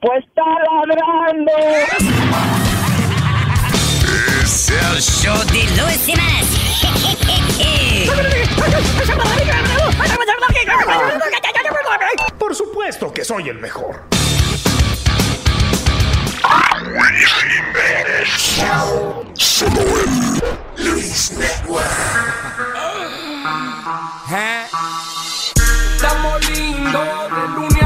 Pues está ladrando. Es el show de Luis Semanas. Por supuesto que soy el mejor. Estamos lindos de lunes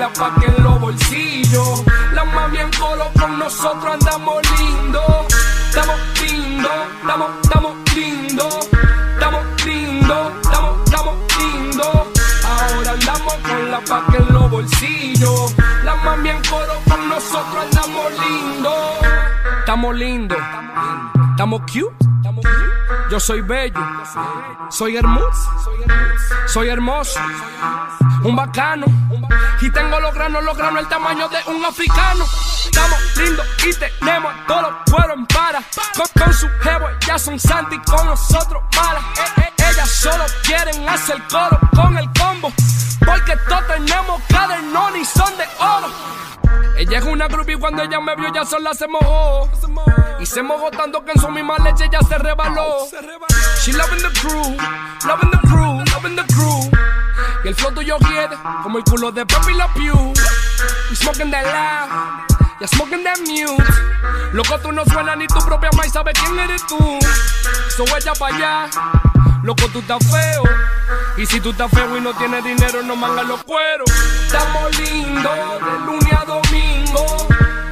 la paca en los bolsillos. La mami en colo con nosotros andamos lindos. Estamos lindos, estamos, estamos lindos. Estamos lindos, estamos, estamos lindos. Ahora andamos con la paca en los bolsillos. La mami en coro con nosotros andamos lindos. Estamos lindos, estamos cute. Yo soy bello, soy hermoso, soy hermoso, un bacano. Y tengo los granos, los granos, el tamaño de un africano. Estamos lindos y tenemos todos los cueros en para. Con, con su jevo, ya son santi, con nosotros malas. Eh, eh, ellas solo quieren hacer coro con el combo. Porque todos tenemos cadernón y son de oro. Ella es una groupie cuando ella me vio ya sola se mojó. Y se mojó tanto que en su misma leche ya se rebaló. She loving the crew, loving the crew, loving the crew. Y el flow tuyo quiere como el culo de Pepe La Pew. We smoking that loud, ya smoking that mute. Loco, tú no suenas ni tu propia maíz sabe quién eres tú. So ella pa' allá, loco, tú estás feo. Y si tú estás feo y no tienes dinero, no mangas los cueros. Estamos lindos de lunes a.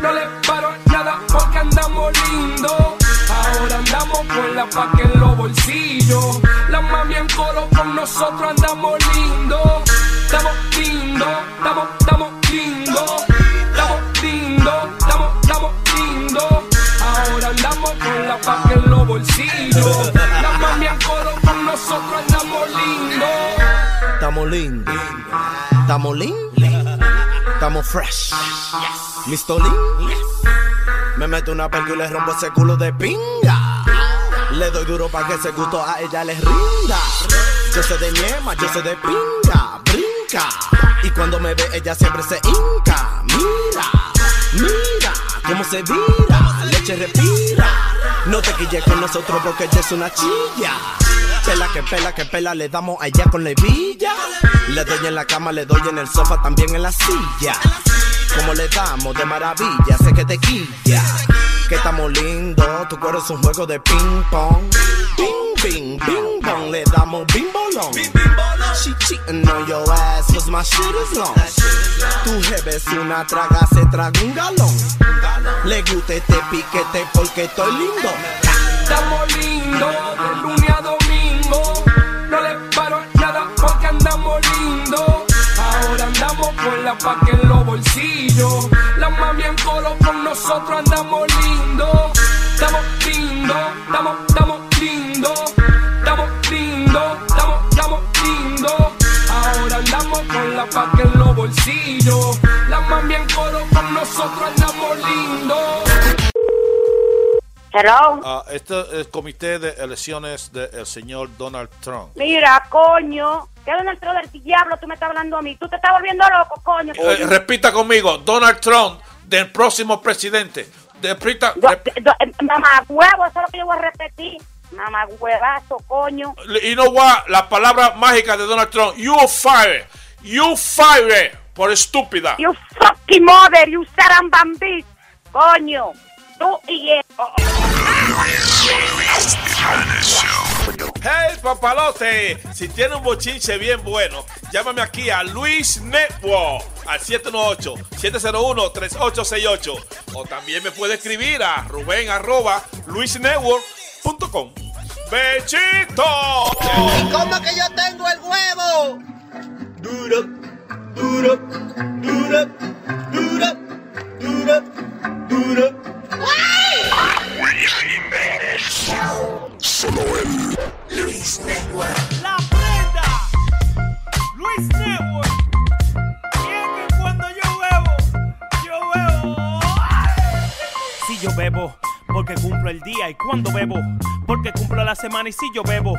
No le paro nada porque andamos lindos. Ahora andamos con la paca en los bolsillos. La mami en coro con nosotros andamos lindos. Estamos lindos, estamos, estamos lindos. Estamos lindos, estamos, estamos lindos. Ahora andamos con la paca en los bolsillos. La mami en coro con nosotros andamos lindos. Estamos lindos. Estamos lindos. Estamos fresh. Misto Me meto una perca y le rompo ese culo de pinga. Le doy duro para que ese gusto a ella les rinda. Yo sé de niema, yo sé de pinga. Brinca. Y cuando me ve, ella siempre se hinca. Mira, mira cómo se vira. Leche respira. No te quilles con nosotros porque ella es una chilla. Pela que pela que pela, le damos allá con la hebilla. Le doy en la cama, le doy en el sofá, también en la silla. Como le damos de maravilla, sé que te quilla. Que estamos lindos, tu cuero es un juego de ping pong. Bing, bing, bing bong, le damos bing bolón. She cheating on your ass, cause my shit is long. Tu jefe es una traga, se traga un galón. Le gusta este piquete porque estoy lindo. Estamos lindos andamos lindos. Ahora andamos con la paca en los bolsillos. La mami en coro con nosotros andamos lindos. Estamos lindos, estamos, estamos lindos. Estamos lindos, estamos, estamos lindos. Ahora andamos con la paca en los bolsillos. La mami en coro con nosotros andamos Hello. Ah, este es el comité de elecciones del señor Donald Trump. Mira, coño. ¿Qué Donald Trump del diablo tú me estás hablando a mí? Tú te estás volviendo loco, coño. Eh, repita conmigo, Donald Trump, del próximo presidente. Yo- eh, mamá huevo, eso es lo que yo voy a repetir. Mamá huevazo, coño. y no va la palabra mágica de Donald Trump. You fire, you fire, por estúpida. You fucking mother, you sarambam bitch. Coño. Tú y él. Hey papalote, si tiene un bochinche bien bueno, llámame aquí a Luis Network al 718-701-3868 o también me puede escribir a Rubén arroba luisnetwork.com. ¡Bechito! ¿Y cómo que yo tengo el huevo? Duro, duro, duro, duro, duro, duro. Jiménez Show. Solo Luis Network. La prenda. Luis Network. Y que cuando yo bebo, yo bebo. Si yo bebo, porque cumplo el día. Y cuando bebo, porque cumplo la semana. Y si yo bebo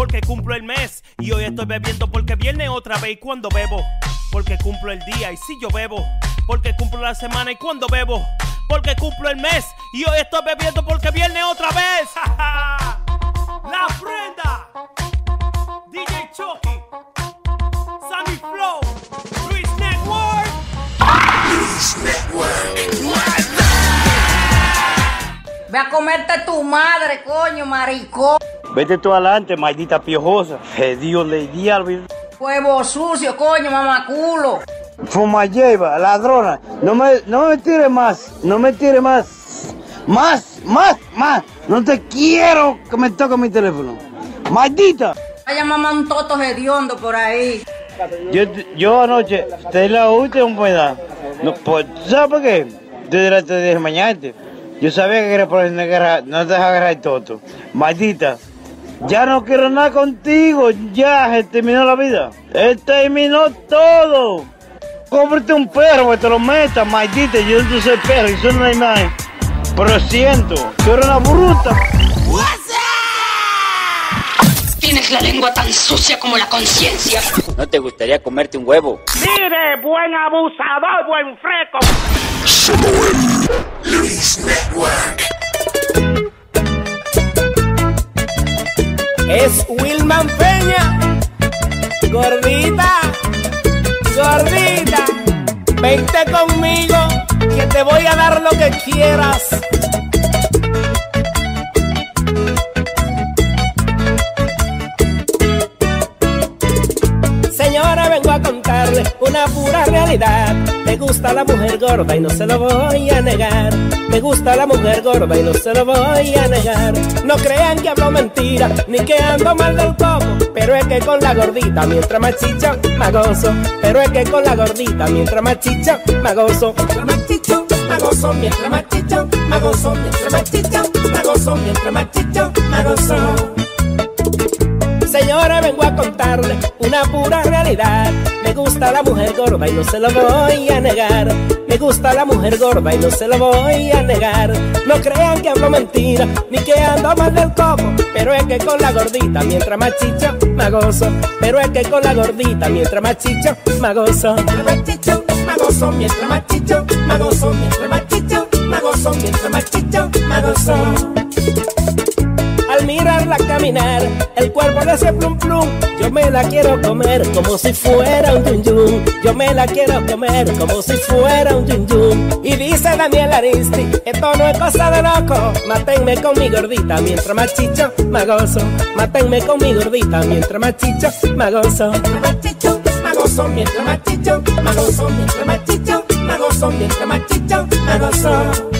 porque cumplo el mes y hoy estoy bebiendo porque viene otra vez y cuando bebo, porque cumplo el día y si yo bebo, porque cumplo la semana y cuando bebo, porque cumplo el mes y hoy estoy bebiendo porque viene otra vez. la prenda, DJ Chucky, Sammy Flow, Luis Network. Ve a comerte tu madre, coño, maricón. Vete tú adelante, maldita piojosa. Dios le diablo. Huevo sucio, coño, mamaculo. Fuma lleva, ladrona. No me, no me tire más. No me tire más. Más, más, más. No te quiero que me toque mi teléfono. Maldita. Vaya mamá un toto hediondo por ahí. Yo, yo anoche te la última pueda. No, pues, ¿Sabes por qué? Desde te dije mañana. Yo sabía que era por no te agarrar el toto. Maldita. Ya no quiero nada contigo. Ya se terminó la vida. Se terminó todo. Cómprate un perro que te lo metas, maldita. Yo no soy perro, yo soy una imagen. Pero lo siento, tú eres una bruta. Tienes la lengua tan sucia como la conciencia. ¿No te gustaría comerte un huevo? Mire, buen abusador, buen freco. Es Wilman Peña. Gordita, gordita. Vente conmigo, que te voy a dar lo que quieras. Vengo a contarle una pura realidad. Me gusta la mujer gorda y no se lo voy a negar. Me gusta la mujer gorda y no se lo voy a negar. No crean que hablo mentira, ni que ando mal del coco. Pero es que con la gordita, mientras más chicha, me gozo. Pero es que con la gordita, mientras más chicha, me gozo. Mientras más chicha, me gozo. Mientras más chicha, me gozo. Mientras más chicha, me gozo. Mientras más chicha, me gozo. Señora, vengo a contarle una pura realidad. Me gusta la mujer gorda y no se lo voy a negar. Me gusta la mujer gorda y no se lo voy a negar. No crean que hablo mentira, ni que ando mal del coco. Pero es que con la gordita, mientras más chicha, me gozo. Pero es que con la gordita, mientras más chicha, me gozo. Más chicha, me gozo. Mientras más chicha, me gozo. Mientras más chicha, me gozo. Mientras más chicha, me gozo. Al mirarla caminar, el cuerpo de ese plum plum, yo me la quiero comer como si fuera un yun yun. Yo me la quiero comer como si fuera un yun yun. Y dice Daniel Aristi, esto no es cosa de loco. Mátenme con mi gordita mientras más chicho, me gozo. Mátenme con mi gordita mientras más chicho, me gozo. Mientras más chicho, me gozo mientras machicho, machicho, me gozo mientras machicho, me gozo.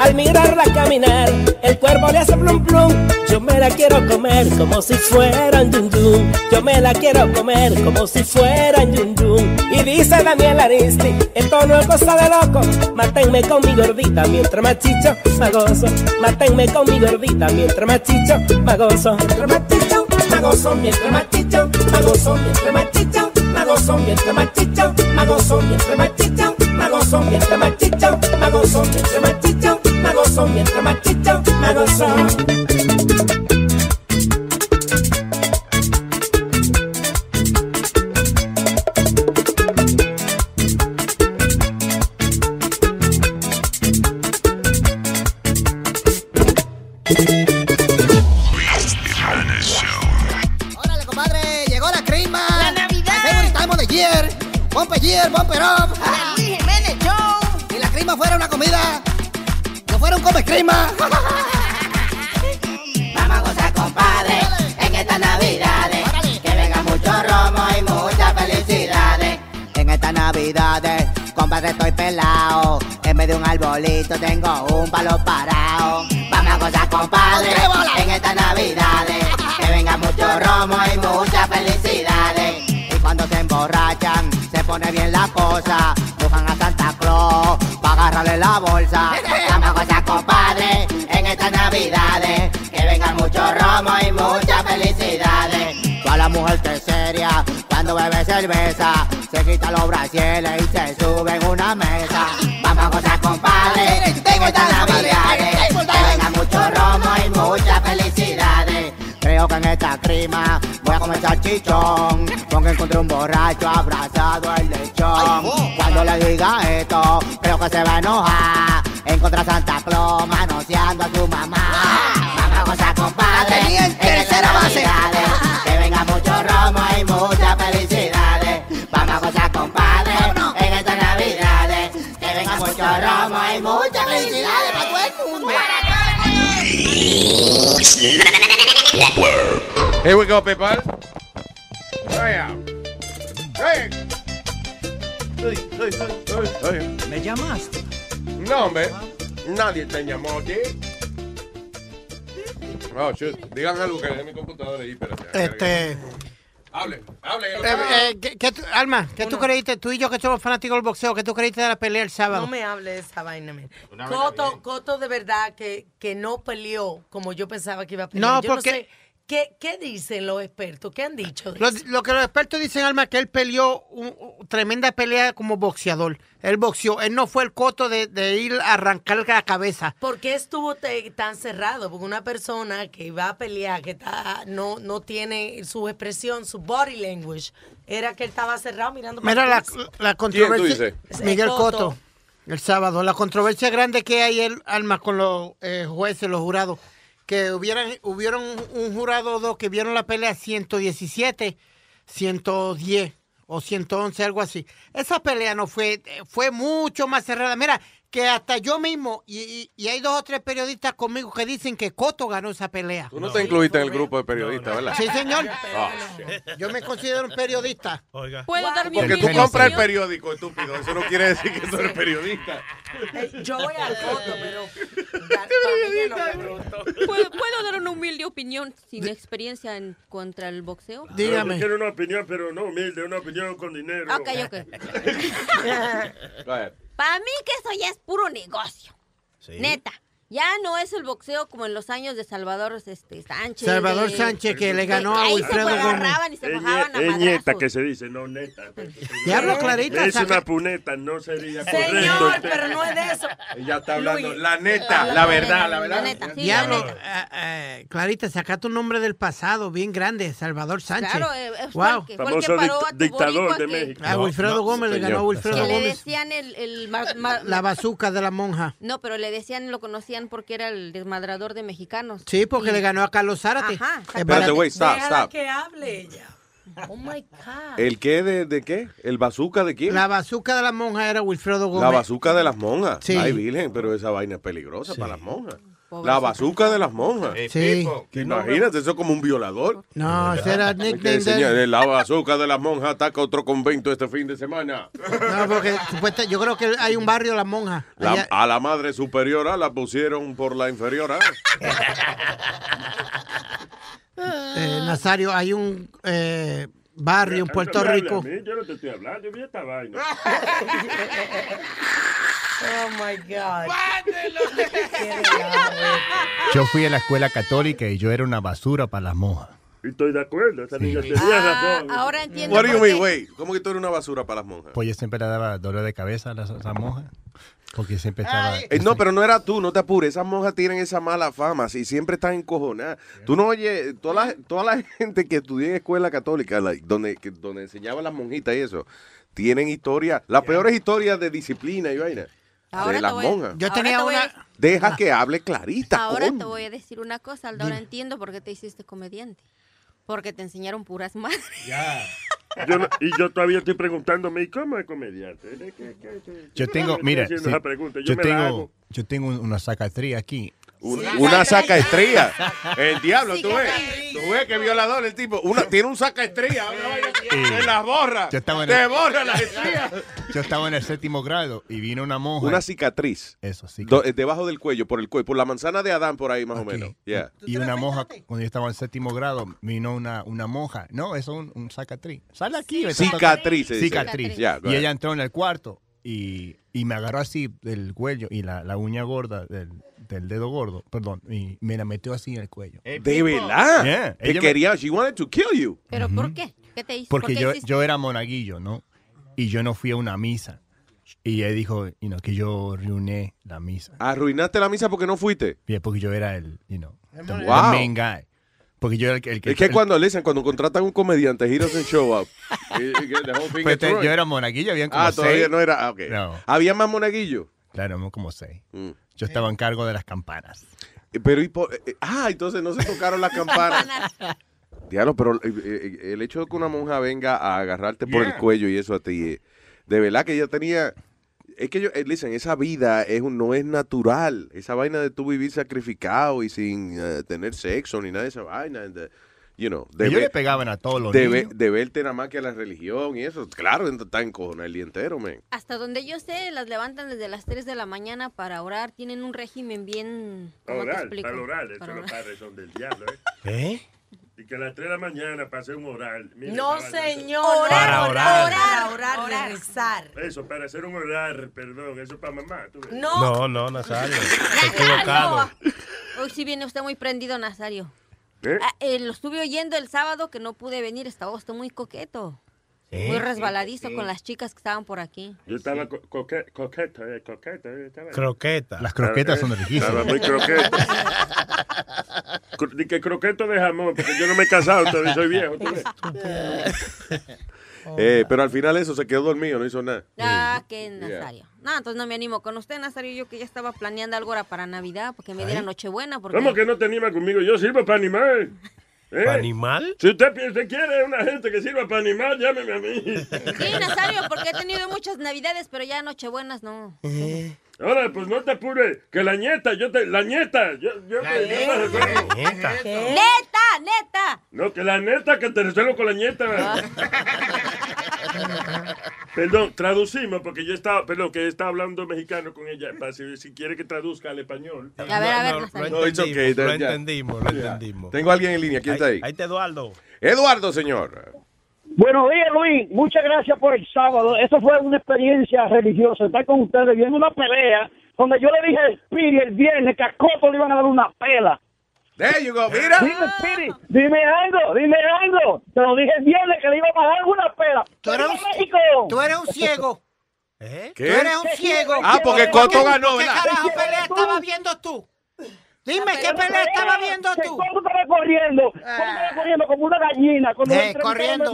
Al mirarla caminar, el cuerpo le hace plum plum. Yo me la quiero comer como si fuera un yun yun. Yo me la quiero comer como si fuera un yun yun. Y dice Daniel Aristi, esto no es cosa de loco. Mátenme con mi gordita mientras machicho, me gozo. Mátenme con mi gordita mientras machicho, me gozo. Mientras machicho, me gozo mientras machicho, me gozo mientras machicho, me gozo mientras machicho, me gozo mientras machicho, me gozo mientras machicho, me gozo mientras gozo mientras machicho, me gozo. Crema. Vamos a gozar, compadre, en estas navidades. Que venga mucho romo y muchas felicidades. En estas navidades, compadre, estoy pelado. En vez de un arbolito tengo un palo parado. Vamos a gozar, compadre, en estas navidades. Que venga mucho romo y muchas felicidades. Y cuando se emborrachan, se pone bien la cosa. Buscan a Santa Claus para agarrarle la bolsa. navidades. Que venga mucho romo y muchas felicidades. Toda la mujer que es seria, cuando bebe cerveza, se quita los brasieles y se sube en una mesa. Vamos a gozar, compadre, en estas navidades. Que venga mucho romo y muchas felicidades. Creo que en esta crima voy a comer salchichón Porque encontré un borracho abrazado al lechón Cuando le diga esto, creo que se va a enojar Encontré a Santa Claus manoseando a su mamá Vamos a gozar, compadre, en tercera estas base. navidades. Que venga mucho romo y muchas felicidades. Vamos a gozar, compadre, en estas navidades. Que venga mucho romo y muchas felicidades para todo el mundo. Here we go, people. Vaya. Hey. Hey, hey, hey, hey, hey. ¿Me llamaste? No, hombre. Nadie te llamó aquí. Oh, shit. Digan algo que de mi computadora ahí, espérate. Este. Hable, hable. Eh, eh, ¿qué- qué tú- Alma, ¿qué tú creíste? Tú y yo que somos fanáticos del boxeo, ¿qué tú creíste de la pelea el sábado? No me hable de esa vaina, men. Una Coto, Coto de verdad que, que no peleó como yo pensaba que iba a pelear. No, yo porque- no sé, ¿qué, ¿qué dicen los expertos? ¿Qué han dicho? de Lo, eso? lo que los expertos dicen, Alma, que él peleó un, un- tremenda pelea como boxeador. Él boxeó. Él no fue el coto de, de ir a arrancar la cabeza. ¿Por qué estuvo te- tan cerrado? Porque una persona que va a pelear, que está, no, no tiene su expresión, su body language, era que él estaba cerrado mirando para Mira la, atrás. la controversia. dices? Miguel. Coto. El sábado. La controversia grande que hay, el, Alma, con los eh, jueces, los jurados. Que hubieran, hubieron un jurado o dos que vieron la pelea 117, 110 o 111, algo así. Esa pelea no fue, eh, fue mucho más cerrada. Mira, que hasta yo mismo, y, y- y hay dos o tres periodistas conmigo que dicen que Coto ganó esa pelea. Tú no te incluiste en el grupo de periodistas, ¿verdad? Sí, señor. Ah, shit. Yo me considero un periodista. Oiga. ¿Puedo dar mi Porque tú compras el periódico, estúpido. Eso no quiere decir que tú eres periodista. Eh, Yo voy al Coto, pero. ¿Puedo, puedo dar una humilde opinión sin experiencia en contra el boxeo? Dígame. Quiero una opinión, pero no humilde, una opinión con dinero. Ok, ok. Para mí que eso ya es puro negocio. Neta. Ya no es el boxeo como en los años de Salvador este, Sánchez. Salvador de- Sánchez que le ganó a Wilfredo Gómez. agarraban y se bajaban a Es nieta que se dice, no neta. Diablo, Clarita, Es saca- una puneta, no sería Señor, correcto. pero no es de eso. Ella está hablando Luis. la neta, la verdad, la verdad. Diablo, eh, eh, Clarita, saca tu nombre del pasado, bien grande, Salvador Sánchez. Claro, eh, fue wow. el que- fue el que paró a tu dictador de México. A Wilfredo Gómez le ganó a Wilfredo Que le Gómez. decían el... el ma- ma- La bazuca de la monja. No, pero le decían, lo conocían porque era el desmadrador de mexicanos. Sí, porque Y- le ganó a Carlos Zárate. Ajá. Eh, Espérate, wait, stop, stop. que hable ella. Oh my God. ¿El qué de, de qué? ¿El bazooka de quién? La bazuca de la monja era Wilfredo Gómez. La bazooka de las monjas. Sí. Ay, virgen, pero esa vaina es peligrosa para las monjas. La bazooka de las monjas. Sí. Que Imagínate, eso es como un violador. No, ese era el nickname de eh, La bazooka de las monjas ataca otro convento este fin de semana. No, porque yo creo que hay un barrio de la monja. La- Allá- a la madre superiora la pusieron por la inferiora. eh, Nazario, hay un eh, barrio en Puerto Rico. mí, Yo no te estoy hablando, mira esta vaina. Oh my God. Yo fui a la escuela católica y yo era una basura para las monjas. Estoy de acuerdo, esa niña tenía Ah, razón. ahora entiendo What do you mean, wait? ¿Cómo que tú eres una basura para las monjas? Pues yo siempre le daba dolor de cabeza a las, a las monjas. Porque siempre estaba... Eh, no, pero no era tú, no te apures. Esas monjas tienen esa mala fama, y siempre están encojonadas. Tú no oyes, toda la, toda la gente que estudió en escuela católica, like, donde, que- donde enseñaban las monjitas y eso, tienen historias, las peores historias de disciplina y vaina. Ahora de te las voy- monjas. Yo ahora tenía te voy a- una. Deja que hable clarita. Ahora te voy a decir una cosa, Aldo. Ahora entiendo por qué te hiciste comediante. Porque te enseñaron puras madres. Yo no- y yo todavía estoy preguntándome, ¿y cómo es comediante? ¿De qué- qué- qué- Yo tengo, mira, sí, esa pregunta? yo, hago. tengo, yo tengo un- una sacatría aquí. Un- una saca estría. El diablo, tú ves. Tú ves que violador el tipo. Una, tiene un saca estría. Que las borra. Yo estaba en Te el- borra las estrías. Yo estaba en el séptimo grado y vino una monja. Una cicatriz. Eso, eh, debajo del cuello, por el cuello, por la manzana de Adán, por ahí más o menos. Yeah. Y una monja, cuando yo estaba en séptimo grado, vino una, una monja. No, eso es un, un cicatriz. Sale aquí. Cicatriz, se. Cicatriz. Go y ella entró en el cuarto y, y me agarró así del cuello y la, la uña gorda del, del dedo gordo, perdón, y me la metió así en el cuello. De verdad. Yeah. Te Ella me- quería, she wanted to kill you. ¿Pero por qué? ¿Qué te hizo? Porque ¿Por qué yo, yo era monaguillo, ¿no? Y yo no fui a una misa. Y ella dijo, you know, que yo arruiné la misa. Arruinaste la misa porque no fuiste. Bien, porque yo era el, you know, the, the Wow. main guy. Porque yo era el, que- el que... Es que el- cuando le dicen, cuando contratan un comediante, he doesn't show up. Y- y que the whole thing Pues gets te- ruined. yo era monaguillo, habían como Ah, todavía seis. no era. ah, ok. No. ¿Había más monaguillos? Claro, éramos como seis. Mm. Yo estaba en cargo de las campanas. Eh, Pero, y por- eh, eh, ah, entonces no se tocaron las campanas. Diablo, pero eh, eh, el hecho de que una monja venga a agarrarte por el cuello y eso a ti, eh, de verdad que ella tenía. Es que yo, eh, listen, esa vida es un- no es natural. Esa vaina de tú vivir sacrificado y sin eh, tener sexo ni nada de esa vaina. and, uh, you know, de, Ellos ver- le pegaban a todos los de, niños. ver- de verte nada más que a la religión y eso. Claro, está encojonado el día entero, man. Hasta donde yo sé, las levantan desde las 3 de la mañana para orar. Tienen un régimen bien... ¿Cómo te Oral, explico? para oral, eso Para los orar. padres son del diablo, ¿eh? ¿Eh? Y que a las 3 de la mañana pase un oral. Mira, No, señor. Para no, orar. Para orar, de rezar. Eso, para hacer un orar, perdón, eso para mamá. ¿tú ves? No. No, no, Nazario. Equivocado. Hoy sí viene usted muy prendido, Nazario. ¿Eh? Ah, eh, lo estuve oyendo el sábado que no pude venir. Estaba usted muy coqueto. Muy resbaladizo con las chicas que estaban por aquí. Yo estaba co- coque- coqueto, eh, coqueto. eh, estaba- Croqueta. Las croquetas son Eh, riquísimas. Estaba muy croqueto. Cro- Di que croqueto de jamón, porque yo no me he casado todavía, soy viejo. ¿Tú ves? Eh, pero al final eso se quedó dormido, no hizo nada. Ah, qué Nazario. No, entonces no me animo con usted, Nazario. Yo que ya estaba planeando algo ahora para Navidad, porque me diera Nochebuena. Porque... ¿Cómo que no te anima conmigo? Yo sirvo para animar. ¿Eh? ¿Para animal? Si usted, usted quiere una gente que sirva para animar, llámeme a mí. Sí, Nazario, porque he tenido muchas Navidades, pero ya Nochebuenas no. Ahora, pues no te apures, que la nieta, yo te, la nieta, yo, yo te, yo te resuelvo. ¡Neta, neta! No, que la neta, que te resuelvo con la nieta. Perdón, traducimos, porque yo estaba, perdón, que estaba hablando mexicano con ella, para si, si quiere que traduzca al español. A ver, a ver, No. No, it's okay, lo entendimos, lo entendimos. Tengo a alguien en línea. ¿Quién está ahí? Ahí está Eduardo. Eduardo, señor. Buenos días, Luis. Muchas gracias por el sábado. Eso fue una experiencia religiosa. Estar con ustedes viendo una pelea donde yo le dije a Speedy el viernes que a Coto le iban a dar una pela. There you go, mira. Dime, Speedy, dime algo, dime algo. Te lo dije el viernes que le iban a dar una pela. Tú eres un, México. tú eres un ciego. ¿Qué? Tú eres un ciego. Ah, porque Coto ganó, ¿Qué ¿verdad? carajo pelea estabas viendo tú? Dime, ¿qué pelea estabas viendo tú? ¿Cómo estaba corriendo? ¿Cómo estaba corriendo como una gallina? Eh, corriendo.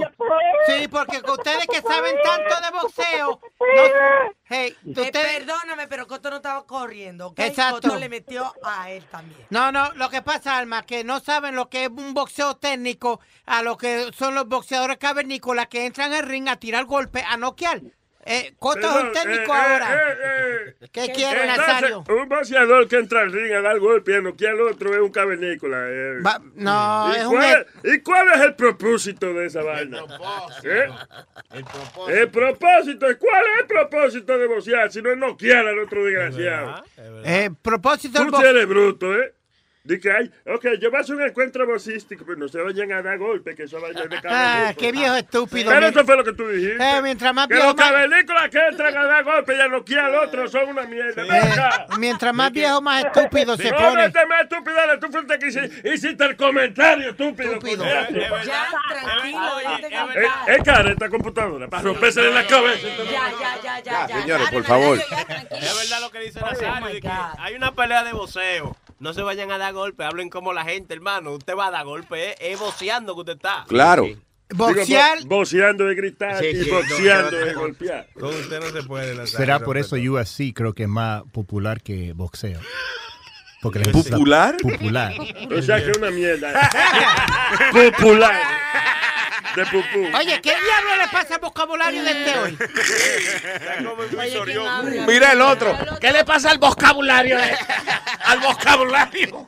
Sí, porque ustedes que saben tanto de boxeo. no- hey, Eh, perdóname, pero Coto no estaba corriendo, ¿ok? Exacto. Coto le metió a él también. No, no, lo que pasa, Alma, que no saben lo que es un boxeo técnico a lo que son los boxeadores cavernícolas que entran al ring a tirar golpes, a noquear. Eh, es un técnico eh, eh, ahora. eh, eh. ¿Qué quiere, Nazario? Un boxeador que entra al ring a dar golpe y a noquear al otro es un cavernícola. eh. Va- no, ¿Y, es un... cuál es, ¿Y cuál es el propósito de esa vaina? ¿Eh? El propósito. ¿Y cuál es el propósito de boxear si no es noquear al otro desgraciado? Eh, propósito del Tú boxeo. eres bruto, ¿eh? Di que hay, ok, yo voy a hacer un encuentro boxístico, pero no se vayan a dar golpes, que eso vaya de Ah, cavernícola. qué viejo estúpido. Pero eso fue lo que tú dijiste. Eh, mientras más que viejo, los más- cavernícolas que entran a dar golpes y a noquear al otro son una mierda. Eh, mientras más viejo, más estúpido se no, pone. vete más estúpido, tú fuiste que hici- hiciste el comentario, estúpido. Estúpido. Ya, tranquilo, déjate Eh. Es cara esta computadora, para romperse en la cabeza. Ya, ya, ya, ya, ya. señores, ya, por ya, favor. ya, ya. Es verdad lo que dice Oh, Nazario, hay una pelea de voceo. No se vayan a dar golpes, hablen como la gente, hermano. Usted va a dar golpes, eh, es boceando que usted está. Claro. Boxear. Digo, bo- boceando es gritar Sí, y sí, boxeando no, no, es no. golpear. Con usted no se puede, Nazario. Será por eso UFC creo que es más popular que boxeo. Porque la ¿Popular? Popular. O sea que es una mierda. Popular. De pupú. Oye, ¿qué diablo le pasa al vocabulario de este hoy? Mira el otro. ¿Qué le pasa al vocabulario? al vocabulario.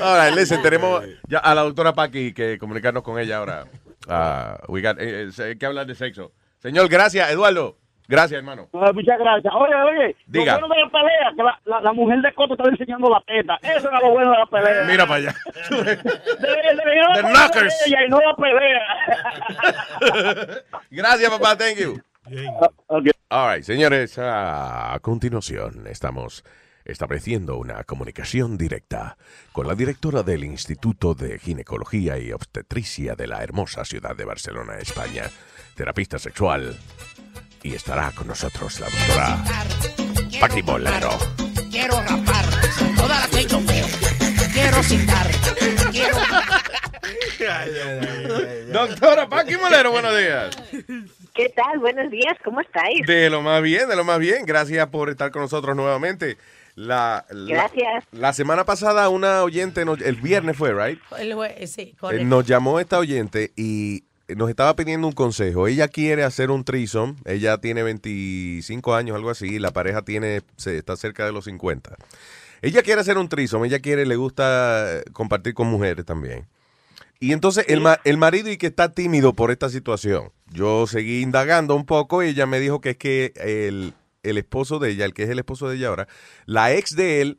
Ahora, listen, tenemos ya a la doctora Paqui que comunicarnos con ella ahora. Ah, we got- eh, eh, hay que hablar de sexo. Señor, gracias, Eduardo. Gracias, hermano. Ah, muchas gracias. Oye, oye, Diga. lo bueno de la pelea, que la, la, la mujer de Coto estaba enseñando la teta. Eso era lo bueno de la pelea. Mira para allá. The de knockers. ella y no la pelea. Gracias, papá. Thank you. All right, señores, a continuación estamos estableciendo una comunicación directa con la directora del Instituto de Ginecología y Obstetricia de la hermosa ciudad de Barcelona, España, terapista sexual, y estará con nosotros la doctora Paqui Bolero. Quiero rapar toda la que yo veo. Quiero citar. Quiero. Doctora Paqui Bolero, buenos días. ¿Qué tal? Buenos días, ¿cómo estáis? De lo más bien, de lo más bien. Gracias por estar con nosotros nuevamente. La, la- Gracias. La, semana pasada una oyente, nos- el viernes fue, right? El sí, Eh, correcto. nos llamó esta oyente y nos estaba pidiendo un consejo. Ella quiere hacer un threesome. Ella tiene 25 años, algo así. La pareja tiene, se, está cerca de los 50. Ella quiere hacer un threesome. Ella quiere, le gusta eh, compartir con mujeres también. Y entonces el, el marido y que está tímido por esta situación. Yo seguí indagando un poco y ella me dijo que es que el, el esposo de ella, el que es el esposo de ella ahora, la ex de él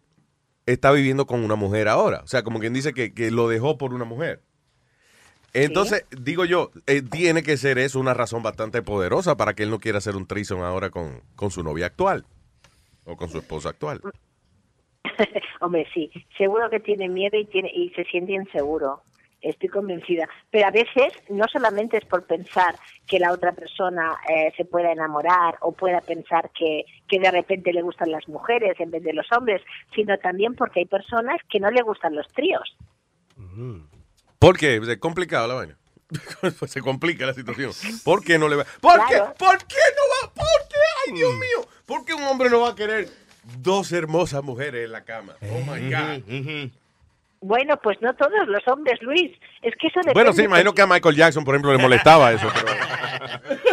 está viviendo con una mujer ahora. O sea, como quien dice que, que lo dejó por una mujer. Entonces, digo yo, eh, tiene que ser eso una razón bastante poderosa para que él no quiera hacer un threesome ahora con, con su novia actual o con su esposa actual. Hombre, sí, seguro que tiene miedo y, tiene, y se siente inseguro. Estoy convencida. Pero a veces no solamente es por pensar que la otra persona eh, se pueda enamorar o pueda pensar que, que de repente le gustan las mujeres en vez de los hombres, sino también porque hay personas que no le gustan los tríos. ¿Por qué? Es complicado la vaina. Pues se complica la situación. ¿Por qué no le va? ¿Por qué? ¿Por qué no va? ¿Por qué? Ay, Dios mío. ¿Por qué un hombre no va a querer dos hermosas mujeres en la cama? Oh my God. Bueno, pues no todos los hombres, Luis. Es que eso depende. Bueno, sí, imagino que a Michael Jackson, por ejemplo, le molestaba eso. pero-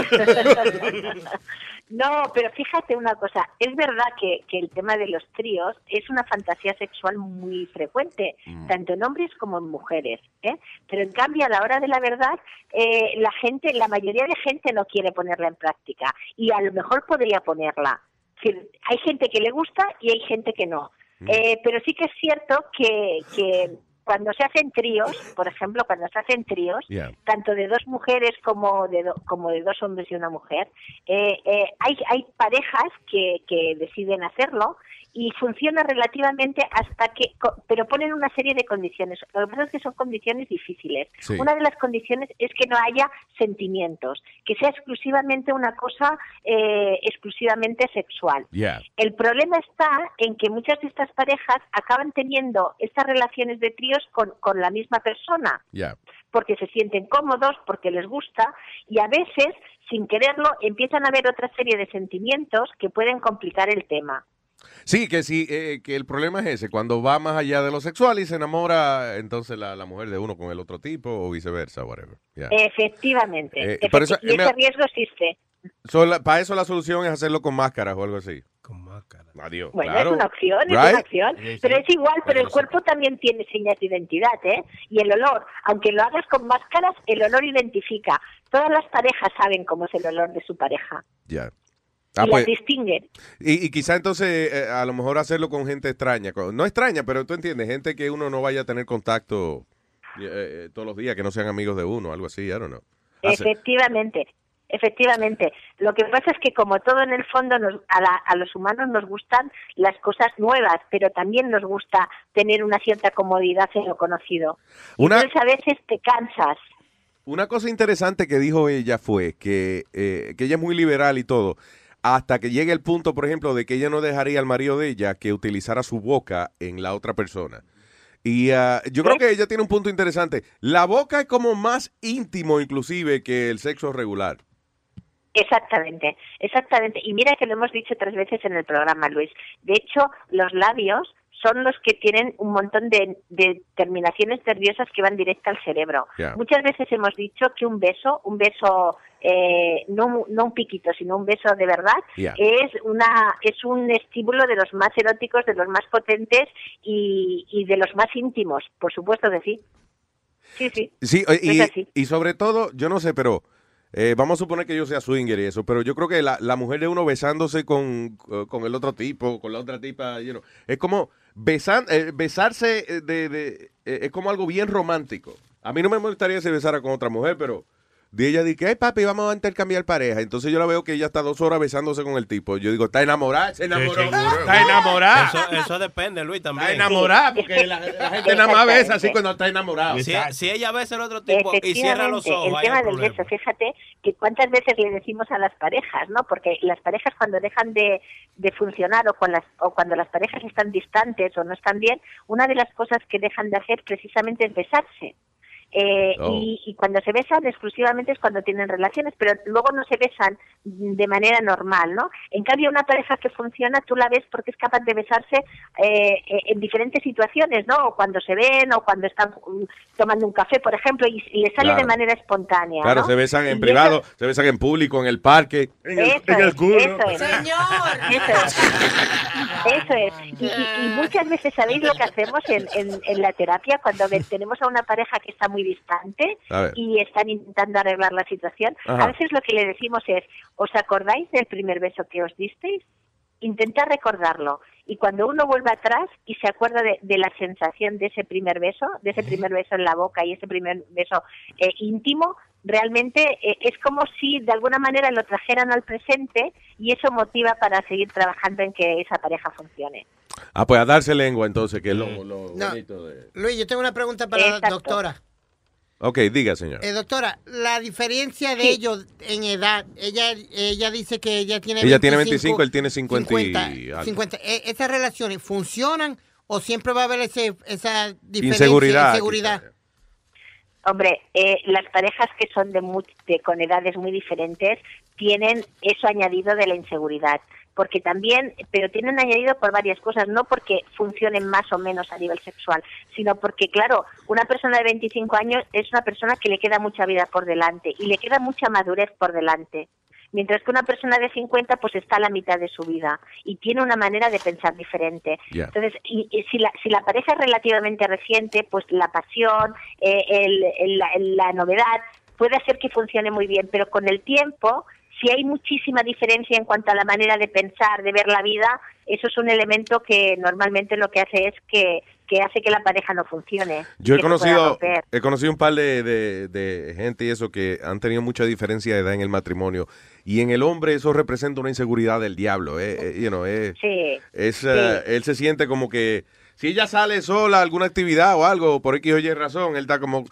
No, pero fíjate una cosa, es verdad que, que el tema de los tríos es una fantasía sexual muy frecuente, tanto en hombres como en mujeres, ¿eh? pero en cambio a la hora de la verdad, eh, la gente, la mayoría de gente no quiere ponerla en práctica y a lo mejor podría ponerla. Hay gente que le gusta y hay gente que no. Eh, pero sí que es cierto que, que cuando se hacen tríos, por ejemplo, cuando se hacen tríos, Yeah. tanto de dos mujeres como de, do- como de dos hombres y una mujer, eh, eh, hay, hay parejas que, que deciden hacerlo y funciona relativamente hasta que, pero ponen una serie de condiciones. Lo que pasa es que son condiciones difíciles. Sí. Una de las condiciones es que no haya sentimientos, que sea exclusivamente una cosa eh, exclusivamente sexual. Yeah. El problema está en que muchas de estas parejas acaban teniendo estas relaciones de tríos con, con la misma persona, Yeah. porque se sienten cómodos, porque les gusta, y a veces, sin quererlo, empiezan a haber otra serie de sentimientos que pueden complicar el tema. Sí, que sí, eh, que el problema es ese, cuando va más allá de lo sexual y se enamora entonces la, la mujer de uno con el otro tipo o viceversa, whatever. Yeah. Efectivamente. Eh, Efecti- por eso, y ese riesgo existe. So, la- para eso la solución es hacerlo con máscaras o algo así. Con máscaras. Adiós. Bueno, claro. es una opción, es Right? una opción. Sí, sí. Pero es igual, pero el cuerpo también tiene señas de identidad, ¿eh? Y el olor, aunque lo hagas con máscaras, el olor identifica. Todas las parejas saben cómo es el olor de su pareja. Ya. Ah, pues, las distinguen. y, y quizá entonces eh, a lo mejor hacerlo con gente extraña. con- no extraña, pero tú entiendes, gente que uno no vaya a tener contacto eh, eh, todos los días, que no sean amigos de uno, algo así, I don't know. Hace- Efectivamente, efectivamente. Lo que pasa es que como todo en el fondo nos- a, la- a los humanos nos gustan las cosas nuevas, pero también nos gusta tener una cierta comodidad en lo conocido. Una- Entonces a veces te cansas. Una cosa interesante que dijo ella fue que, eh, que ella es muy liberal y todo, hasta que llegue el punto, por ejemplo, de que ella no dejaría al marido de ella que utilizara su boca en la otra persona. Y ah, yo creo que ella tiene un punto interesante. La boca es como más íntimo inclusive que el sexo regular. Exactamente, exactamente. Y mira que lo hemos dicho tres veces en el programa, Luis. De hecho, los labios son los que tienen un montón de, de terminaciones nerviosas que van directa al cerebro. Muchas veces hemos dicho que un beso, un beso, eh, no, un- no un piquito, sino un beso de verdad, es una es un estímulo de los más eróticos, de los más potentes y, y de los más íntimos, por supuesto que sí. Sí, sí. Y, sobre todo, yo no sé, pero eh, vamos a suponer que yo sea swinger y eso, pero yo creo que la, la mujer de uno besándose con, eh, con el otro tipo, con la otra tipa, you know, es como besan, eh, besarse eh, de, de- es como algo bien romántico. A mí no me molestaría si besara con otra mujer, pero de ella dice, ay papi, vamos a intercambiar pareja. Entonces yo la veo que ella está dos horas besándose con el tipo. Yo digo, está enamorada, se enamoró. Está enamorada. Eso, eso depende, Luis, también. Está enamorada, porque la, la gente nada más besa así cuando está enamorada. Si, si ella besa al otro tipo y cierra los ojos, el tema del beso, fíjate que cuántas veces le decimos a las parejas, ¿no? Porque las parejas cuando dejan de, de funcionar o, con las, o cuando las parejas están distantes o no están bien, una de las cosas que dejan de hacer precisamente es besarse. Eh, Oh. y, y cuando se besan exclusivamente es cuando tienen relaciones, pero luego no se besan de manera normal, ¿no? En cambio, una pareja que funciona, tú la ves porque es capaz de besarse eh, en diferentes situaciones, ¿no? O cuando se ven, o cuando están mm, tomando un café, por ejemplo, y, y le sale Claro. de manera espontánea. Claro, ¿no? se besan Y en eso- privado, se besan en público, en el parque, en el, eso en el es, culo. eso es. Eso es. Eso es. Y, y- y muchas veces, ¿sabéis lo que hacemos en, en- en la terapia cuando tenemos a una pareja que está muy distante y están intentando arreglar la situación? Ajá. A veces lo que le decimos es, ¿os acordáis del primer beso que os disteis? Intenta recordarlo. Y cuando uno vuelve atrás y se acuerda de, de la sensación de ese primer beso, de ese primer beso en la boca y ese primer beso eh, íntimo, realmente eh, es como si de alguna manera lo trajeran al presente y eso motiva para seguir trabajando en que esa pareja funcione. Ah, pues a darse lengua entonces, que es lo, lo No. bonito de... Luis, yo tengo una pregunta para la doctora. Ok, diga, señor. Eh, doctora, la diferencia de ellos en edad, ella ella dice que ella tiene Ella tiene 25, él tiene 50 y 50, algo. 50. Eh, ¿Esas relaciones funcionan o siempre va a haber ese, esa diferencia? Inseguridad, inseguridad? Hombre, eh, las parejas que son de, mu- de- con edades muy diferentes tienen eso añadido de la inseguridad, porque también, pero tienen añadido por varias cosas, no porque funcionen más o menos a nivel sexual, sino porque, claro, una persona de 25 años es una persona que le queda mucha vida por delante y le queda mucha madurez por delante. Mientras que una persona de 50 pues está a la mitad de su vida y tiene una manera de pensar diferente. Entonces, y, y si, la, si la pareja es relativamente reciente, pues la pasión, eh, el- el- la, la novedad puede hacer que funcione muy bien, pero con el tiempo, si hay muchísima diferencia en cuanto a la manera de pensar, de ver la vida, eso es un elemento que normalmente lo que hace es que, que hace que la pareja no funcione. Yo he conocido, he conocido un par de, de- de gente y eso que han tenido mucha diferencia de edad en el matrimonio. Y en el hombre eso representa una inseguridad del diablo. eh, eh, you know, eh, Sí. es, Sí. eh, él se siente como que si ella sale sola a alguna actividad o algo, por X o Y razón, él está como,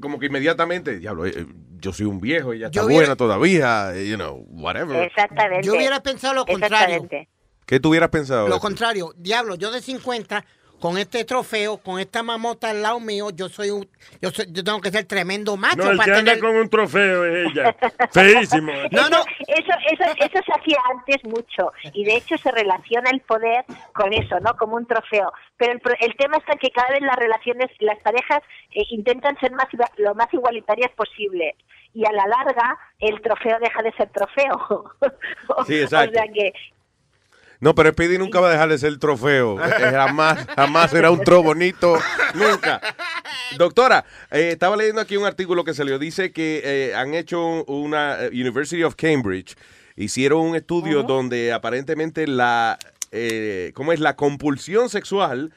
como que inmediatamente, diablo, eh, yo soy un viejo, ella está Yo hubiera- buena todavía, eh, you know, whatever. Exactamente. Yo hubiera pensado lo contrario. Exactamente. ¿Qué tú hubieras pensado? Lo contrario, diablo, yo de 50, con este trofeo, con esta mamota al lado mío, yo soy un, yo, soy- yo tengo que ser tremendo macho No, el que para anda tener... con un trofeo es ella. Feísimo. No, no. Eso, eso, eso se hacía antes mucho y de hecho se relaciona el poder con eso, ¿no? Como un trofeo. Pero el, pro- el tema está que cada vez las relaciones, las parejas eh, intentan ser más lo más igualitarias posible y a la larga el trofeo deja de ser trofeo. Sí, exacto. O sea que No, pero Speedy nunca va a dejar de ser el trofeo. Eh, jamás, jamás será un tro bonito. Nunca. Doctora, eh, estaba leyendo aquí un artículo que salió. Dice que eh, han hecho una eh, University of Cambridge. Hicieron un estudio donde aparentemente la, eh, ¿cómo es? La compulsión sexual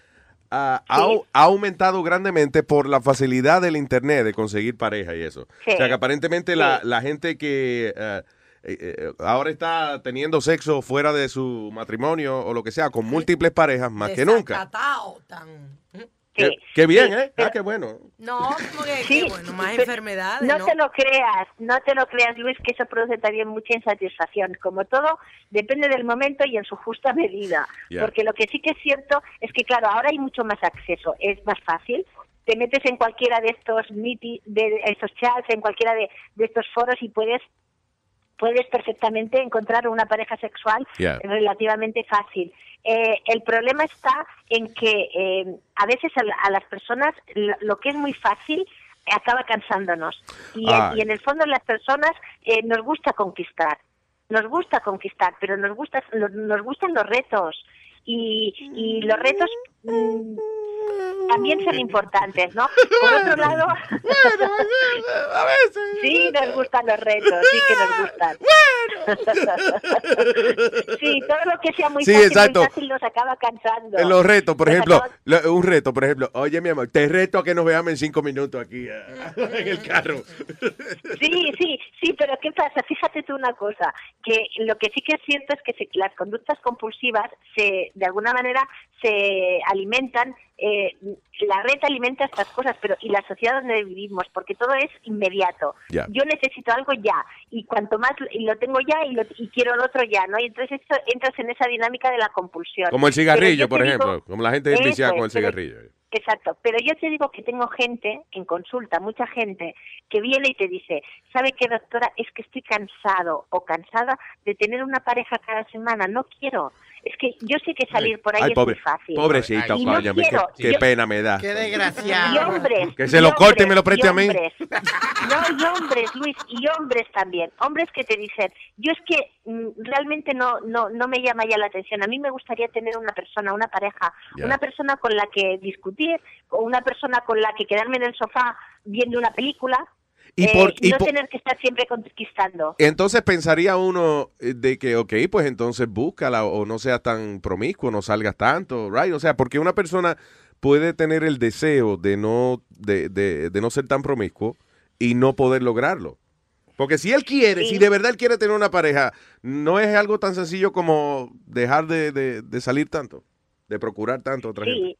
ha, ha aumentado grandemente por la facilidad del internet de conseguir pareja y eso. Sí. O sea que aparentemente Sí. la, la gente que eh, eh, ahora está teniendo sexo fuera de su matrimonio o lo que sea, con múltiples parejas más que nunca. Tan- Qué, qué bien, sí, ¿eh? pero- Ah, qué bueno. No, como que, Sí, que bueno, más pero enfermedades, No, ¿no? te lo creas, no te lo creas, Luis, que eso produce también mucha insatisfacción. Como todo, depende del momento y en su justa medida. Porque lo que sí que es cierto es que, claro, ahora hay mucho más acceso, es más fácil. Te metes en cualquiera de estos miti, de estos chats, en cualquiera de, de estos foros y puedes puedes perfectamente encontrar una pareja sexual relativamente fácil. Eh, el problema está en que eh, a veces a, la- a las personas lo, que es muy fácil acaba cansándonos. Y, Ay. y en el fondo las personas eh, nos gusta conquistar, nos gusta conquistar, pero nos, gusta, nos, gustan los retos. Y, y los retos también son importantes, ¿no? Por otro lado, sí nos gustan los retos, sí que nos gustan. sí, todo lo que sea muy Sí, fácil, exacto. muy fácil nos acaba cansando. En los retos, por Nos ejemplo, acaba- un reto, por ejemplo, oye mi amor, te reto a que nos veamos en cinco minutos aquí eh, en el carro. Sí, sí, sí, pero ¿qué pasa? Fíjate tú una cosa, que lo que sí que es cierto es que se- las conductas compulsivas se, de alguna manera se alimentan, eh, la red alimenta estas cosas, pero y la sociedad donde vivimos, porque todo es inmediato. Yo necesito algo ya, y cuanto más y lo tengo ya y, lo, y quiero el otro ya, ¿no? Y entonces esto, entras en esa dinámica de la compulsión. Como el cigarrillo, por digo- ejemplo, como la gente es Eso viciada con el pero- cigarrillo. Exacto, pero yo te digo que tengo gente en consulta, mucha gente, que viene y te dice, ¿sabe qué, doctora? Es que estoy cansado o cansada de tener una pareja cada semana, no quiero. Es que yo sé que salir por ahí Ay, es pobre, muy fácil. pobrecito, Y no coño, qué, quiero. qué Yo- pena me da. Qué desgraciado. Y hombres. Que se lo corte y me lo hombres, preste a mí. hombres. No, y hombres, Luis, y hombres también. Hombres que te dicen, yo es que mm, realmente no, no, no me llama ya la atención. A mí me gustaría tener una persona, una pareja, Ya. una persona con la que discutir, o una persona con la que quedarme en el sofá viendo una película. Y eh, por- y no por- tener que estar siempre conquistando. Entonces pensaría uno eh, de que, ok, pues entonces búscala o no seas tan promiscuo, no salgas tanto, right? O sea, porque una persona puede tener el deseo de no, de, de, de no ser tan promiscuo y no poder lograrlo. Porque si él quiere, Sí. si de verdad él quiere tener una pareja, no es algo tan sencillo como dejar de, de- de salir tanto, de procurar tanto a otra gente.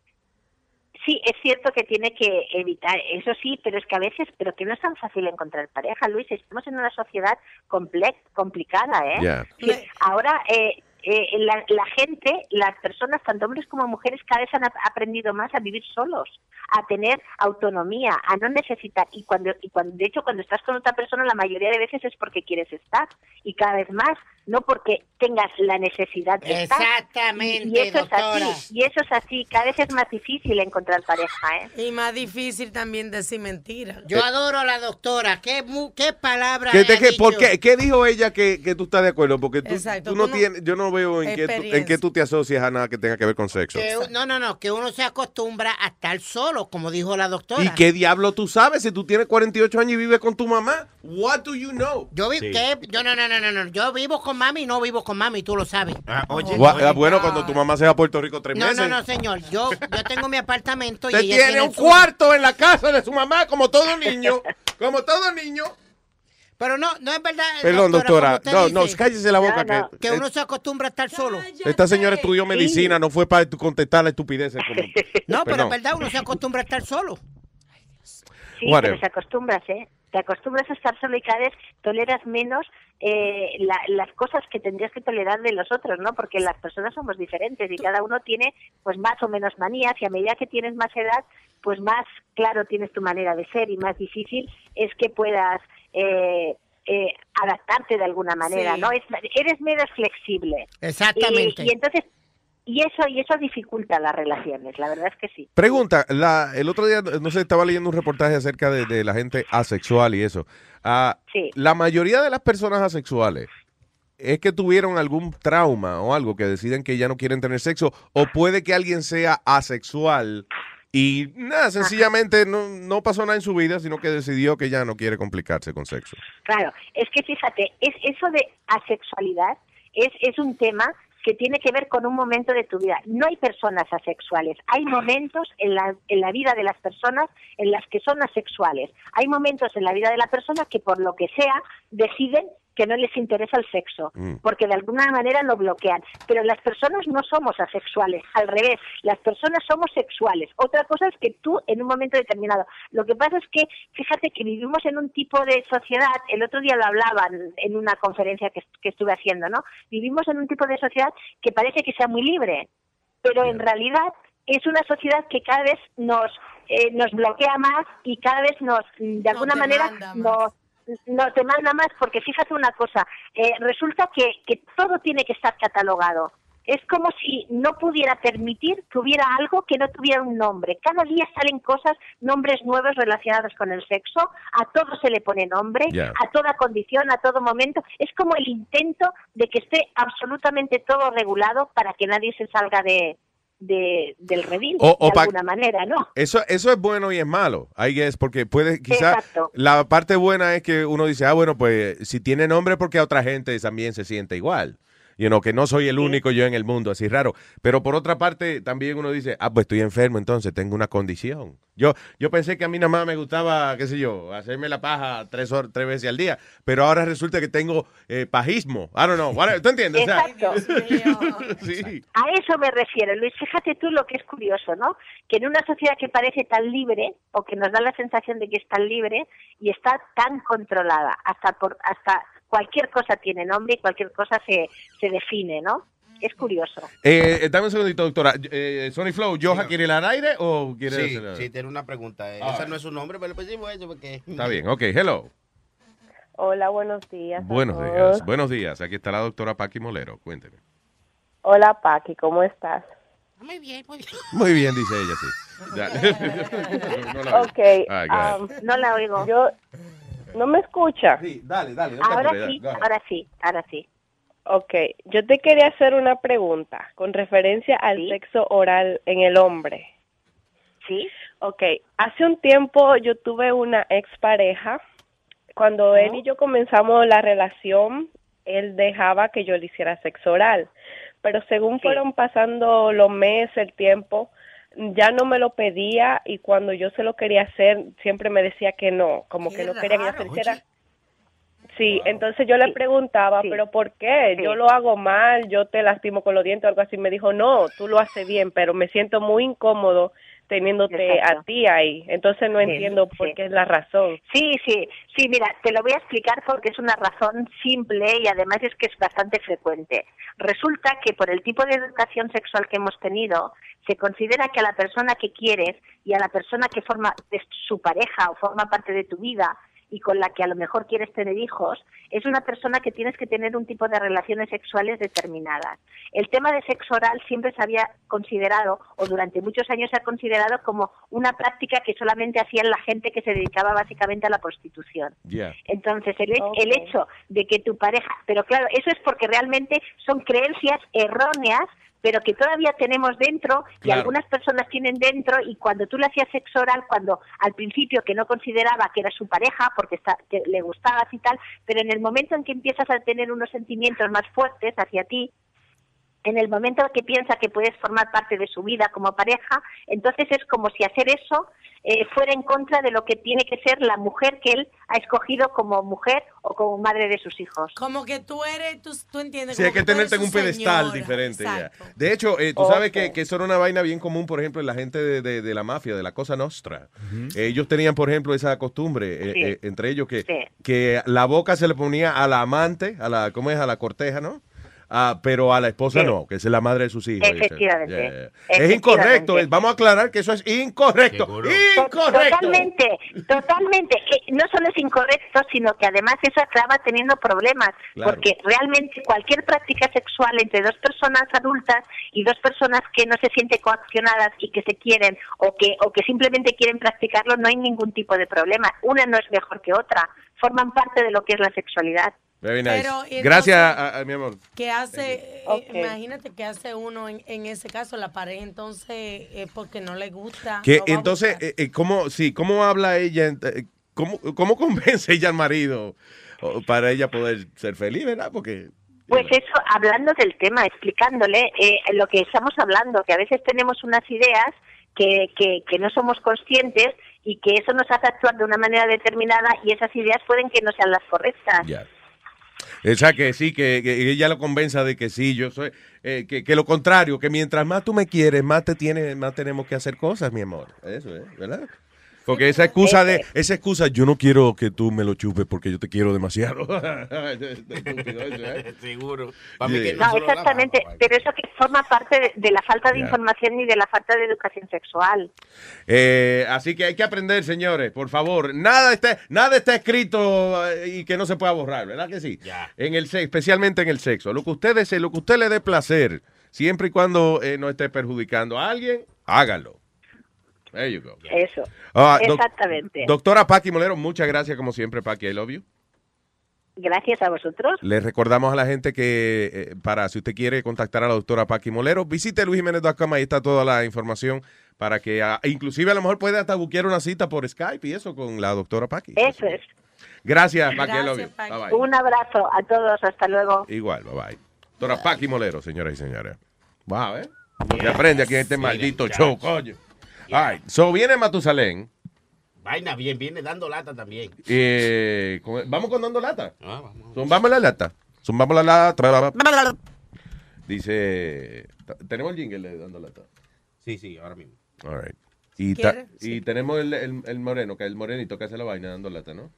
Sí. Es cierto que tiene que evitar, eso sí, pero es que a veces, pero que no es tan fácil encontrar pareja, Luis, estamos en una sociedad complex, complicada, ¿eh? Sí, ahora, eh, eh, la, la gente, las personas, tanto hombres como mujeres, cada vez han ap- aprendido más a vivir solos, a tener autonomía, a no necesitar. Y cuando, y cuando, de hecho, cuando estás con otra persona, la mayoría de veces es porque quieres estar. Y cada vez más, no porque tengas la necesidad de estar. Exactamente, Y, y eso doctora. es así. Y eso es así. Cada vez es más difícil encontrar pareja, ¿eh? Y más difícil también decir mentiras. Yo adoro a la doctora. ¿Qué, qué palabra ¿Qué, te- qué- por qué, ¿Qué dijo ella que, que tú estás de acuerdo? Porque tú, Exacto, tú no tienes, yo no veo en qué, tú, en qué tú te asocias a nada que tenga que ver con sexo. Que no, no, no, que uno se acostumbra a estar solo, como dijo la doctora. ¿Y qué diablo tú sabes si tú tienes 48 años y vives con tu mamá? What do you know? Yo vi Sí. que yo no, no, no, no, no, yo vivo con mami y no vivo con mami, tú lo sabes. Gua- ah, bueno, cuando tu mamá se va a Puerto Rico tres No, meses. no, no, señor. Yo, yo tengo mi apartamento y Usted ella tiene tiene un cuarto en la casa de su mamá, como todo niño. como todo niño. Pero no, no es verdad. Perdón, doctora. como No, usted no, dice. cállese la boca. No, no, que, que uno se acostumbra a estar solo. esta señora estudió medicina, no fue para tu- contestar la estupidez. No, pero Perdón. es verdad, uno se acostumbra a estar solo. Sí, Whatever. pero te acostumbras, ¿eh? Te acostumbras a estar solo y cada vez toleras menos eh, la- las cosas que tendrías que tolerar de los otros, ¿no? Porque las personas somos diferentes y cada uno tiene pues más o menos manías y a medida que tienes más edad, pues más claro tienes tu manera de ser y más difícil es que puedas eh, eh, adaptarte de alguna manera, Sí. ¿no? Es- eres menos flexible. Exactamente. Y, y entonces, y eso, y eso dificulta las relaciones, la verdad es que sí. Pregunta, la, el otro día, no sé, estaba leyendo un reportaje acerca de, de la gente asexual y eso. Ah, La mayoría de las personas asexuales es que tuvieron algún trauma o algo que deciden que ya no quieren tener sexo o puede que alguien sea asexual y nada, sencillamente no, no pasó nada en su vida, sino que decidió que ya no quiere complicarse con sexo. Claro, es que fíjate, es eso de asexualidad es, es un tema que tiene que ver con un momento de tu vida. No hay personas asexuales, hay momentos en la, en la vida de las personas en las que son asexuales. Hay momentos en la vida de la persona que por lo que sea deciden que no les interesa el sexo, Mm. porque de alguna manera lo bloquean. Pero las personas no somos asexuales, al revés, las personas somos sexuales. Otra cosa es que tú en un momento determinado. Lo que pasa es que, fíjate que vivimos en un tipo de sociedad, el otro día lo hablaban en una conferencia que, que estuve haciendo, ¿no? Vivimos en un tipo de sociedad que parece que sea muy libre, pero en realidad es una sociedad que cada vez nos eh, nos bloquea más y cada vez nos de alguna manera nos nos demanda más porque fíjate una cosa eh, resulta que, que todo tiene que estar catalogado es como si no pudiera permitir que hubiera algo que no tuviera un nombre. Cada día salen cosas, nombres nuevos relacionados con el sexo, a todo se le pone nombre, a toda condición, a todo momento. Es como el intento de que esté absolutamente todo regulado para que nadie se salga de, de- del redil, O- o de alguna manera, ¿no? Eso, eso es bueno y es malo, I guess, porque puede, quizá, Exacto. la parte buena es que uno dice, ah, bueno, pues si tiene nombre porque a otra gente también se siente igual. You know, que no soy el único yo en el mundo, así raro. Pero por otra parte, también uno dice, ah, pues estoy enfermo, entonces tengo una condición. Yo, yo pensé que a mí nada más me gustaba, qué sé yo, hacerme la paja tres, hor- tres veces al día, pero ahora resulta que tengo eh, pajismo. I don't know. ¿Tú entiendes? O sea, Exacto. sí. A eso me refiero, Luis. Fíjate tú lo que es curioso, ¿no? Que en una sociedad que parece tan libre, o que nos da la sensación de que es tan libre, y está tan controlada, hasta por hasta cualquier cosa tiene nombre y cualquier cosa se, se define, ¿no? Es curioso. Eh, dame un segundito, doctora. Eh, Sony Flow, ¿Joja quiere ir al aire o quiere Sí, hacer- sí, tiene una pregunta. Eh, Ah. Ese no es su nombre, pero le pusimos eso porque... Está bien, ok, hello. Hola, buenos días. a Buenos todos. días, buenos días. Aquí está la doctora Paqui Molero, cuénteme. Hola, Paqui, ¿cómo estás? Muy bien, muy bien. Muy bien, dice ella, sí. Ya. No la oigo. Ok, go ahead. um, No la oigo. Yo, ¿No me escucha? Sí, dale, dale. Ahora sí, ahora sí, ahora sí. Ok, yo te quería hacer una pregunta con referencia al sexo oral en el hombre. Sí. Ok, hace un tiempo yo tuve una expareja. Cuando él y yo comenzamos la relación, él dejaba que yo le hiciera sexo oral. Pero según fueron pasando los meses, el tiempo, ya no me lo pedía y cuando yo se lo quería hacer, siempre me decía que no, como que no quería que yo se lo hiciera. Sí, entonces yo le preguntaba, pero ¿por qué? Yo lo hago mal, yo te lastimo con los dientes o algo así. Me dijo, no, tú lo haces bien, pero me siento muy incómodo teniéndote Exacto. a ti ahí. Entonces no Sí, entiendo por sí. qué es la razón. Sí, sí, sí, mira, te lo voy a explicar porque es una razón simple y además es que es bastante frecuente. Resulta que por el tipo de educación sexual que hemos tenido, se considera que a la persona que quieres y a la persona que forma su pareja o forma parte de tu vida, y con la que a lo mejor quieres tener hijos, es una persona que tienes que tener un tipo de relaciones sexuales determinadas. El tema de sexo oral siempre se había considerado, o durante muchos años se ha considerado como una práctica que solamente hacían la gente que se dedicaba básicamente a la prostitución. Yeah. Entonces, el, el hecho de que tu pareja, pero claro, eso es porque realmente son creencias erróneas, pero que todavía tenemos dentro y Claro. algunas personas tienen dentro y cuando tú le hacías sexo oral, cuando al principio que no consideraba que era su pareja porque está, que le gustabas y tal, pero en el momento en que empiezas a tener unos sentimientos más fuertes hacia ti, en el momento que piensa que puedes formar parte de su vida como pareja, entonces es como si hacer eso eh, fuera en contra de lo que tiene que ser la mujer que él ha escogido como mujer o como madre de sus hijos. Como que tú eres, tú, tú entiendes. Sí, hay que tenerte en un pedestal señora. diferente. ya. De hecho, eh, tú sabes que, que eso era una vaina bien común, por ejemplo, en la gente de, de- de la mafia, de la Cosa Nostra. Ellos tenían, por ejemplo, esa costumbre, eh, Sí. eh, entre ellos, que, Sí. que la boca se le ponía a la amante, a la, ¿cómo es? A la corteja, ¿no? Ah, pero a la esposa Sí. no, que es la madre de sus hijos. Efectivamente. Yeah, yeah. Es incorrecto. eh, Vamos a aclarar que eso es incorrecto. Incorrecto. Totalmente, totalmente. Que no solo es incorrecto, sino que además eso acaba teniendo problemas, Claro. porque realmente cualquier práctica sexual entre dos personas adultas y dos personas que no se sienten coaccionadas y que se quieren o que o que simplemente quieren practicarlo, no hay ningún tipo de problema. Una no es mejor que otra, forman parte de lo que es la sexualidad. Very nice. Pero, entonces- Gracias, a- a- mi amor. ¿Qué hace? eh, imagínate que hace uno en, en ese caso, la pareja, entonces, es porque no le gusta. Que no entonces, eh, eh, ¿cómo, sí, ¿cómo habla ella? ¿Cómo, cómo convence ella al marido para ella poder ser feliz, verdad? Porque Pues eso, hablando del tema, explicándole eh, lo que estamos hablando, que a veces tenemos unas ideas que, que, que no somos conscientes y que eso nos hace actuar de una manera determinada y esas ideas pueden que no sean las correctas. Ya. O sea, que sí, que, ella lo convenza de que sí, yo soy, eh, que, que lo contrario, que mientras más tú me quieres, más te tienes, más tenemos que hacer cosas, mi amor. Eso es, ¿verdad? Porque esa excusa de, esa excusa, yo no quiero que tú me lo chupes porque yo te quiero demasiado. Seguro. No, exactamente, pero eso que forma parte de, de la falta de información y de la falta de educación sexual. Eh, así que hay que aprender, señores, por favor. Nada está, nada está escrito eh, y que no se pueda borrar, ¿verdad que sí? En el sexo, especialmente en el sexo. Lo que usted desee, lo que usted le dé placer, siempre y cuando eh, no esté perjudicando a alguien, hágalo. There you go. Eso. Ah, doc- Exactamente. Doctora Paqui Molero, muchas gracias como siempre, Paqui. I love you. Gracias a vosotros. Le recordamos a la gente que eh, para si usted quiere contactar a la doctora Paqui Molero, visite luisjiménez.com, ahí está toda la información para que, ah, inclusive a lo mejor puede hasta buquear una cita por Skype y eso con la doctora Paqui. Eso es. Gracias, Paqui. Gracias, Paqui. Bye, bye. Un abrazo a todos, hasta luego. Igual, bye bye. Doctora Paqui Molero, señoras y señores. Wow, ¿eh? Se aprende aquí en este Sí, maldito show, coño. All right, so viene Matusalén. Vaina bien, viene dando lata también. Eh, con- vamos con dando lata. Ah, vamos. Zumbamos la lata. Zumbamos la lata. Dice. ¿Tenemos el jingle de dando lata? Sí, sí, ahora mismo. All right. Y, ta- ¿Quiere? y tenemos el, el, el moreno, que es el morenito que hace la vaina dando lata, ¿no?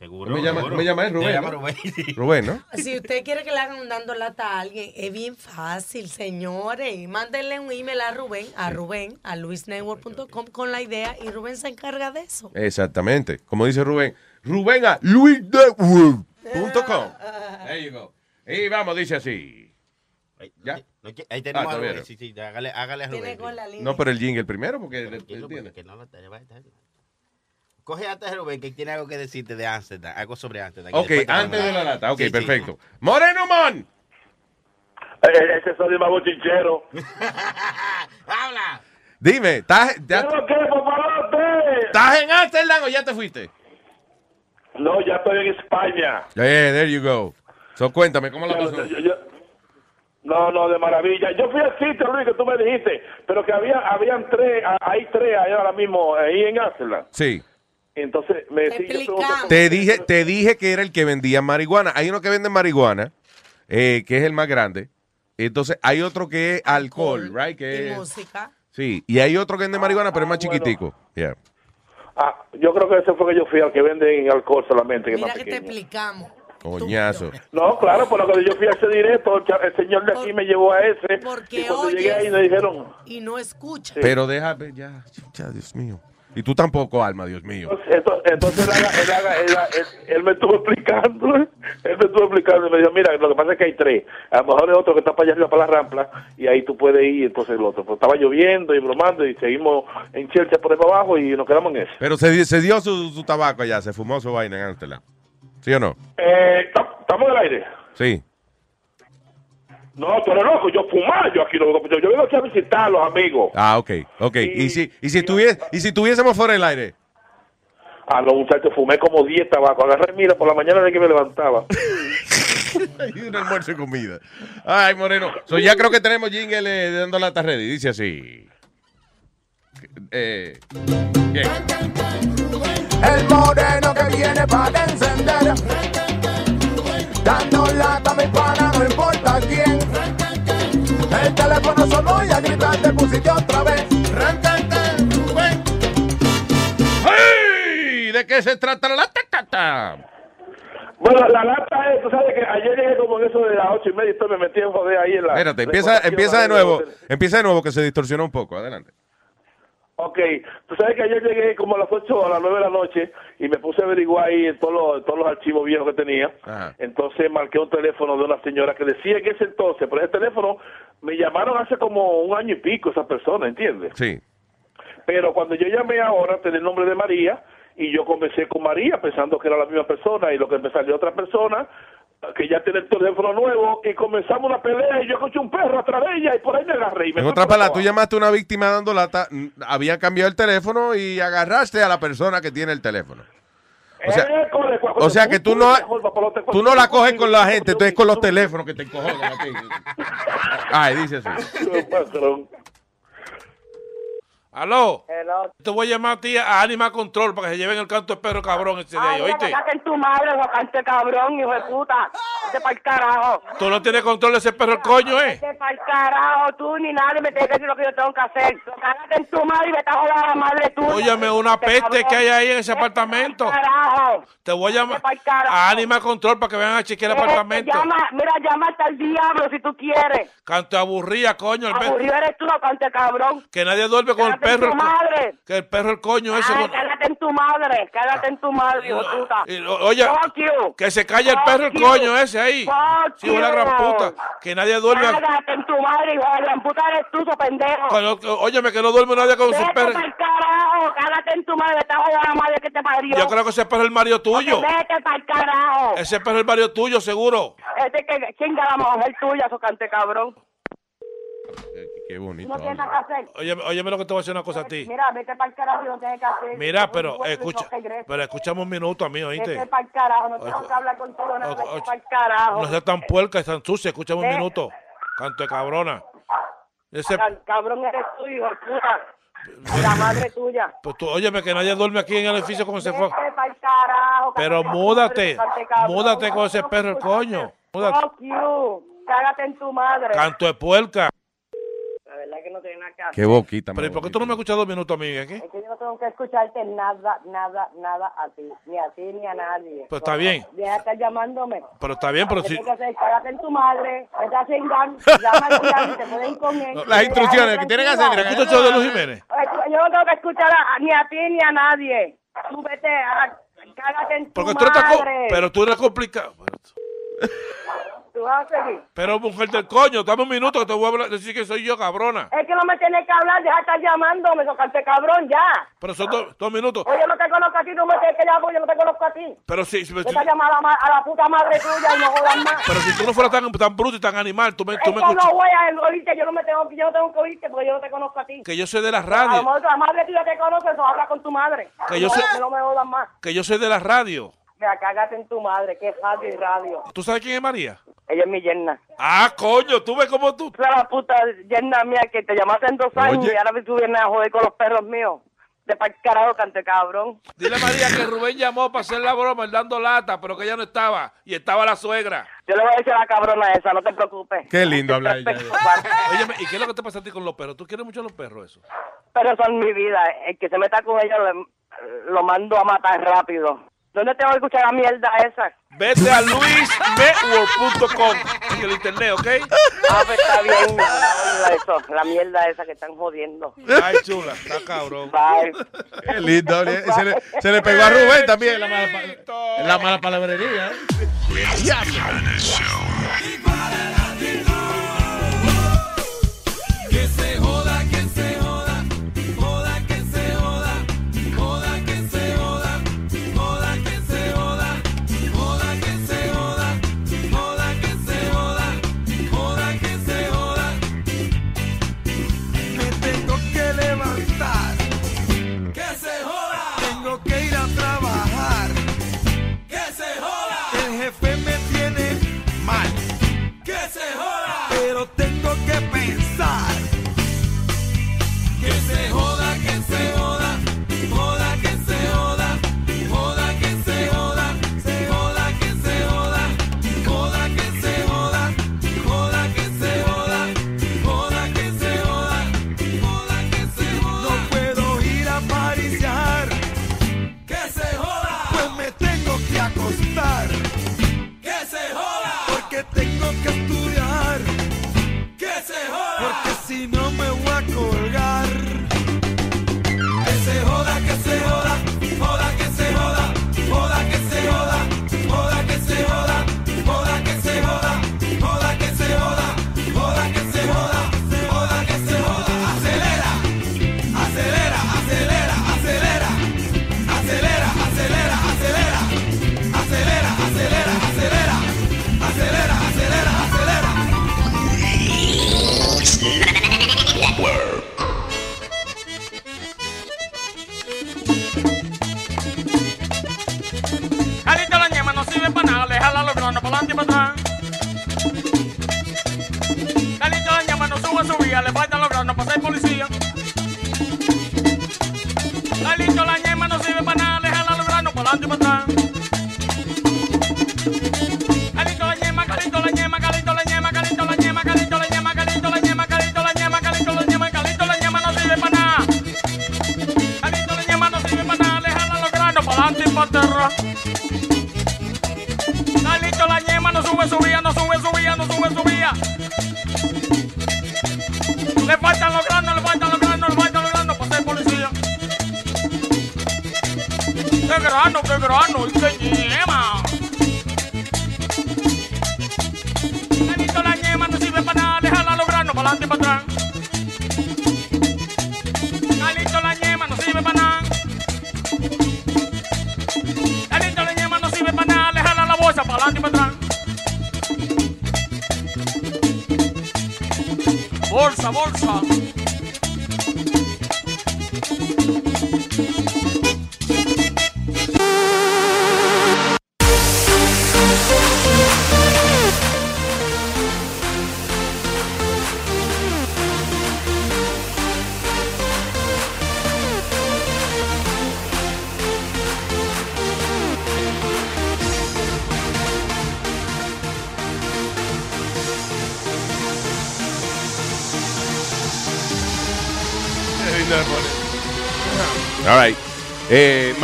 Seguro. ¿Cómo me llama, seguro. ¿cómo me llama Rubén. llama ¿no? Rubén, sí. Rubén, ¿no? Si usted quiere que le hagan un dando lata a alguien, es bien fácil, señores. Mándenle un email a Rubén, a Rubén, a luisnetwork.com con la idea y Rubén se encarga de eso. Exactamente. Como dice Rubén. Rubén a luisnetwork.com. There you go. Y vamos, dice así. ¿Ya? No, Ahí tenemos Ah, a todavía Rubén. no. Sí, sí, hágale, hágale a Tiene Rubén. con la línea. No, pero el jingle primero, porque él Tranquilo, tiene. porque no lo te- va a estar- Coge antes Rubén, que tiene algo que decirte de Amsterdam, algo sobre Amsterdam. Ok, antes de la lata. Ok, perfecto. Moreno Man. Ese soy más bochinchero. ¡Habla! Dime, ¿estás ya- ¿estás en Amsterdam o ya te fuiste? No, ya estoy en España. Yeah, there you go. So, cuéntame, ¿cómo la pasó? Yo- yo- no, no, de maravilla. Yo fui al sitio, Luis, que tú me dijiste, pero que había, habían tres, hay tres ahí ahora mismo, ahí en Amsterdam. Sí. Entonces, me decía, yo Te dije, te dije que era el que vendía marihuana. Hay uno que vende marihuana, eh, que es el más grande. Entonces, hay otro que es alcohol, right? Que Y es- música. sí. Y hay otro que vende marihuana, pero es más chiquitico. Yeah. Ah, yo creo que ese fue que yo fui al que venden alcohol solamente, que es Mira más que te pequeño. explicamos. Coñazo. No, claro, por lo que yo fui a ese directo, el señor de aquí me llevó a ese. Porque y cuando oyes llegué ahí me dijeron, y no escucha. Pero déjame, ya, ya, Dios mío. Y tú tampoco, Alma, Dios mío. Entonces, entonces él, haga- él, haga- él, me estuvo explicando, él me estuvo explicando y me dijo, mira, lo que pasa es que hay tres. A lo mejor es otro que está para allá arriba, para la rampla, y ahí tú puedes ir, entonces el otro. Pues estaba lloviendo y bromando y seguimos en Chelsea por ahí para abajo y nos quedamos en eso. Pero se, se dio su, su tabaco allá, se fumó su vaina en Amsterdam. ¿Sí o no? Eh, ¿tam- ¿Estamos en el aire? Sí. No, tú eres loco, yo fumar, yo aquí, no- yo, yo vengo aquí a visitar a los amigos. Ah, ok, ok. ¿Y, si, y, si tuvies- y si tuviésemos fuera del aire? A los muchachos fumé como 10 tabacos, agarré, mira, por la mañana de que me levantaba. y un almuerzo y comida. Ay, Moreno. So, ya creo que tenemos jingle eh, dando lata ready. Dice así. Eh, bien. El moreno que viene para encender. Dando lata a mi quién. El teléfono sonó y a gritar te pusiste otra vez. ¡Hey! ¿De qué se trata la lata? tata? Bueno, la lata es, tú sabes que ayer llegué como en eso de las ocho y media y me metí en joder ahí en la... Espérate, empieza, empieza de nuevo. Empieza de nuevo que se distorsionó un poco. Adelante. Ok, tú sabes que ayer llegué como a las 8 a las 9 de la noche y me puse a averiguar ahí en todos los, todos los archivos viejos que tenía. Ajá. Entonces marqué un teléfono de una señora que decía en ese entonces, pero ese teléfono me llamaron hace como un año y pico esa persona, ¿entiendes? Sí. Pero cuando yo llamé ahora, tenía el nombre de María y yo conversé con María pensando que era la misma persona y lo que me salió otra persona que ya tiene el teléfono nuevo y comenzamos una pelea y yo escuché un perro atrás de ella y por ahí me agarré y me En palabras, abajo. tú llamaste a una víctima dando lata, había cambiado el teléfono y agarraste a la persona que tiene el teléfono. O sea, cu- o sea que tú no, tú no la coges con la gente, tú es con los teléfonos que te encojonan a ti. Ay, dice así. Aló. Hello. Te voy a llamar a ti a Anima Control para que se lleven el canto de perro cabrón ese Ay, mira, ¿oíste? que en tu madre, guacante cabrón, hijo de puta. Vete pa'l carajo. Tú no tienes control de ese perro el coño, ¿eh? Vete pa'l carajo, tú ni nadie me tienes que decir lo que yo tengo que hacer. Cágate en tu madre y vete a joder a la madre tuya. Óyame, una Este peste que hay ahí en ese apartamento. Carajo. Te voy a llamar a Anima Control para que vengan a chequear el apartamento. Llama, mira, llama hasta el diablo si tú quieres. Canto aburría, coño. El. Aburrido eres tú, guacante cabrón. Que nadie duerme con el Cágate en perro. tu el madre. Que el perro, el coño ese. Ay, cágate en tu madre, cágate en tu madre, hijo de puta. Oye, que se calle el perro, el coño ese ahí. Sí, la gran puta. Que nadie duerme. Cágate en tu madre, hijo de gran puta eres tú, so pendejo. Óyeme, que no duerme nadie con su Vete perro. pa'l carajo, cágate en tu madre, te voy a la madre que te parió. Yo creo que ese perro es el Mario tuyo. Vete pa'l carajo. Ese perro es el Mario tuyo, seguro. Este que chinga la mujer tuya, socante cabrón. Qué bonito. No tienes nada que hacer. Óyeme, óyeme lo que te voy a decir una cosa a ti. Mira, vete pa'l carajo y no tienes que hacer. Mira, pero escucha, pero escuchame un minuto a mí, oíste. Vete pa'l carajo, no tengo Oye, que hablar contigo, no, oye, vete pa'l carajo. No seas tan puerca y tan sucia, escúchame un minuto. Canto de cabrona. Ese, Cabrón eres tú, hijo puta. La madre tuya. pues tú, óyeme, que nadie duerme aquí en el edificio como se fue. Vete pa'l carajo. Pero múdate, múdate con ese perro, el coño. Múdate. Cágate en tu madre. Canto de puerca. Que no tiene nada que hacer. Qué boquita, Pero ¿y por qué tú no me escuchas dos minutos a mí aquí? Es que yo no tengo que escucharte nada, nada, nada a ti. Ni a ti ni a nadie. Pues está bien. Deja de estar llamándome. Pero está bien, pero ¿Qué si... tengo que hacer? Cágate en tu madre. Vete a cingar. Llama al diablo y te pueden con él. Las instrucciones que tienen que hacer, mira, ¿Escuchas el show de Luis Jiménez? Yo no tengo que escuchar a- ni a ti ni a nadie. Tú vete a... Cágate en tu Porque tú madre. Pero tú eres complicado. Tú vas a seguir. Pero mujer del coño, dame un minuto que te voy a hablar, decir que soy yo, cabrona. Es que no me tienes que hablar. Deja de estar llamándome. Socarte cabrón ya. Pero son dos, dos minutos. Oye, no te conozco a ti. No me tienes que llamar yo no te conozco a ti. Pero si, si- Vete a llamar a la, a la puta madre tuya y no jodas más. pero si tú no fueras tan, tan bruto y tan animal, tú me, tú me escuchas. no voy a oírte, yo no me tengo, yo no tengo que oírte porque yo no te conozco a ti. Que yo soy de la A lo radio. mejor la madre tuya te conoce, eso habla con tu madre. Que yo no, sé- no me jodas más. Que yo soy de la radio. Mira, cágate en tu madre, que es radio y radio. ¿Tú sabes quién es María? Ella es mi yerna. Ah, coño, tú ves cómo tú. La puta yerna mía que te llamaste en dos años Oye. y ahora tú vienes a joder con los perros míos. De pa'l carajo, cante cabrón. Dile a María que Rubén llamó para hacer la broma, él dando lata, pero que ella no estaba. Y estaba la suegra. Yo le voy a decir a la cabrona esa, no te preocupes. Qué lindo habla ella. Óyeme, ¿y qué es lo que te pasa a ti con los perros? ¿Tú quieres mucho a los perros eso? Pero son mi vida. El que se meta con ellos lo mando a matar rápido. ¿Dónde tengo que escuchar la mierda esa? Vete a luisnetwork.com en el internet, ¿ok? Ah, pues está bien. La, mierda esa que están jodiendo. Ay, chula, está cabrón. Bye. Qué lindo. Bye. Se, le, pegó a Rubén también en la mala, la mala palabrería. ¿eh?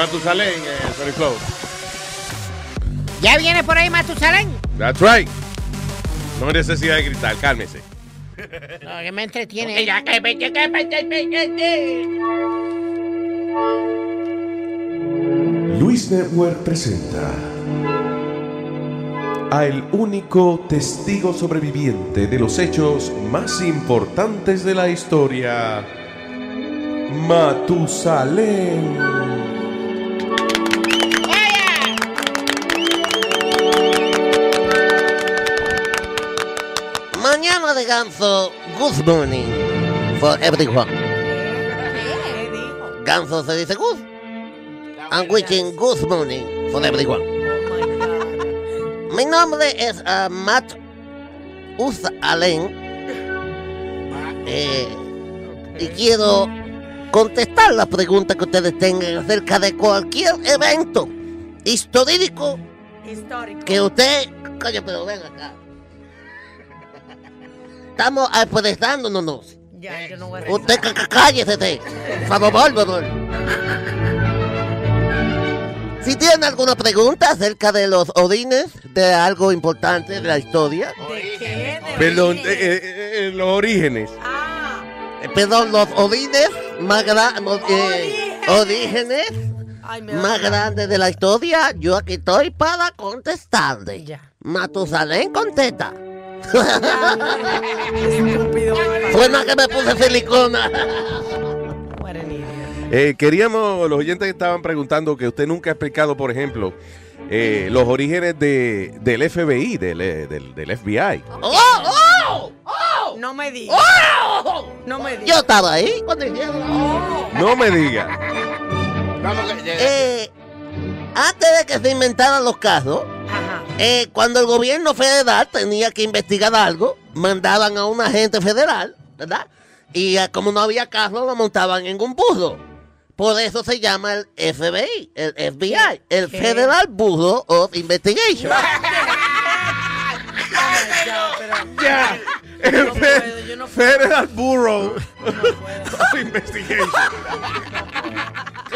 Matusalén, eh, ¿Ya viene por ahí Matusalén? That's right. No hay necesidad de gritar, cálmese. No, que me entretiene. Luis Network presenta a el único testigo sobreviviente de los hechos más importantes de la historia, Matusalén. Ganzo, good morning for everyone. Ganzo se dice good. And wishing good morning for everyone. Mi nombre es ah, Matt Uzalen. Eh, y quiero contestar las preguntas que ustedes tengan acerca de cualquier evento histórico, que usted... Estamos alfabetizándonos. Ya, yo no voy a Usted cállese, por favor, por favor. Si tienen alguna pregunta acerca de los odines, de algo importante de la historia. ¿De qué? Perdón. Eh, eh, eh, eh, los orígenes. Ah. Perdón, los odines más grandes. Orígenes. Más grandes de la historia. Yo aquí estoy para contestarle. Ya. Matusalén contesta. Fue nada que me puse silicona. Eh, queríamos, los oyentes estaban preguntando que usted nunca ha explicado, por ejemplo, eh, los orígenes de, del FBI, del, eh, del, del FBI. ¡Oh, oh! No me digas. ¡Oh! No me digas. Yo estaba ahí cuando. No me diga. Eh, antes de que se inventaran los casos, eh, cuando el gobierno federal tenía que investigar algo, mandaban a un agente federal, ¿verdad? Y eh, como no había caso, lo montaban en un burro. Por eso se llama el FBI, el FBI, el ¿Qué? Federal Bureau of Investigation. Ya. El Federal Bureau of Investigation.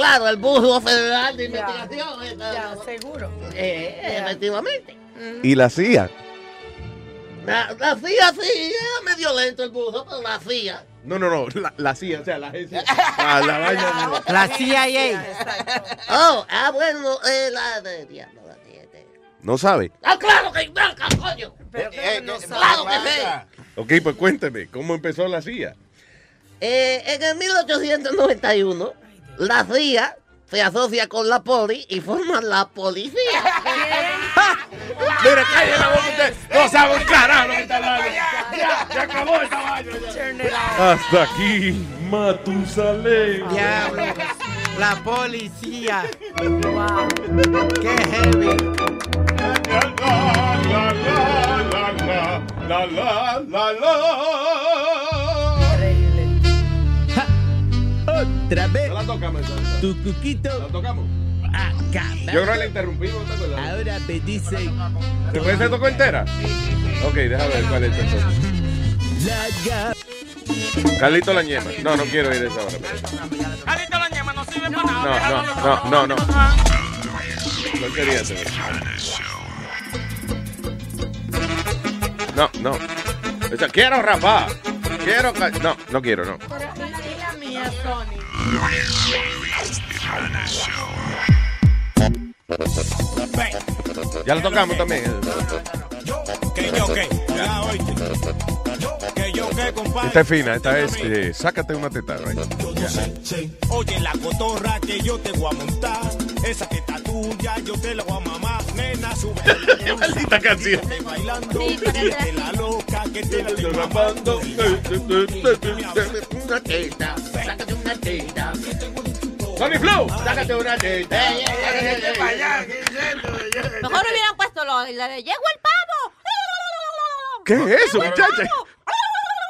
Claro, el Bureau Federal de Investigación. eh, Ya, seguro. eh, efectivamente. Y la CIA. La, la CIA sí, era medio lento el burro, pero la CIA. No, no, no, la, la CIA, o sea, la agencia. La, la vaina. La CIA. Oh, ah, bueno, eh, la de diablo, la de- de- No sabe. Ah, claro que no, coño. Eh, claro que sí. Ok, pues cuénteme, ¿cómo empezó la CIA? Eh, en el 1891, la CIA se asocia con la poli y forma la policía. Mira, cállate la boca usted. No sabe un carajo lo que está hablando. Ya, se acabó esta vaina. Hasta aquí, Matusalén. Diablo. La policía. Qué heavy. La, la, la, la. Otra vez. la tocamos esa. Tu cuquito. La tocamos. Acá. Yo creo que la interrumpimos, ¿te acuerdas? Ahora me dice. ¿Después se tocó entera? Ok, déjame ver cuál es esta entonces. La ga- Carlito la ñema. No, no quiero ir a esa hora. Carlito la ñema no sirve para nada. No, no, no, no, no. No quería hacer. No, no. O sea, quiero rapar. Quiero. No, no quiero, no. la mía, Sony. Ya lo tocamos también. Que yo que, ya oíste. Que yo que, compadre. Esta es fina, esta es. eh, sácate una teta, right? Oye, la cotorra que yo te voy a montar. Esa teta tuya, yo te la voy a mamar. Nena, sube. Qué maldita canción. Bailando. La loca que te la estoy mamando. Una teta, sácate una teta. Sony Flow, sácate una teta. Mejor hubieran puesto lo, la de llegó el pavo. ¿Qué es eso, muchacha?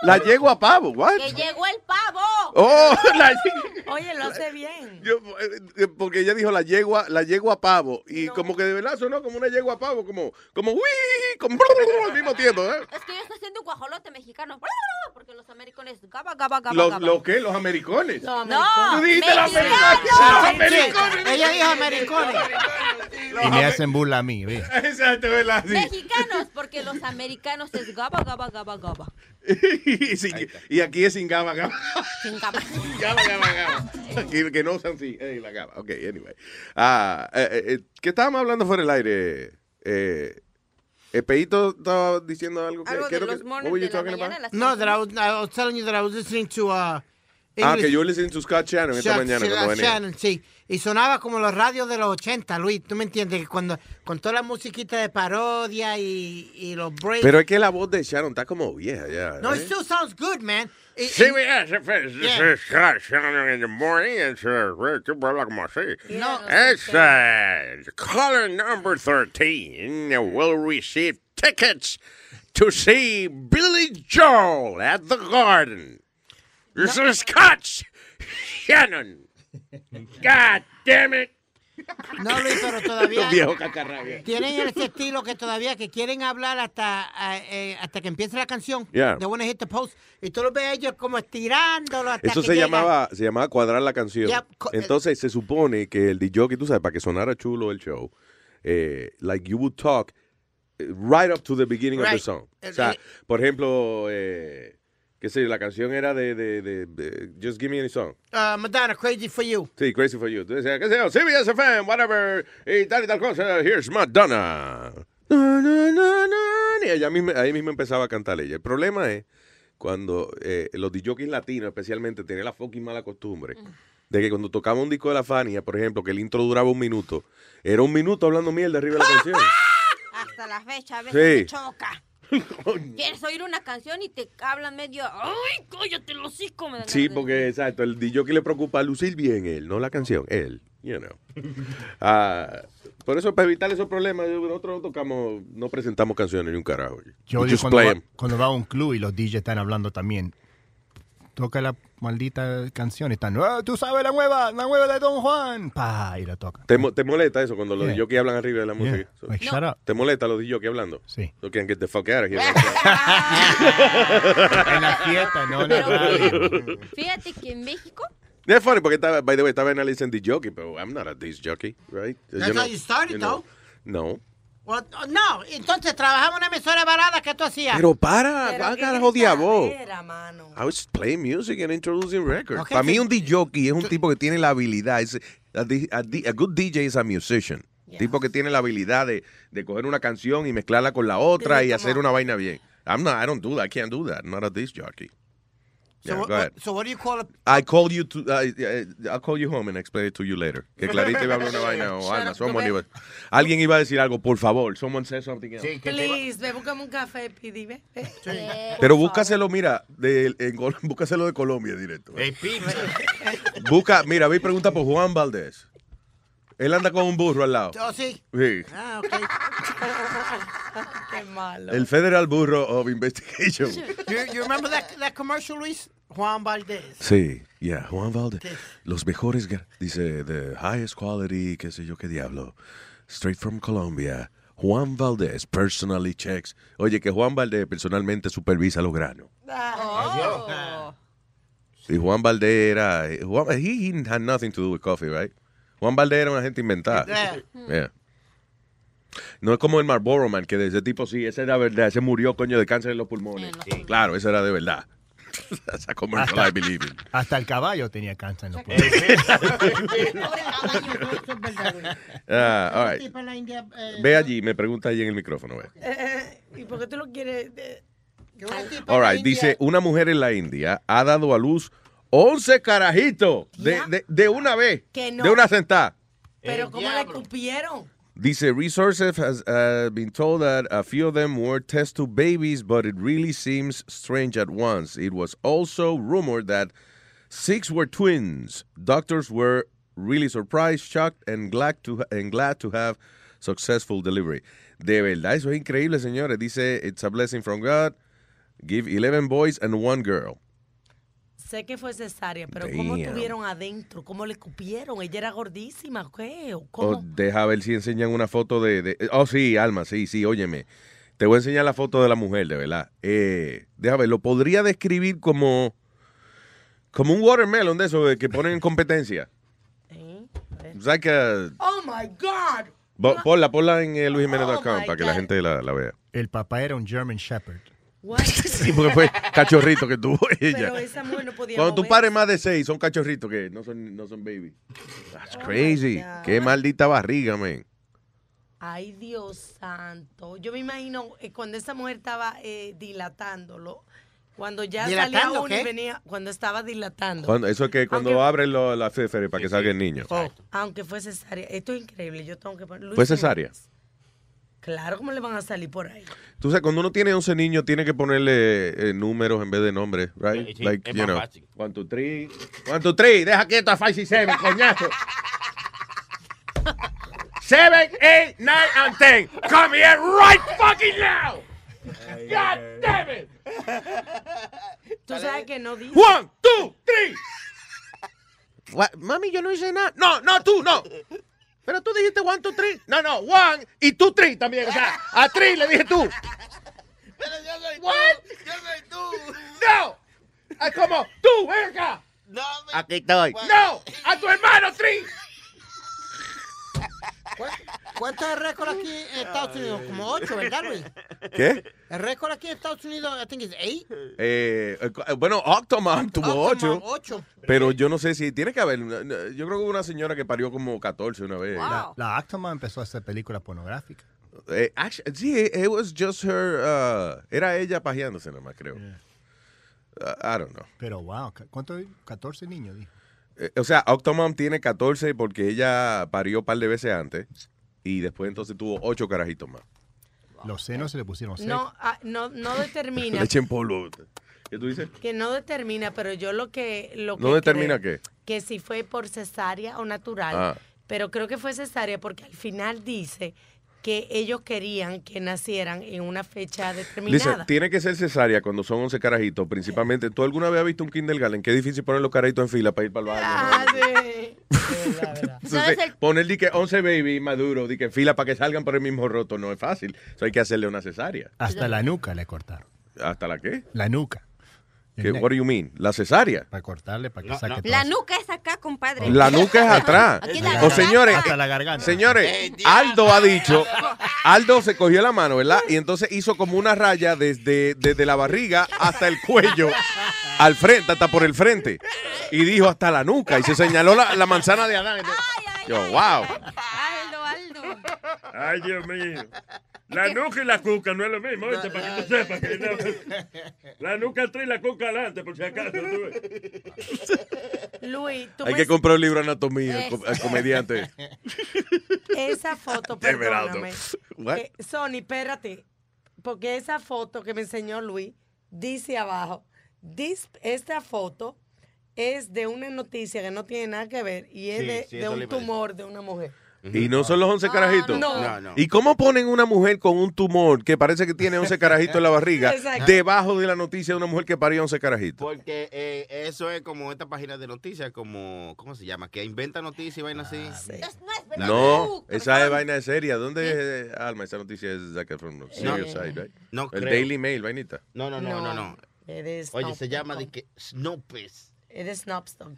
La yegua pavo, what? Que llegó el pavo. Oh, la Oye, lo hace bien. Yo, eh, porque ella dijo la yegua, la yegua pavo. Y como que de verdad sonó como una yegua pavo, como, como uy, como al mismo tiempo, ¿eh? Es que yo estoy haciendo un guajolote mexicano. Porque los americanos gaba, gaba, gaba, ¿Los, gaba. ¿Los qué? ¿Los americones? No, Tú dijiste los mexicanos. americanos. Sí, americanos. Ella dijo americanos. Y me hacen burla a mí, ve. Exacto, ¿verdad? Sí. Mexicanos, porque los americanos es gaba, gaba, gaba, gaba. y, sin- y aquí es sin gaba, gaba. Sin gaba. Gaba, gaba, gaba. Aquí que no usan sí, eh, la gaba. Ok, anyway. Ah, eh, eh, eh, ¿Qué estábamos hablando fuera del aire? Eh, el Peito estaba diciendo algo que... Algo ¿qué de los que- mornings de la mañana, No, that I was, I was telling you that I was listening to uh, Ah, English- que yo listening to Scott Shannon esta mañana cuando venía. Shannon, sí. Y sonaba como los radios de los 80, Luis. ¿Tú me entiendes? Que cuando con toda la musiquita de parodia y, y los breaks. Pero es que la voz de Shannon está como vieja ya. no, ¿eh? it still sounds good, man. It- Sí, it- Yeah. Scott Shannon in the morning. Es, uh, tú hablas como así. No. It's uh, caller number 13 will receive tickets to see Billy Joel at the Garden. This is Scott Shannon. God damn it. No, Luis, pero todavía... Los viejos cacarrabias. Tienen ese estilo que todavía que quieren hablar hasta, eh, eh, hasta que empiece la canción. Yeah. They wanna hit the post. Y tú los ves a ellos como estirándolo hasta Eso que se llega. llamaba, se llamaba cuadrar la canción. Co- Entonces se supone que el DJ, tú sabes, para que sonara chulo el show, eh, like you would talk eh, right up to the beginning of the song. Eh, O sea, eh. por ejemplo, eh, sé, yo, la canción era de, de, de- de Just Give Me Any Song. Uh, Madonna, Crazy for You. Sí, Crazy for You. Tú decías, qué sé yo, CBS FM, whatever, y tal y tal cosa, here's Madonna. Na, na, na, na, Y ella misma- ahí mismo empezaba a cantar ella. El problema es cuando eh, los DJs latinos especialmente tenían la fucking mala costumbre de que cuando tocaba un disco de la Fania, por ejemplo, que el intro duraba un minuto, era un minuto hablando mierda arriba de la canción. Hasta la fecha a veces Sí. te choca. Quieres oír una canción y te hablan medio. ¡Ay, cállate los hocico! Me Sí, porque exacto, el DJ que le preocupa lucir bien él, no la canción, él, you know. Ah, por eso, para evitar esos problemas, nosotros no tocamos, no presentamos canciones ni un carajo. Yo just cuando play va, cuando va a un club y los DJs están hablando también. Toca la maldita canción y están, "Ah, tú sabes la nueva, la nueva de Don Juan. Pa, y la toca. ¿Te, mo- te molesta eso cuando los Yeah. Que hablan arriba de la música? Yeah. Like, shut up. ¿Te molesta los que hablando? Sí. So can get the fuck out of here. en la fiesta, no en la radio. Fíjate que en México. Es funny porque estaba, by the way, estaba analizando disc jockey, pero I'm not a disc jockey, right? That's Yo no- how you started, you know, No. No, entonces trabajamos en una emisora barata que tú hacías. Pero para, Pero. Era, mano. I was playing music and introducing records. Okay, Para mí un DJ es un tipo que tiene la habilidad. es- a, a a good DJ is a musician. Tipo que tiene la habilidad de, de coger una canción y mezclarla con la otra y hacer una vaina bien. I'm not, I don't do that. I can't do that. I'm not a disc jockey. So, Yeah, what, go ahead. so what do you call it? I call you to, uh, I'll call you home and explain it to you later. Que Clarita iba a hablar una vaina o up, someone iba- alguien iba a decir algo, por favor. Someone say something else. Please, ve, búscame un café, Pidi, ve. ve. Pero búscaselo, mira, de, en Col- búscaselo de Colombia directo. Busca, mira, ve y pregunta por Juan Valdés. Él anda con un burro al lado. Oh, sí. Sí. Ah, ok. Qué malo. El Federal Bureau of Investigation. You, you remember that, that commercial, Luis? Juan Valdez. Sí, yeah, Juan Valdés. Los mejores, dice, the highest quality, qué sé yo qué diablo. Straight from Colombia. Juan Valdés personally checks. Oye, que Juan Valdés personalmente supervisa los granos. Oh. Juan Valdés era. eh, Juan, he, he had nothing to do with coffee, right? Juan Valdés era una gente inventada. Yeah. Yeah. No es como el Marlboro Man, que de ese tipo sí, ese era verdad, ese murió coño de cáncer en los pulmones. Claro, ese era de verdad. Esa commercial I believe in. Hasta el caballo tenía cáncer en los pulmones. Ah, all right. Ve allí, me pregunta allí en el micrófono. Ve. Eh, ¿Y por qué tú lo quieres? eh, All right, dice, una mujer en la India ha dado a luz 11 carajitos de, de, de una vez, Que no. de una sentada. Pero ¿cómo le escupieron? Dice, resources has uh, been told that a few of them were test tube babies, but it really seems strange at once. It was also rumored that six were twins. Doctors were really surprised, shocked, and glad to and glad to have successful delivery. De verdad, eso es increíble, señores. Dice, it's a blessing from God. Give 11 boys and one girl. Sé que fue cesárea, pero ¿cómo Damn. tuvieron adentro? ¿Cómo le escupieron? Ella era gordísima, ¿qué? ¿O Oh, ¿Cómo? deja ver si enseñan una foto de, de- Oh, sí, Alma, sí, sí, óyeme. Te voy a enseñar la foto de la mujer, de verdad. Eh, deja ver, lo podría describir como... Como un watermelon de eso que ponen en competencia. It's like a- Oh my God. bo- ponla, ponla en eh, Oh luisjimenez.com para que la gente la, la vea. El papá era un German Shepherd. Sí, porque fue cachorrito que tuvo ella. Pero esa mujer no podía Cuando tú moverse. pares más de seis, son cachorritos que no son, no son baby. That's Oh crazy. Qué maldita barriga, man. Ay, Dios santo. Yo me imagino eh, cuando esa mujer estaba eh, dilatándolo, cuando ya salía ¿Dilatando uno y qué? venía, cuando estaba dilatando. Cuando- eso es que cuando Aunque- abren lo- la féfere para que salga el niño. Aunque fue cesárea. Esto es increíble. Yo tengo que poner. Luis ¿Fue Jiménez. Claro, ¿cómo le van a salir por ahí? Tú sabes, cuando uno tiene 11 niños, tiene que ponerle eh, números en vez de nombres, right? Sí, sí, like, es you más know, fácil. one, two, three. One, two, three. Deja quieto a Five, six, seven, coñazo. seven, eight, nine, and ten. Come here right fucking now. God damn it. Tú sabes que no dice. One, two, three. What? Mami, yo no hice nada. No, no, tú, no. Pero tú dijiste one, two, three. No, no, one y two, three también. O sea, a three le dije tú. Pero yo soy What? tú. Yo soy tú. No. Es como, tú, ven acá. No, me- Aquí estoy. No, a tu hermano, three. ¿Cuánto es el récord aquí en Estados Unidos? Como ocho, ¿verdad, Luis? ¿Qué? El récord aquí en Estados Unidos, I think it's eight. Eh, eh, bueno, Octomom tuvo Octomom, ocho. ocho. Pero yo no sé si tiene que haber. Yo creo que hubo una señora que parió como 14 una vez. La, la Actoma empezó a hacer películas pornográficas. Eh, actu- sí, it was just her. uh, era ella pajeándose nomás, creo. Uh, I don't know. Pero wow, ¿cuántos? 14 niños, dijo. Eh, o sea, Octomom tiene 14 porque ella parió un par de veces antes. Y después entonces tuvo 8 carajitos más. Los senos se le pusieron secos. No, ah, no, no determina. Leche en polvo. ¿Qué tú dices? Que no determina, pero yo lo que. Lo que ¿No determina creo- qué? Que si fue por cesárea o natural. Ah. Pero creo que fue cesárea porque al final dice que ellos querían que nacieran en una fecha Dice, determinada. tiene que ser cesárea cuando son 11 carajitos, principalmente. ¿Tú alguna vez has visto un kindergarten? Qué difícil poner los carajitos en fila para ir para el baño. Ah, sí. Entonces, poner di que 11 baby maduro, di que fila para que salgan por el mismo roto no es fácil. Eso hay que hacerle una cesárea. Hasta la nuca le cortaron. ¿Hasta la qué? La nuca. ¿Qué what do you mean? ¿La cesárea? Para cortarle, para que saque La nuca es acá, compadre. La nuca es atrás. Aquí la O garganta. señores, Hasta la garganta. señores, Aldo ha dicho, Aldo se cogió la mano, ¿verdad? Y entonces hizo como una raya desde, desde la barriga hasta el cuello, al frente, hasta por el frente. Y dijo hasta la nuca y se señaló la, la manzana de Adán. Yo, wow. Aldo, Aldo. Ay, Dios mío. La nuca y la cuca no es lo mismo, ¿oíste? Para que tú sepas que no. La nuca atrás y la cuca adelante, por si acaso. ¿tú ves? Luis, tú Hay que comprar un libro de anatomía co- al comediante. esa foto, perdóname. Eh, Sony, espérate. Porque esa foto que me enseñó Luis dice abajo, "This- esta foto es de una noticia que no tiene nada que ver y es Sí, de, sí, un tumor de una mujer. Y no son los 11 carajitos. no. No, no. ¿Y cómo ponen una mujer con un tumor que parece que tiene 11 carajitos en la barriga debajo de la noticia de una mujer que parió 11 carajitos? Porque eh, eso es como esta página de noticias, como, ¿cómo se llama? Que inventa noticias y vaina así. La No, esa es vaina de seria. ¿Dónde es, Alma? Esa noticia es Efron, no, Serious Side, right? no El creo. Daily Mail, vainita. No, no, no, no, no. Oye, se llama de que Snoopes. Eres Snopston.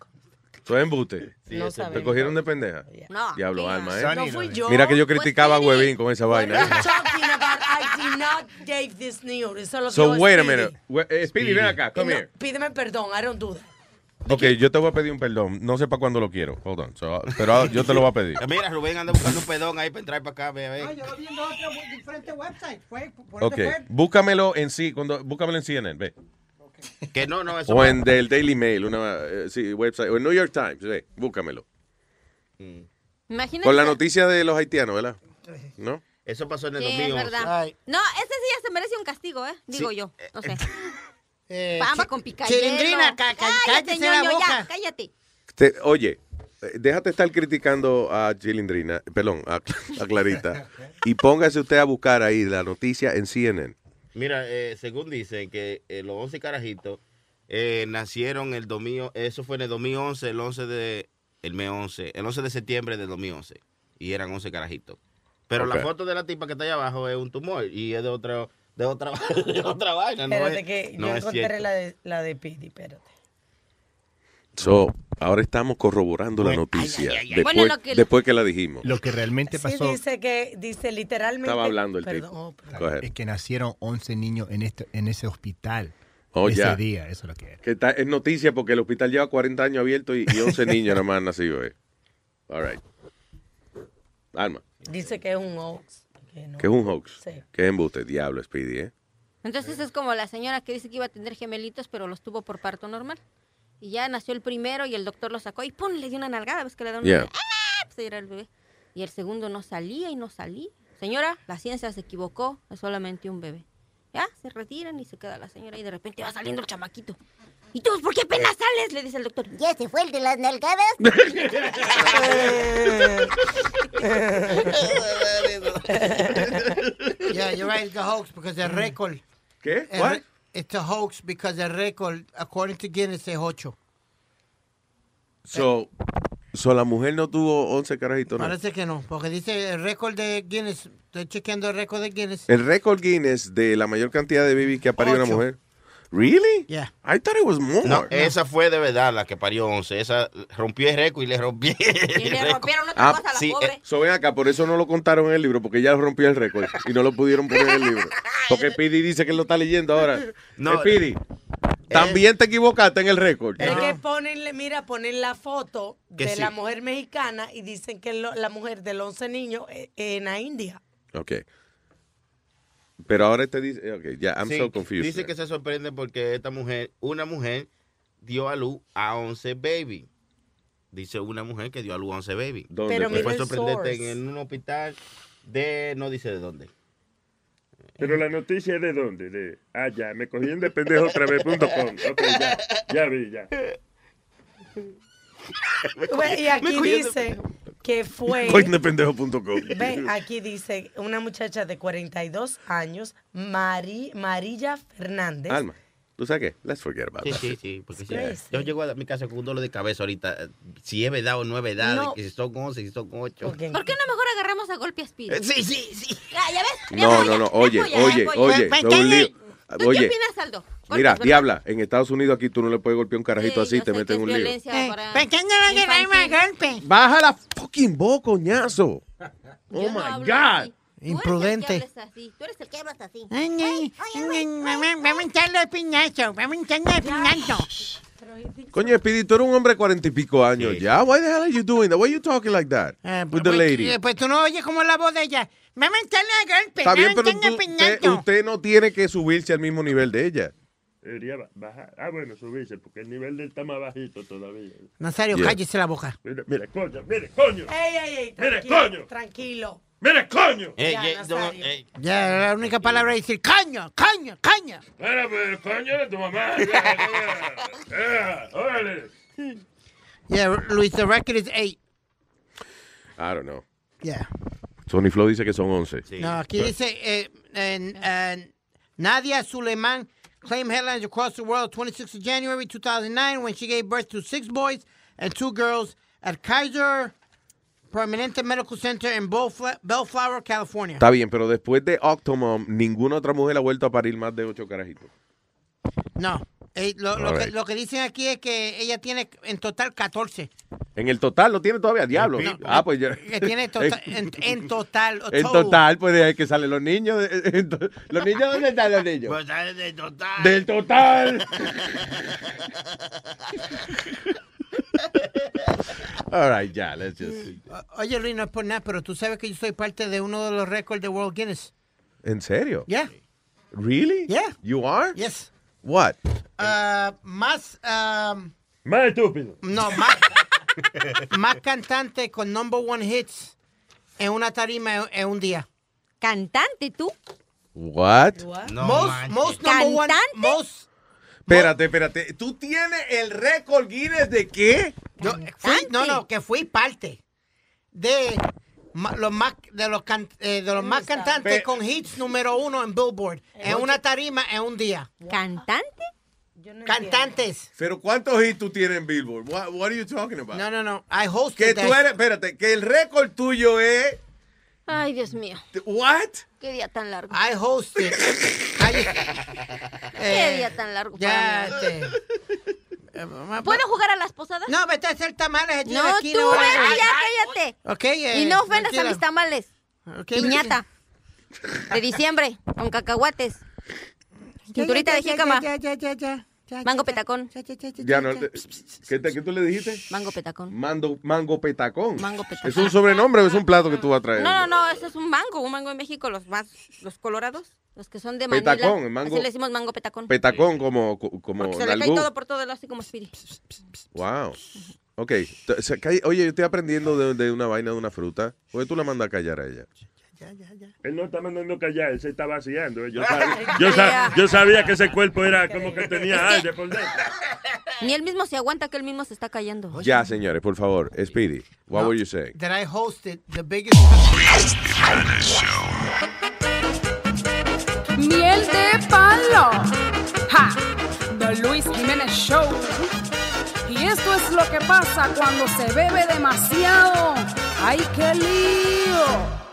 Eso es embuste. Sí, No sabemos. ¿Te cogieron de pendeja? No. Diablo, Mira, Alma, ¿eh? no fui yo. Mira que yo criticaba a Huevín con esa vaina. are you ¿eh? talking about? I did not gave this news. Eso es lo que So, wait a minute. We- eh, Speedy, ven acá, come here. Pídeme perdón, I don't do that. Ok, yo te voy a pedir un perdón. No sé para cuándo lo quiero. Hold on. So, pero yo te lo voy a pedir. Mira, Rubén anda buscando un pedón ahí para entrar para acá, ve, ve. yo lo vi en dos otros diferentes websites. Fue, por Ok, fue. búscamelo en sí, cuando, búscamelo en CNN, ve. Que no, no, eso O en del Daily Mail, una eh, sí, website, o en New York Times, ve, búscamelo. Imagínate. Con la noticia de los haitianos, ¿verdad? ¿No? Eso pasó en el Sí, es 2011. verdad. No, ese sí ya se merece un castigo, ¿eh? Digo Sí. yo. No sé. Eh, Pamba chi- con picayelo. Chilindrina, ca- ca- Cállate, la ñoño, ya, boca. cállate. Te- oye, eh, déjate estar criticando a Chilindrina, perdón, a, a Clarita, y póngase usted a buscar ahí la noticia en CNN. Mira, eh, según dicen que eh, los 11 carajitos eh, nacieron el 2000, eso fue en el 2011, el 11 de, el mes 11, el 11 de septiembre del 2011. Y eran 11 carajitos. Pero Ok. la foto de la tipa que está allá abajo es un tumor y es de otra, de otra, de otra vaina. No Espérate es, que no yo encontré cierto. la de, la de Pidi, espérate. So, ahora estamos corroborando la noticia después, Bueno, que- después que la dijimos. Lo que realmente Sí, pasó dice que, dice literalmente. Estaba hablando el Perdón, tipo. oh, perdón. Es que nacieron 11 niños en, este, en ese hospital. Oh, ese ya. día, eso es lo que es. Que está, es noticia porque el hospital lleva 40 años abierto y, y 11 niños nada más han nacido. Eh. All right. Alma, Dice que es un hoax. que no. que es un hoax. Sí. Que es embuste, diablo, Speedy, ¿eh? Entonces es como la señora que dice que iba a tener gemelitos, pero los tuvo por parto normal. Y ya nació el primero y el doctor lo sacó y ¡pum! le dio una nalgada. ¿Ves que le da una Yeah. ¡Ah! Pues ahí era el bebé. Y el segundo no salía y no salía. Señora, la ciencia se equivocó. Es solamente un bebé. Ya, se retiran y se queda la señora y de repente va saliendo el chamaquito. ¿Y tú por qué apenas sales? Le dice el doctor. ¿Ya se fue el de las nalgadas? Yeah, you're right. It's a hoax because the record. ¿Qué? What? It's a hoax because the record, according to Guinness, es 8. So, So, la mujer no tuvo 11 carajitos, ¿no? Parece que no, porque dice el récord de Guinness. Estoy chequeando el récord de Guinness. El récord Guinness de la mayor cantidad de babies que ha parido una mujer. Really? Yeah. I thought it was more. No, esa fue de verdad la que parió 11. Esa rompió el récord y le rompió Y le rompieron otra Ah, cosa a la sí, pobre. So, ven acá, por eso no lo contaron en el libro, porque ya rompió el récord y no lo pudieron poner en el libro. Porque Pidi dice que él lo está leyendo ahora. No, Eh, Pidi, también te equivocaste en el récord. Es que ponen, mira, ponen la foto Que de sí. la mujer mexicana y dicen que lo- la mujer de los 11 niños eh, en la India. Ok. Pero ahora te dice, ok, ya, I'm Sí, so confused. Dice que se sorprende porque esta mujer, una mujer, dio a luz a 11 baby. Dice una mujer que dio a luz a 11 baby. ¿Dónde Pero fue el sorprendente source. en un hospital de, no dice de dónde. Pero la noticia es de dónde? De, ah, ya, me cogí en dependejo otra vez punto com. Ok, ya, ya vi, ya. Bueno, y aquí dice que fue... Coindependejo.com. Ve, aquí dice una muchacha de 42 años, Mari, Marilla Fernández. Alma, ¿tú sabes qué? Let's forget about Sí, that. sí, sí. Porque Crazy. yo llego a mi casa con un dolor de cabeza ahorita. eh, Si es verdad o no es verdad, No. que si son 11, si son 8. ¿Por qué no mejor agarramos a golpe a Speedy? Eh, sí, sí, sí. Ya, ya ves. No, no, no, oye, oye, oye. ¿Tú qué Oye, opinas, Aldo? Mira, diabla, en Estados Unidos aquí tú no le puedes golpear un carajito Sí, así, te meten un lío. para ¿Por qué no le golpe? Baja la fucking voz, coñazo. Oh no my God. así. Imprudente. Tú eres el que hablas así. Tú eres el que hablas así. Ay, ay, ay, Vamos a echarle el piñazo. Vamos a echarle el piñazo. Coño, Speedy, tú eres un hombre de cuarenta y pico años ya. Why the hell are you doing that? Why are you talking like that? Eh, With the pues, lady. eh, Pues tú no oyes como la voz de ella. Vamos a echarle a golpe. Está bien, pero tú- el usted no tiene que subirse al mismo nivel de ella. Debería ba- bajar. Ah, bueno, subirse, porque el nivel de él está más bajito todavía. Nazario, Yeah. cállese la boca. Mira, mira, coño, mire, coño. Ey, ey, ey, Mire, coño. tranquilo. Mire, coño. Eh, Ya, eh, no, Nazario. eh, Ya, la única palabra es decir caño, caño, caño. Mira, pues, coño de tu mamá. Eh, órale. Yeah, Luis, the record is eight. I don't know. Yeah. Sony Flow dice que son 11. No, aquí dice eh, eh, eh, Nadia Suleiman claimed headlines across the world 26th of January 2009 when she gave birth to six boys and two girls at Kaiser Permanente Medical Center in Bellfla- Bellflower, California. Está bien, pero después de Octomom, ninguna otra mujer ha vuelto a parir más de ocho carajitos. No, eh, lo, que, right. lo que dicen aquí es que ella tiene en total 14. En el total lo tiene todavía, diablo. No, ah, pues ya. Que tiene en, en total. En total. total, pues de ahí que salen los niños. de- en to- ¿Los niños dónde están los niños? Pues sale de total. Del total. All right, ya, let's just. Oye, Luis, no es por nada, pero tú sabes que yo soy parte de uno de los récords de World Guinness. ¿En serio? Yeah. Really? Yeah. You are? Yes. What? Ah, más. um, Más estúpido. no, más. más cantante con number one hits en una tarima en, un día. ¿Cantante tú? What? No most, manches. most number one. ¿Cantante? Most. Espérate, espérate. ¿Tú tienes el récord Guinness de qué? Yo fui, no, no, que fui parte de los más de los can- eh, de los más cantantes Pe- con hits número uno en Billboard en una tarima en un día. ¿Cantante? Cantantes. Pero ¿cuántos hits tú tienes en Billboard? What, what are you talking about? No, no, no. I hosted Que tú eres, espérate, que el récord tuyo es. Ay, Dios mío. What? Qué día tan largo. I hosted. Qué día tan largo. Ya, para mí. este. ¿Puedo jugar a las posadas? No, vete a hacer tamales allí No, esquina, tú, vale. ven, ya, cállate. Ok, eh, y no ofendas a mis tamales. Ok, Piñata. De diciembre, con cacahuates. Cinturita de jícama. ya, ya, ya, ya, Mango petacón. ya, no. te- ¿Qué, te- qué tú le dijiste? Mango petacón. Mando, mango petacón. Mango petacón. ¿Es un sobrenombre o es un plato que tú vas a traer? No, no, no, ese es un mango, un mango en México, los más, los colorados, los que son de Manila. Petacón, el mango- Así le decimos mango petacón. Petacón como, como Porque se le cae nalgú. todo por todo lado, así como Speedy. Wow. Ok. T- Oye, yo estoy aprendiendo de, de una vaina de una fruta. ¿Por qué tú la mandas a callar a ella? Él no está mandando callar, él se está vaciando. Yo sabía, yo, sa- yo sabía que ese cuerpo era como que tenía aire por dentro. Ni él mismo se aguanta que él mismo se está callando. Ya, señores, por favor. Speedy, what No. were you saying? That I hosted the biggest. Miel de palo. The Luis Jiménez Show. Y esto es es lo que pasa cuando se bebe demasiado. ¡Ay, qué lío!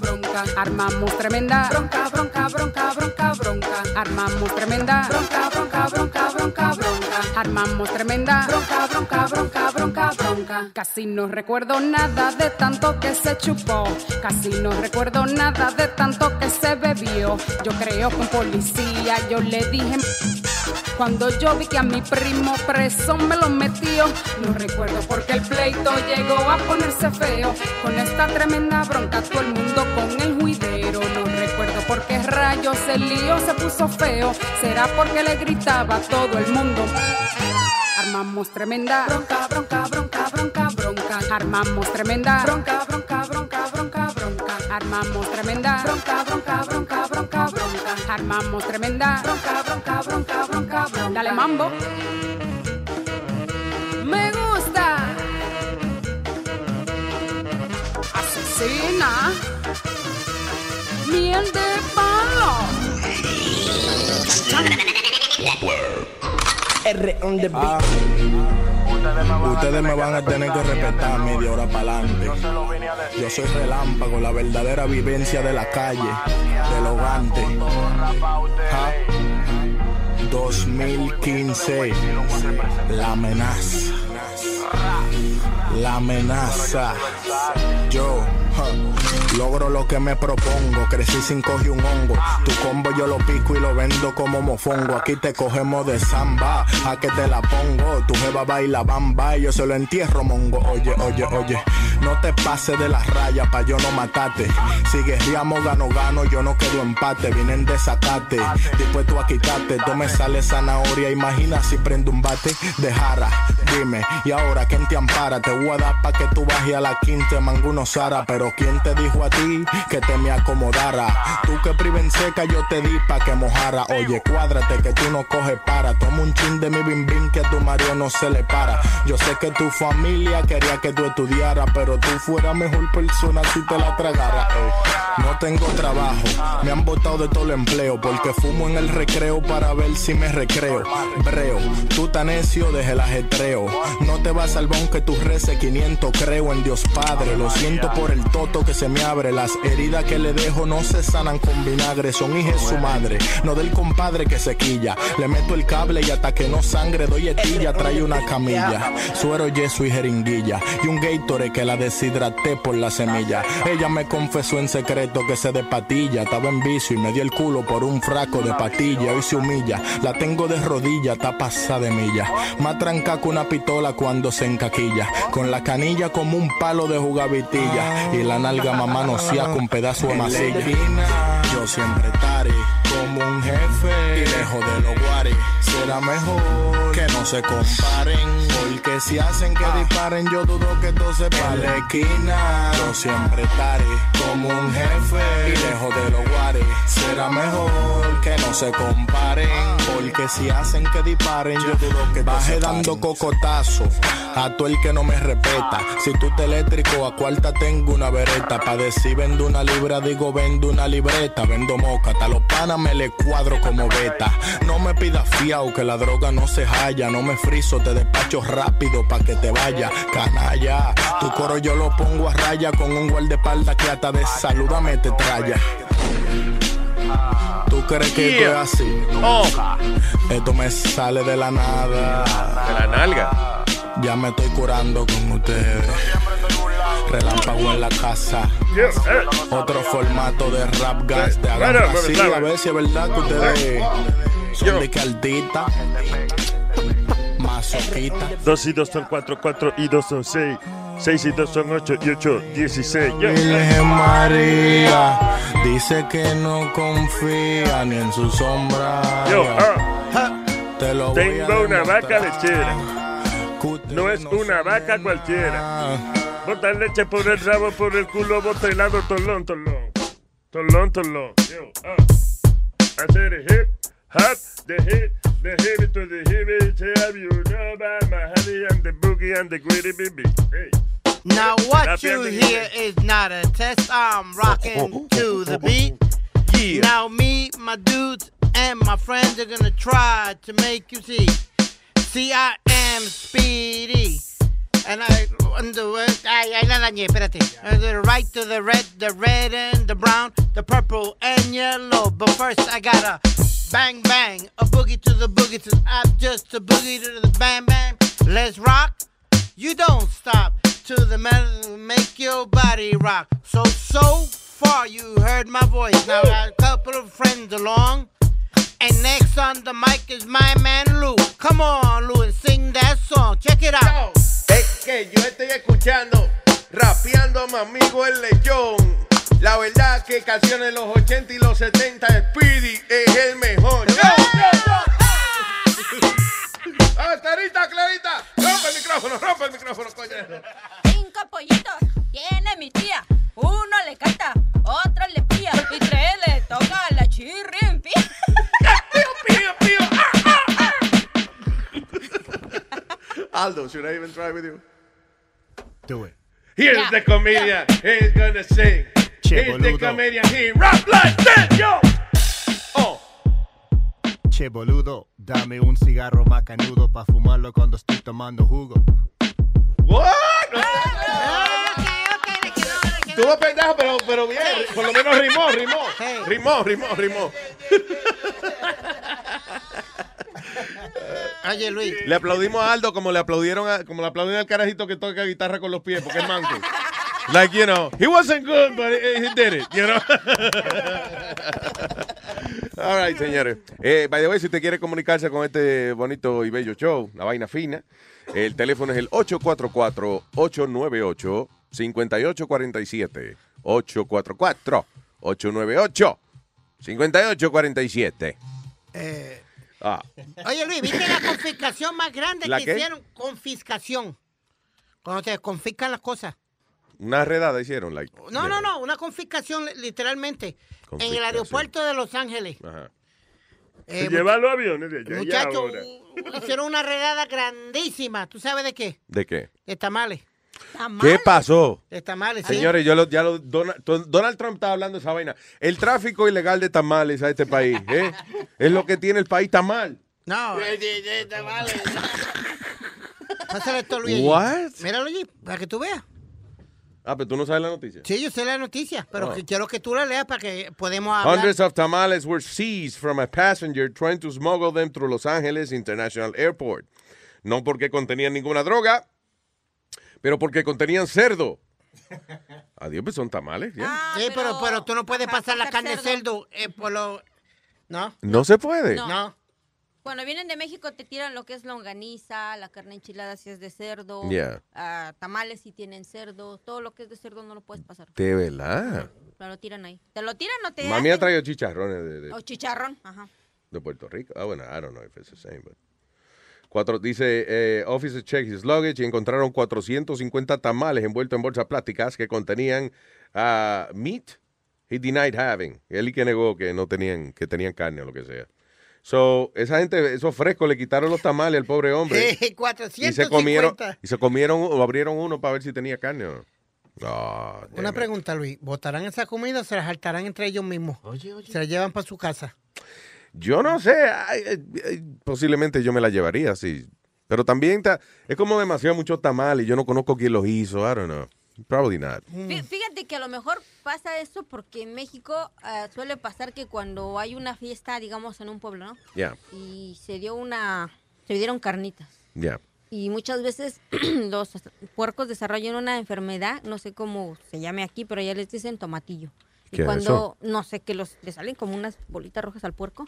bronca. Armamos tremenda bronca, bronca, bronca, bronca, bronca. Armamos tremenda bronca, bronca, bronca, bronca, bronca. Armamos tremenda bronca, bronca, bronca, bronca, bronca. Casi no recuerdo nada de tanto que se chupó. Casi no recuerdo nada de tanto que se bebió. Yo creo un policía yo le dije. Cuando yo vi que a mi primo preso me lo metió, no recuerdo porque el pleito llegó a ponerse feo. Con esta tremenda bronca, todo el mundo con el juidero. No recuerdo por qué rayos el lío se puso feo. Será porque le gritaba a todo el mundo. Armamos tremenda bronca, bronca, bronca, bronca, bronca. Armamos tremenda bronca, bronca, bronca, bronca, bronca. Armamos tremenda bronca, bronca, bronca, bronca, bronca. Armamos tremenda bronca, bronca, bronca, bronca, bronca. Dale mambo. Me gusta. Asesina. Miel de palo. R on the beat. Ustedes me van a tener que respetar media hora para adelante. Yo soy relámpago, la verdadera vivencia de la calle, del hogante. Ja. 2015, la amenaza. La amenaza. Yo. Logro lo que me propongo, crecí sin coger un hongo. Tu combo yo lo pico y lo vendo como mofongo. Aquí te cogemos de samba, a que te la pongo. Tu jeva baila bamba y yo se lo entierro mongo. Oye, oye, oye, no te pases de las rayas pa' yo no matarte. Si guerriamos gano, gano, yo no quedo empate. Vienen de sacate, dispuesto a quitarte. Tú me sale zanahoria, imagina si prendo un bate de jara. Dime, y ahora quién te ampara? Te voy a dar pa' que tú bajes a la quinta, manguno Sara. Pero quién te dijo a ti que te me acomodara? Tú que priven seca, yo te di pa' que mojara. Oye, cuádrate que tú no coges para. Toma un chin de mi bim bim que a tu Mario no se le para. Yo sé que tu familia quería que tú estudiaras, pero tú fueras mejor persona si te la tragara. No tengo trabajo, me han botado de todo el empleo porque fumo en el recreo para ver si me recreo. Breo, tú tan necio desde el ajetreo. No te va a salvar aunque tú reces 500, creo en Dios Padre. Lo siento por el toto que se me abre. Las heridas que le dejo no se sanan con vinagre, son hijas su madre. No del compadre que se quilla. Le meto el cable y hasta que no sangre doy etilla, trae una camilla. Suero, yeso y jeringuilla. Y un Gatorade que la deshidraté por la semilla. Ella me confesó en secreto que se de patilla. Estaba en vicio y me dio el culo por un fraco de patilla. Hoy se humilla. La tengo de rodilla, está pasada de milla. Más tranca que una pistola cuando se encaquilla. Con la canilla como un palo de jugavitilla. Y la nalga mamá no con pedazo de masilla. Yo siempre estaré como un jefe. Y lejos de los guares. Será mejor que no se comparen. Porque si hacen que disparen, yo dudo que todo se pare. la esquina. Yo siempre estaré como un jefe. Y lejos de los guares. Será mejor que no se comparen. Porque si hacen que disparen, yo dudo que Baje dando cocotazo a todo el que no me respeta. Si tú te eléctrico, a cuarta tengo una vereta. Pa' decir vendo una libra, digo vendo una libreta. Vendo moca, a los panas me le cuadro como beta. No me pidas fiao que la droga no se No me friso, te despacho rápido pa' que te vaya. Canalla, tu coro yo lo pongo a raya con un guardaespaldas que hasta de saludame te traya. ¿Tú crees que esto es así? Esto me sale de la nada. De la nalga. Ya me estoy curando con ustedes. Relámpago en la casa. Otro formato de rap gas de así, a ver si es verdad que ustedes son de que altita. Masoquita. Dos y dos son cuatro, cuatro y dos son seis. Seis y dos son ocho y ocho, dieciséis. Yo. Virgen María dice que no confía ni en su sombra. Yo, ah. Te lo voy a Tengo una vaca lechera. No es una vaca cualquiera. Bota leche por el rabo, por el culo, bota helado, tolón, tolón. Tolón, tolón. Yo, ah. I said the hip, hop, the hip, the hip to the it's have you know about my honey and the boogie and the gritty baby. Hey. Now what you hear is not a test. I'm rocking to the beat. Yeah. Now me, my dudes, and my friends are gonna try to make you see. See, I am speedy. And I, ay, ay, la dañé, espérate. The right to the red, the red and the brown, the purple and yellow. But first I gotta bang bang, a boogie to the boogie to I'm just a boogie to the bang bang. Let's rock. You don't stop to the metal, make your body rock. So, so far you heard my voice. Now I got a couple of friends along. And next on the mic is my man Lou. Come on, Lou, and sing that song. Check it out. Es que yo estoy escuchando, rapeando a mi amigo el lechón. La verdad que canciones de los 80 y los 70, Speedy es el mejor. ¡Ah, Clarita, Clarita! ¡Rompe el micrófono, rompe el micrófono, coño! Cinco pollitos tiene mi tía. Uno le canta, otro le pía y tres le toca la chirrimpi. pío, pío! Aldo, should I even try with you? Do it. Here's Yeah. the comedian. He's gonna sing. Che, Here's the boludo. comedian. He rap like that, yo! Oh. Che, boludo, dame un cigarro macanudo para fumarlo cuando estoy tomando jugo. What? Tuvo pendejo, pero, pero bien. Por lo menos rimó, rimó. Rimó, rimó, rimó. Oye, Luis. Le aplaudimos a Aldo como le aplaudieron a, como le aplaudieron al carajito que toca guitarra con los pies, porque es manco. Like, you know, he wasn't good, but he, he did it, you know. All right, señores. Eh, by the way, si usted quiere comunicarse con este bonito y bello show, la vaina fina, el teléfono es el 844-898-5847. 844-898-5847. Eh, Ah, Oye, Luis, ¿viste la confiscación más grande ¿La que qué? hicieron? Confiscación. Cuando te confiscan las cosas. Una redada hicieron, like. No, no, no, una confiscación li- literalmente. En el aeropuerto de Los Ángeles. Ajá. Eh, Se llevan los aviones de allá y Muchachos, ahora. hicieron una redada grandísima. ¿Tú sabes de qué? ¿De qué? De tamales. ¿Qué pasó? De tamales, sí. Señores, yo lo, ya lo, Donald, Donald Trump estaba hablando de esa vaina. El tráfico ilegal de tamales a este país, ¿eh? Es lo que tiene el país tamal. No. Pásale esto, Luis. What? Míralo allí, para que tú veas. Ah, pero tú no sabes la noticia. Sí, yo sé la noticia, pero Oh. que quiero que tú la leas para que podemos hablar. Hundreds of tamales were seized from a passenger trying to smuggle them through Los Angeles International Airport. No porque contenían ninguna droga, pero porque contenían cerdo. Adiós, pues son tamales, ya. sí, pero, pero tú no puedes pasar la carne de cerdo eh, por lo... ¿No? No se puede. No. Cuando vienen de México te tiran lo que es longaniza, la carne enchilada si es de cerdo, Yeah. ah, tamales si tienen cerdo, todo lo que es de cerdo no lo puedes pasar. De verdad. Pero lo tiran ahí. ¿Te lo tiran o te Mami ha traído chicharrones de, de- O chicharrón, ajá. de Puerto Rico. Ah, bueno, I don't know if it's the same, but. Cuatro, dice, eh, officers check his luggage y encontraron 450 tamales envueltos en bolsas plásticas que contenían ah, meat he denied having. Él y que negó que no tenían, que tenían carne o lo que sea. So, esa gente, esos frescos le quitaron los tamales al pobre hombre. Eh, y 450. se comieron, y se comieron o abrieron uno para ver si tenía carne o no. Ah, Una pregunta, Luis. ¿Botarán esa comida o se la saltarán entre ellos mismos? Se la llevan para su casa. Yo no sé, ay, ay, ay, posiblemente yo me la llevaría, sí. Pero también ta- es como demasiado mucho tamal y yo no conozco quién los hizo, I don't know. Probably not. Fí- Fíjate que a lo mejor pasa eso porque en México ah, suele pasar que cuando hay una fiesta, digamos, en un pueblo, ¿no? Yeah, Y se dio una, se dieron carnitas. yeah. Y muchas veces los puercos desarrollan una enfermedad, no sé cómo se llame aquí, pero ya les dicen tomatillo. Y ¿Qué es cuando, no sé, que los, le salen como unas bolitas rojas al puerco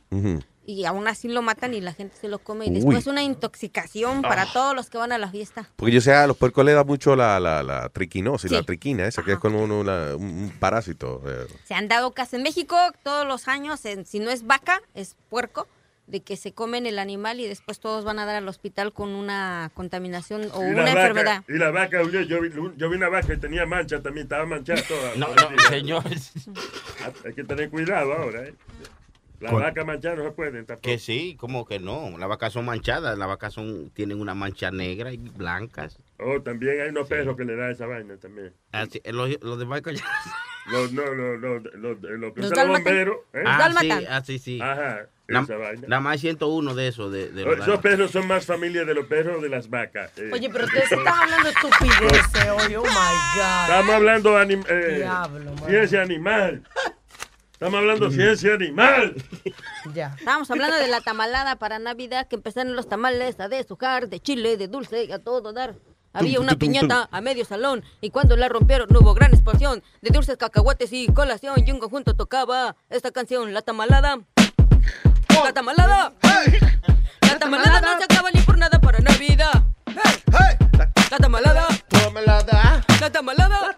y aún así lo matan y la gente se lo come. Y Uy. después una intoxicación para Ah. todos los que van a la fiesta. Porque yo sé, a los puercos le da mucho la, la, la triquinosis, Sí. la triquina esa, que es como un, una- un- un parásito. eh. Se han dado casos en México todos los años, en- si no es vaca, es puerco. De que se comen el animal y después todos van a dar al hospital con una contaminación o Y una vaca- enfermedad. Y la vaca, yo, yo vi, yo vi una vaca que tenía mancha también, estaba manchada toda. No, no, señor. Hay que tener cuidado ahora, ¿eh? La Con- vaca manchada no se pueden tampoco. Que sí, como que no. Las vacas son manchadas. Las vacas son, tienen una mancha negra y blancas. Oh, también hay unos perros que le da esa vaina también. Así, los, los de vacas ya. Los, no, no, no, los, los, los que Los usan los dálmatas. bomberos. ¿eh? Ah, sí, ah, sí, sí. Ajá, Na- esa vaina. Nada más hay 101 de esos. De, de los Esos perros son más familia de los perros de las vacas. eh. Oye, pero ustedes están hablando de estupideces hoy. Oh my God. Estamos hablando de anim- eh, Diablo, ciencia animal. Estamos hablando de ciencia animal. Ya. Estábamos hablando de la tamalada para Navidad, que empezaron los tamales a deshojar, de chile, de dulce, y a todo dar. Había una piñata a medio salón y cuando la rompieron hubo gran explosión de dulces, cacahuates y colación y un conjunto tocaba esta canción, La Tamalada. La Tamalada. La Tamalada no se acaba ni por nada para Navidad. La Tamalada. La Tamalada. La Tamalada.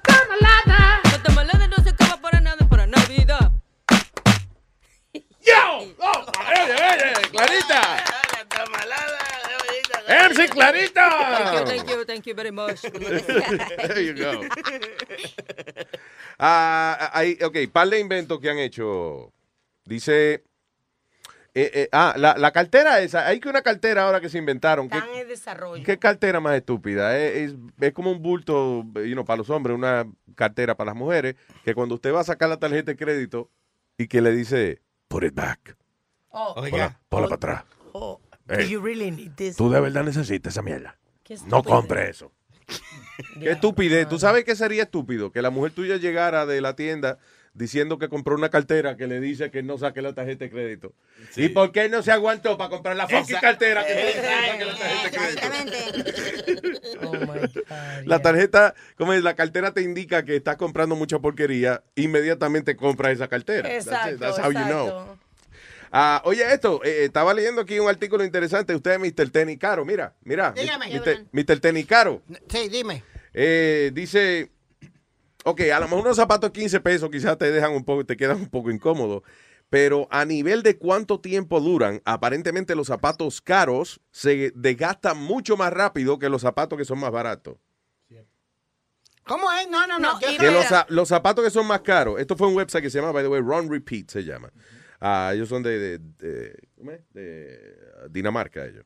La Tamalada no se acaba para nada para Navidad. ¡Yo! ¡Oh! ¡Oye, oye! ¡Clarita! ¡MC Clarita! Thank you, thank you, thank you very much. There you go. Ah, hay, ok, par de inventos que han hecho. Dice. Eh, eh, ah, la, la cartera esa. Hay que una cartera ahora que se inventaron. ¿Qué, Están en desarrollo. qué cartera más estúpida? Es, es- es como un bulto you know, para los hombres, una cartera para las mujeres. Que cuando usted va a sacar la tarjeta de crédito y que le dice, put it back. Oh, Ponla, ponla para atrás. oh, Eh, do you really need this? Tú de verdad necesitas esa mierda. Qué No compre eso. Qué estupidez. ¿Tú sabes qué sería estúpido? Que la mujer tuya llegara de la tienda diciendo que compró una cartera que le dice que no saque la tarjeta de crédito. ¿Y por qué no se aguantó para comprar la fucking cartera que no saque la tarjeta de crédito? La tarjeta, como es? La cartera te indica que estás comprando mucha porquería, inmediatamente compras esa cartera. Exacto, That's how you know. exacto. Ah, oye, esto, eh, estaba leyendo aquí un artículo interesante. Usted es Mr. Tenis Caro. Mira, mira. Dígame. Mr. Mr. Tenis Caro. Sí, dime. Eh, dice, ok, a lo mejor unos zapatos de 15 pesos quizás te dejan un poco, te quedan un poco incómodos. Pero a nivel de cuánto tiempo duran, aparentemente los zapatos caros se desgastan mucho más rápido que los zapatos que son más baratos. ¿Cómo es? No, no, no. yo Que los, los zapatos que son más caros, esto fue un website que se llama, by the way, Run Repeat se llama. Ah, ellos son de, de- de- ¿cómo es? De Dinamarca, ellos.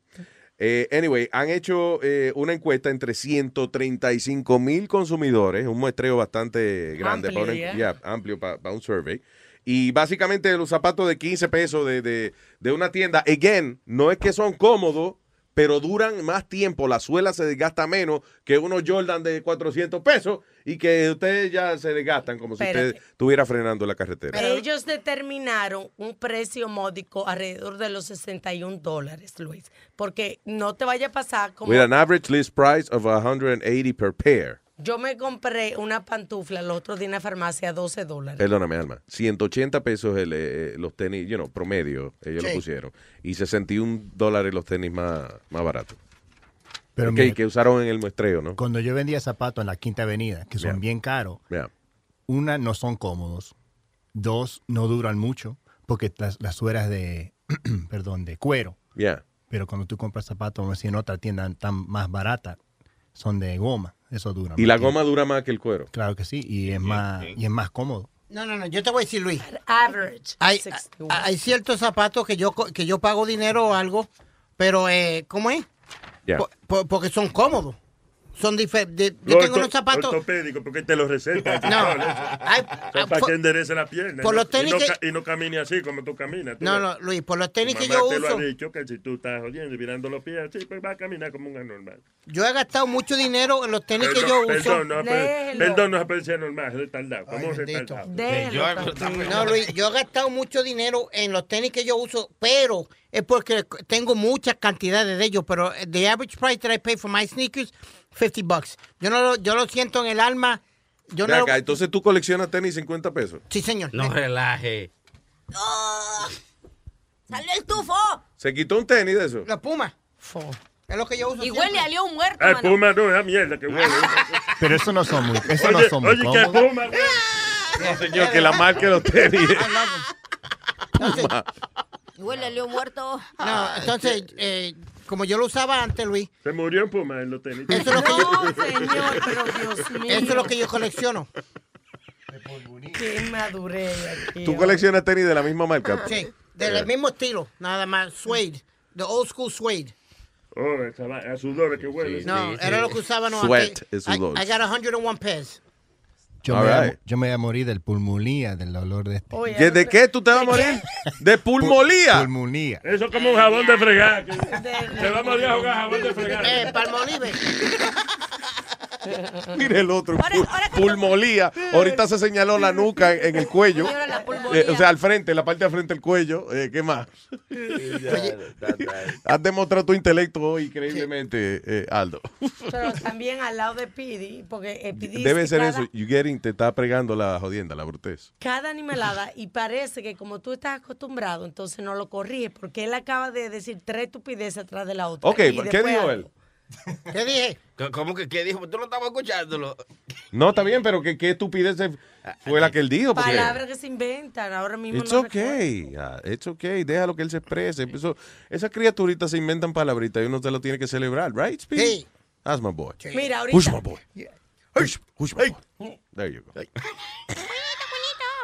Eh, anyway, han hecho eh, una encuesta entre 135 mil consumidores, un muestreo bastante grande, Amplio, para una- yeah. yeah, amplio para un survey. Y básicamente los zapatos de 15 pesos de, de- de una tienda, again, no es que son cómodos, pero duran más tiempo, la suela se desgasta menos que unos Jordan de 400 pesos y que ustedes ya se desgastan como si usted estuviera frenando la carretera. Ellos determinaron un precio módico alrededor de los 61 dólares, Luis. Porque no te vaya a pasar como... With an average list price of 180 per pair. Yo me compré una pantufla el otro día en la farmacia a 12 dólares. Perdóname, Alma. 180 pesos el, eh, los tenis, you know, promedio, ellos lo pusieron. Y 61 dólares los tenis más, más baratos. Pero que, mire- que usaron en el muestreo, ¿no? Cuando yo vendía zapatos en la Quinta Avenida, que son Yeah. bien caros, Yeah. una, no son cómodos. Dos, no duran mucho, porque las, las suelas de, perdón, de cuero. Yeah. Pero cuando tú compras zapatos, vamos a decir, en otra tienda tan más barata, son de goma. Eso dura. Y más la tiempo. goma dura más que el cuero. Claro que sí, y es, más, y es más cómodo. No, no, no, yo te voy a decir, Luis. Average. Hay, hay ciertos zapatos que yo, co- que yo pago dinero o algo, pero, eh, ¿cómo es? Yeah. Porque son cómodos. Son diferentes. Yo No, tengo unos zapatos. Ortopédico, porque te lo receta. No. Ay, para que enderece la pierna. por y no- los tenis y no, que- y no camine así como tú caminas. tú No, no, Luis, por los tenis Tu que yo te lo ha dicho que si tú estás oyendo y mirando los pies así, pues va a caminar como un anormal. yo he gastado mucho dinero en los tenis que yo Perdón, uso. perdón, no, perdón, puede ser normal, es retardado. ¿Cómo es retardado? No, Luis, yo he gastado mucho dinero en los tenis que yo uso, pero es porque tengo muchas cantidades de ellos, pero the average price that I pay for my sneakers, 50 bucks. Yo no lo, yo lo siento en el alma. Yo Ve no lo- acá, entonces tú coleccionas tenis 50 pesos. Sí, señor. No relaje. ¡Salió el tufo! ¿Se quitó un tenis de eso? La Puma. Es lo que yo uso. Y huele a león muerto, Ay, mano. Puma, no, esa mierda que huele. Pero eso no son muy, eso no Oye, son muy oye, que. Puma. No, señor, que la marca de los tenis. No sé. Huele a león muerto. No, entonces, eh, como yo lo usaba antes, Luis, Se murió en Puma en los tenis. eso es lo que yo, No, señor, pero Dios mío. eso es lo que yo colecciono. Qué madurez aquí. ¿Tú coleccionas tenis de la misma marca? Sí, del mismo estilo, nada más, suede, the old school suede. Oh, esa va- a sudores que huele. No, era lo que usaban no, Sweat antes. es I, sudor. I got 101 pairs. Yo, All me, voy a- right. yo me voy a morir del pulmonía, del olor de este. ¿Que ¿De qué tú te vas a morir? ¿De pulmolía? Pulmonía. Eso es como un jabón de fregar. Se va a morir a jugar jabón de fregar. Eh, palmolive. Mire el otro, pul- pulmolía. Ahorita se señaló la nuca en, en el cuello. Eh, o sea, al frente, la parte de frente del cuello. Eh, ¿Qué más? Has demostrado tu intelecto hoy increíblemente, eh, Aldo. Pero también al lado de Pidi, porque eh, Pidi Debe ser cada, eso. You getting, te está pregando la jodienda, la brutez. cada animalada y parece que como tú estás acostumbrado, entonces no lo corriges porque él acaba de decir tres estupideces atrás de la otra. Ok, Y ¿qué dijo algo. él? ¿Qué dije? ¿Cómo que qué dijo? Tú no estabas escuchándolo. No, está bien, pero ¿qué, qué estupidez fue la que él dijo? Porque Palabras que se inventan, ahora mismo It's no okay, ah, it's okay, déjalo que él se exprese. Eso- esas criaturitas se inventan palabritas y uno se lo tiene que celebrar, right, Speedy? Sí. That's my boy. Mira, ahorita- Who's my boy? Who's, who's my boy? There you go.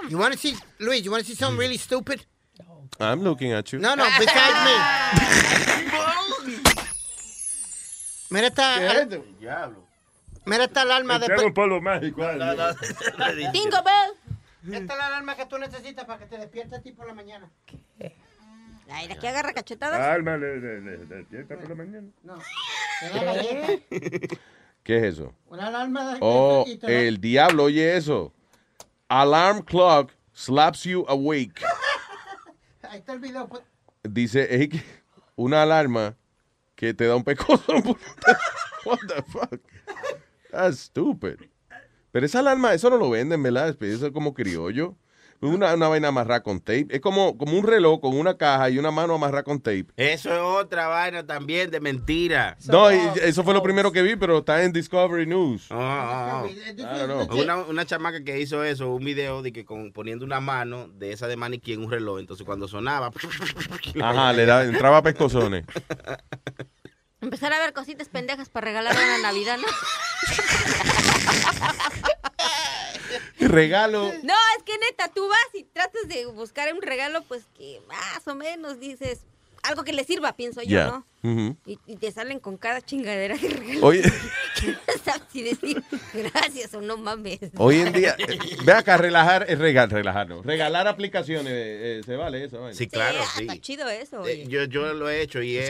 You want to see, Luis, you want to see something really stupid? I'm looking at you. No, no, besides me. Mira esta, Diablo. mira esta alarma de... Echar un polvo mágico. Tingo Bell. Esta es la alarma que tú necesitas para que te despiertes a ti por la mañana. Ay, de aquí agarra cachetadas. Alma, le, le, le, le despierta por la mañana. No. Te da galleta. ¿Qué es eso? Una alarma de... Oh, el diablo, oye eso. Alarm clock slaps you awake. Ahí está el video. pues. Dice, es que una alarma que te da un pecoso. What the fuck? That's stupid. Pero esa alarma, eso no lo venden, ¿verdad? Eso es como criollo. Una, una vaina amarrada con tape. Es como, como un reloj con una caja y una mano amarrada con tape. Eso es otra vaina también de mentira. No, y eso fue lo primero que vi, pero está en Discovery News. Ah, ah, don't ah. know. Una, una chamaca que hizo eso, un video de que con, poniendo una mano de esa de maniquí en un reloj, entonces cuando sonaba... Ajá, le da, entraba a pescozones. Empezar a ver cositas pendejas para regalar una Navidad, ¿no? Regalo. No, es que neta, tú vas y tratas de buscar un regalo, pues que más o menos dices algo que le sirva, pienso yo. ¿no? Y, y te salen con cada chingadera de regalo. Oye. Que no sabes si decir gracias o no mames. Hoy en día, eh, ve acá, relajar es regal, relajar, no. Regalar aplicaciones, eh, eh, ¿se vale eso? Sí, claro, ah, sí. Está chido eso, Eh, oye. yo, yo lo he hecho y he,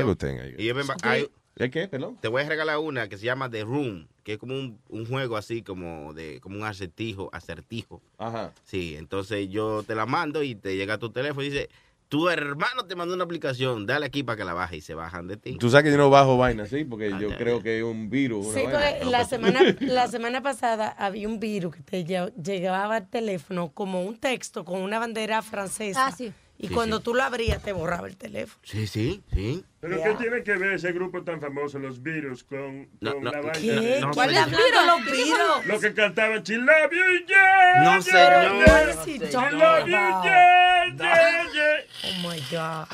y he- hay- ¿El qué? Perdón. Te voy a regalar una que se llama The Room, que es como un, un juego así como de como un acertijo, acertijo. Ajá. Sí, entonces yo te la mando y te llega a tu teléfono y dice, tu hermano te mandó una aplicación, dale aquí para que la baje y se bajan de ti. Tú sabes que yo no bajo vaina, ¿sí? Porque yo creo que es un virus. una Sí, vaina. la semana, la semana pasada había un virus que te lle- llegaba al teléfono como un texto con una bandera francesa. Ah, sí. Y Sí, cuando sí. tú lo abrías, te borraba el teléfono. Sí, sí, sí. ¿Pero qué tiene que ver ese grupo tan famoso, los virus, con, No, con no, la vaina? ¿Qué? no, ¿Cuál no, es virus? Los virus. Lo que cantaban Chilabio y yeah, No, señor. yeah, What is he señor. talking Chilabio y about? yeah, yeah, yeah. Oh my God.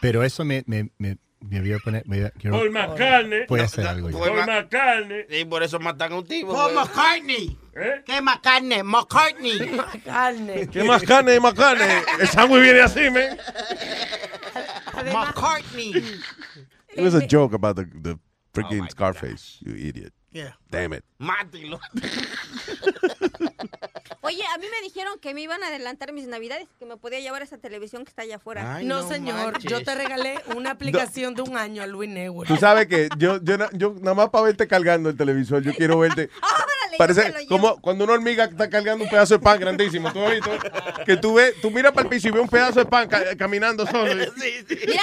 Pero eso me, me, me, me voy a poner. me voy a- quiero- Paul McCartney. voy a hacer algo yo. Paul McCartney. Y por eso matan a un tipo. Paul güey. McCartney. ¿Eh? ¿Qué McCartney? McCartney. Carne. ¿Qué más carne, más carne? El sándwich viene así, man. McCartney. It was a joke about the, the freaking Scarface, you idiot. Yeah. Damn it. Mátelo. Oye, a mí me dijeron que me iban a adelantar mis navidades, que me podía llevar esa televisión que está allá afuera. Ay, No, no señor, manches. yo te regalé una aplicación de un año a Luis Network. Tú sabes que yo, yo, na- yo nada más para verte cargando el televisor, yo quiero verte. Parece como cuando una hormiga está cargando un pedazo de pan grandísimo. ¿Tú has visto? Que tú ves, tú miras para el piso y ves un pedazo de pan ca- caminando solo. Mira,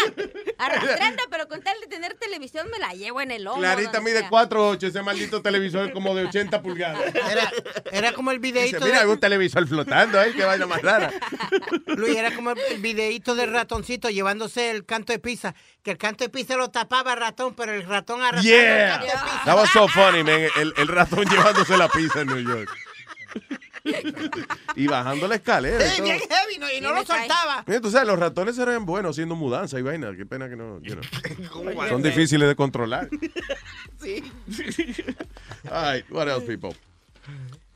arrastrando, pero con tal de tener televisión me la llevo en el hombro. Clarita mide sea. 4'8, ese maldito televisor como de 80 pulgadas. Era, era como el Dice, videito mira, hay de, un televisor flotando ahí, qué vaina más rara. Luis, era como el, el videito del ratoncito llevándose el canto de pizza, que el canto de pizza lo tapaba el ratón, pero el ratón arrastrando el Yeah. canto de pizza. That was so funny, man. El, el ratón llevándose la pizza en New York. y bajando la escalera. y Sí, bien heavy, ¿no? y no lo soltaba. Mira, tú sabes, los ratones eran buenos haciendo mudanza y vaina. Qué pena que no. you know. ¿Cómo Son difíciles de controlar. Sí. All right, what else, people?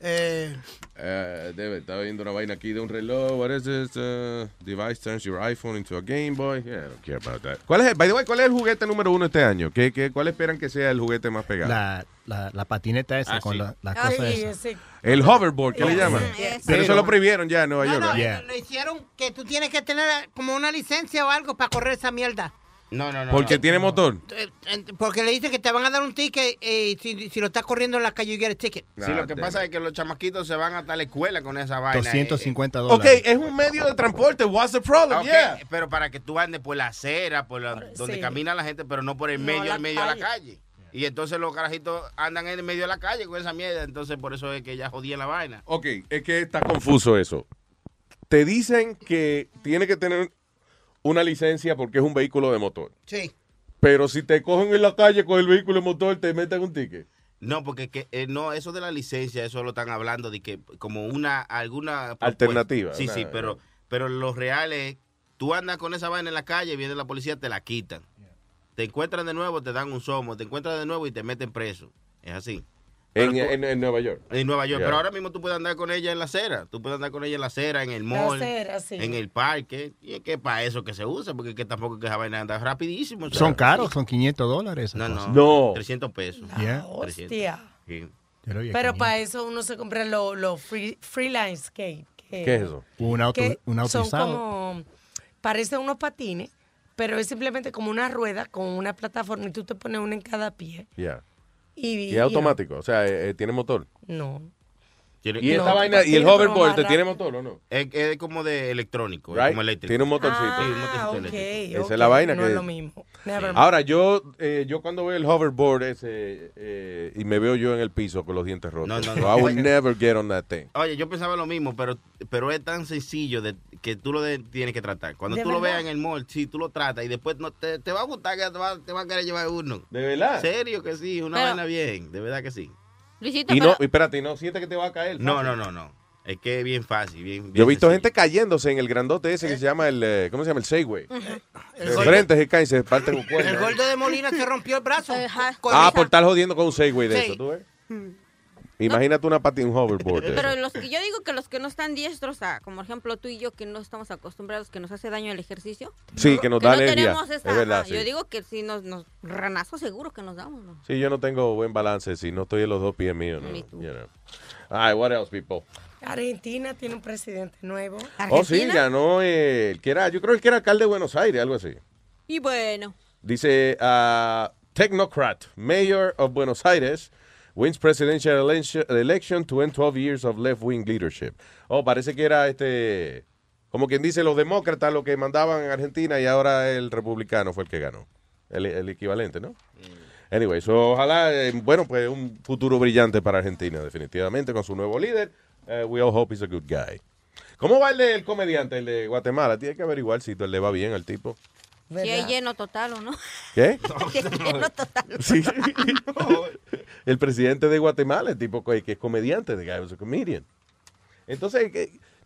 Eh, Eh, David, estaba viendo una vaina aquí de un reloj. What is this? Uh, device turns your iPhone into a Game Boy. Yeah, I don't care about that. ¿Cuál es, el- by the way, ¿cuál es el juguete número uno este año? ¿Qué, qué, ¿Cuál esperan que sea el juguete más pegado? La, la, la patineta esa Ah, con sí. la, la Ay, cosa esa. ese- El hoverboard, ¿qué le llaman? Pero eso lo prohibieron ya en Nueva no, York. le hicieron que tú tienes que tener como una licencia o algo para correr esa mierda. No, no, no. Porque no. tiene motor. Eh, Porque le dicen que te van a dar un ticket eh, si, si lo estás corriendo en la calle, you get a ticket. Sí, lo que pasa es que los chamaquitos se van hasta la escuela con esa vaina. 250 eh, eh. dólares. Ok, es un medio de transporte. What's the problem? Ok, Yeah. Pero para que tú andes por la acera, por la- donde sí. camina la gente, pero no por el No, medio, el medio de la calle. calle. Y entonces los carajitos andan en el medio de la calle con esa mierda. Entonces por eso es que ya jodían la vaina. Ok, es que está confuso eso. Te dicen que tiene que tener una licencia porque es un vehículo de motor. Sí. Pero si te cogen en la calle con el vehículo de motor, te meten un ticket. No, porque que, eh, no, eso de la licencia, eso lo están hablando de que como una, alguna. Alternativa, Sí, sí, pero, pero lo real es, tú andas con esa vaina en la calle, viene la policía, te la quitan. Te encuentran de nuevo, te dan un somo, te encuentran de nuevo y te meten preso. Es así. En, en- en Nueva York. En Nueva York. Yeah. Pero ahora mismo tú puedes andar con ella en la acera. Tú puedes andar con ella en la acera, en el La mall, acera, sí. en el parque. Y es que para eso que se usa, porque es que tampoco es que esa vaina anda rapidísimo. o sea, Son caros, son 500 dólares. No, no. No. 300 pesos. Yeah. 300. Hostia. Sí. Lo Pero 500. para eso uno se compra los los free, freelance skate. que- ¿Qué es eso? Un auto, un auto son usado. como, parecen unos patines, pero es simplemente como una rueda con una plataforma y tú te pones una en cada pie. Yeah. Y, Y es automático, o sea, eh, eh, tiene motor. No. Tiene- Y esta No, vaina, y el hoverboard, más ¿te tiene motor o no? Es, es como de electrónico, es Right? como eléctrico. Tiene un motorcito. Ah, Sí, un motorcito ok, eléctrico. Esa ok, es la vaina no que- es lo mismo. Never mind. Ahora, yo eh, yo cuando veo el hoverboard ese eh, y me veo yo en el piso con los dientes rotos, No, no, so no. I would never get on that thing. Oye, yo pensaba lo mismo, pero, pero es tan sencillo de, que tú lo de- tienes que tratar. Cuando ¿De tú lo veas en el mall, sí, tú lo tratas y después no, te, te va a gustar que te va, te va a querer llevar uno. ¿De verdad? serio que sí, una Pero- vaina bien, de verdad que sí. Luisito, Y no, pero- y espérate, no siente que te va a caer. No, no, no, no. Es que es bien fácil, bien, bien Yo he visto sencillo. gente cayéndose en el grandote ese que se llama el, eh, ¿cómo se llama? El Segway. El De gordo- frente se caen, se parten un El cuerno. gordo de Molina se rompió el brazo. Ah, por estar jodiendo con un Segway de Sí. eso, ¿tú ves? Imagínate una patina, un hoverboard. Pero eso. los que yo digo que los que no están diestros, a, como por ejemplo tú y yo que no estamos acostumbrados, que nos hace daño el ejercicio. Sí, que nos que da no tenemos esa, es verdad, ajá, sí. Yo digo que si nos, nos ranazo seguro que nos damos, ¿no? Sí, yo no tengo buen balance si no estoy en los dos pies míos. ¿no? Me too. You know. All right, what else, people? Argentina tiene un presidente nuevo. Oh, sí, ganó eh, el que era, yo creo que era alcalde de Buenos Aires, algo así. Y bueno, Dice, uh, Technocrat, Mayor of Buenos Aires, wins presidential election, to end 12 years of left-wing leadership. Oh, parece que era este, como quien dice, los demócratas lo que mandaban en Argentina y ahora el republicano fue el que ganó. El, el equivalente, ¿no? Anyway, so, ojalá, eh, bueno, pues un futuro brillante para Argentina, definitivamente, con su nuevo líder. Eh, we all hope he's a good guy. ¿Cómo va el, de- el comediante, el de Guatemala? Tiene que averiguar si le va bien al tipo. Si hay lleno total o no. ¿Qué? Si hay lleno total. Sí. el presidente de Guatemala, el tipo que es comediante, de guy was a comedian. Entonces,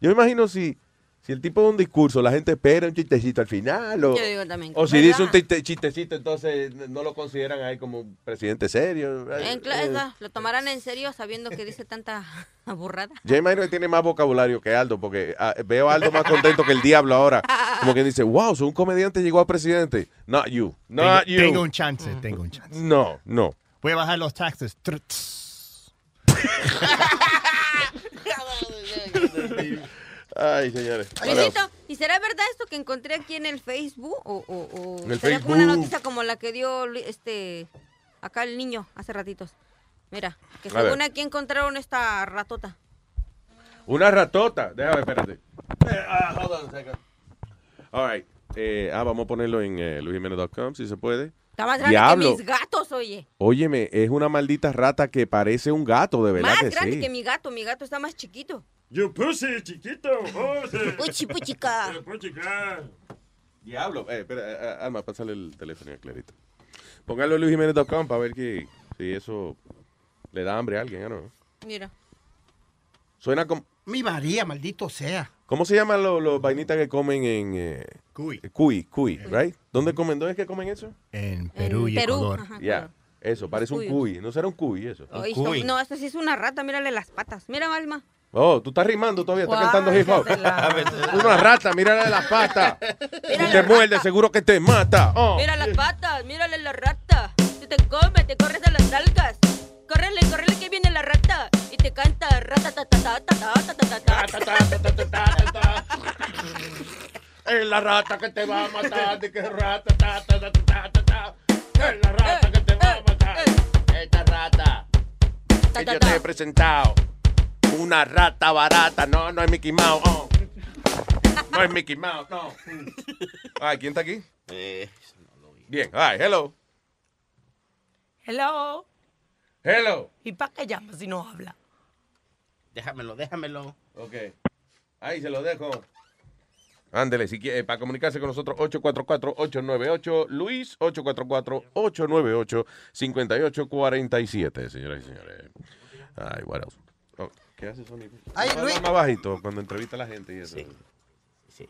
yo me imagino si, si el tipo da un discurso, la gente espera un chistecito al final, o, Yo digo también. o si ¿verdad? dice un chiste- chistecito, entonces no lo consideran ahí como un presidente serio. En Eh, lo tomarán en serio sabiendo que dice tanta burrada. Yo imagino que tiene más vocabulario que Aldo, porque ah, veo a Aldo más contento que el diablo ahora. Como que dice, wow, so un comediante llegó a presidente. Not you. Not tengo, you. tengo un chance, tengo un chance. No, no. Voy a bajar los taxes. Ay, señores. Luisito, ¿y será verdad esto que encontré aquí en el Facebook? ¿O, o, o En el sería como una Facebook. noticia como la que dio este acá el niño hace ratitos? Mira, que según aquí encontraron esta ratota. Una ratota. Déjame, espérate. Ah, hold on a second. All right. Eh, ah, vamos a ponerlo en eh, luisjimenez.com, si se puede. Está más grande Diablo. que mis gatos, oye. Óyeme, es una maldita rata que parece un gato, de verdad Más que grande sí. que mi gato. Mi gato está más chiquito. Yo puse chiquito. Puchi, puchica. Puchica. Diablo. Eh, espera, eh, eh, Alma, pásale el teléfono a Clarita. Póngalo en luisjimenez.com para ver que, si eso le da hambre a alguien, ¿no? Mira. Suena como... Mi María, maldito sea. ¿Cómo se llaman los, los vainitas que comen en... Eh, cuy. Cuy, cuy, right? ¿Dónde comen? ¿Dónde es que comen eso? En Perú y Perú, Ecuador. ajá, Ya, eso, parece un Cuy. ¿No será un cuy eso? Son- no, esto sí es una rata, mírale las patas. Mira, Alma. Oh, tú estás rimando todavía, estás cantando hip hop. Una rata, mírale las patas. Si te muerde, seguro que te mata. Oh. Mira las patas, mírale la rata. Si te come, te corres de las nalgas. Correle, correle que viene la rata y te canta Es la rata que te va a matar, de que rata, ta, ta, ta, ta, ta, ta. Es la rata que te va a matar. Esta rata. Que yo te he presentado. Una rata barata, no, no es Mickey Mouse. Oh. No es Mickey Mouse, no. Ay, ¿quién está aquí? Bien, ay, hello. Hello. Hello. ¿Y para qué llama si no habla? Déjamelo, déjamelo. Ok. Ahí se lo dejo. Ándele, si quiere, para comunicarse con nosotros, 844-898, Luis, 844-898-5847, señoras y señores. Ay, what else? Oh, ¿Qué hace Sony? Ay, Luis. Más bajito cuando entrevista a la gente y eso. Sí, sí.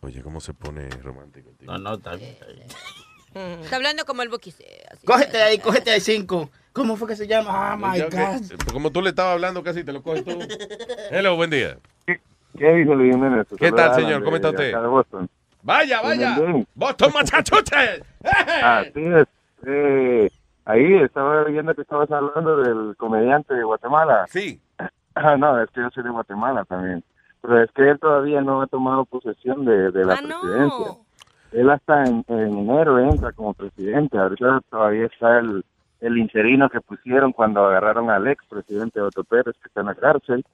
Oye, ¿cómo se pone romántico? el tipo? No, no, está bien, está bien. Está hablando como el boquise. Cógete ahí, cógete ahí cinco. ¿Cómo fue que se llama? Oh my Ya que- God. como tú le estabas hablando casi, te lo coges tú. Hello, buen día. ¿Qué dice Luis Jiménez? ¿Qué tal, señor? ¿Cómo está usted? acá de Boston. Vaya, vaya. Boston, Massachusetts. Así es. Eh, ahí estaba viendo que estabas hablando del comediante de Guatemala. Sí. Ah, no, es que yo soy de Guatemala también. Pero es que él todavía no ha tomado posesión de, de la Ah, no. presidencia. Él hasta en, en enero entra como presidente. Ahorita todavía está el, el interino que pusieron cuando agarraron al ex presidente Otto Pérez, que está en la cárcel.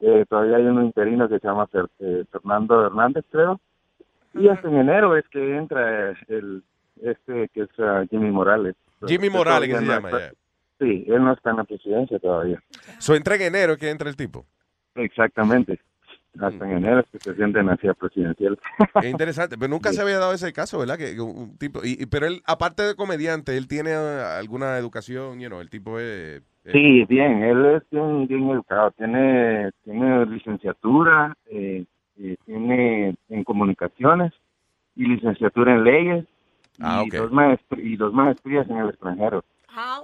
Eh, todavía hay un interino que se llama eh, Fernando Hernández, creo. Y hasta en enero es que entra el este que es ah, Jimmy Morales. Jimmy Morales, que se llama, está- Sí, él no está en la presidencia todavía. So entra en enero que entra el tipo. Exactamente. Hasta en enero es que se sienten hacia presidencial. Qué interesante, pero nunca se había dado ese caso, ¿verdad? Que un tipo, y, y- pero él, aparte de comediante, él tiene eh, alguna educación, you know, el tipo es... es- Sí, bien, él es bien, bien educado, tiene, tiene licenciatura, eh, eh, tiene en comunicaciones y licenciatura en leyes Ah, y, ok. dos y dos maestrías en el extranjero.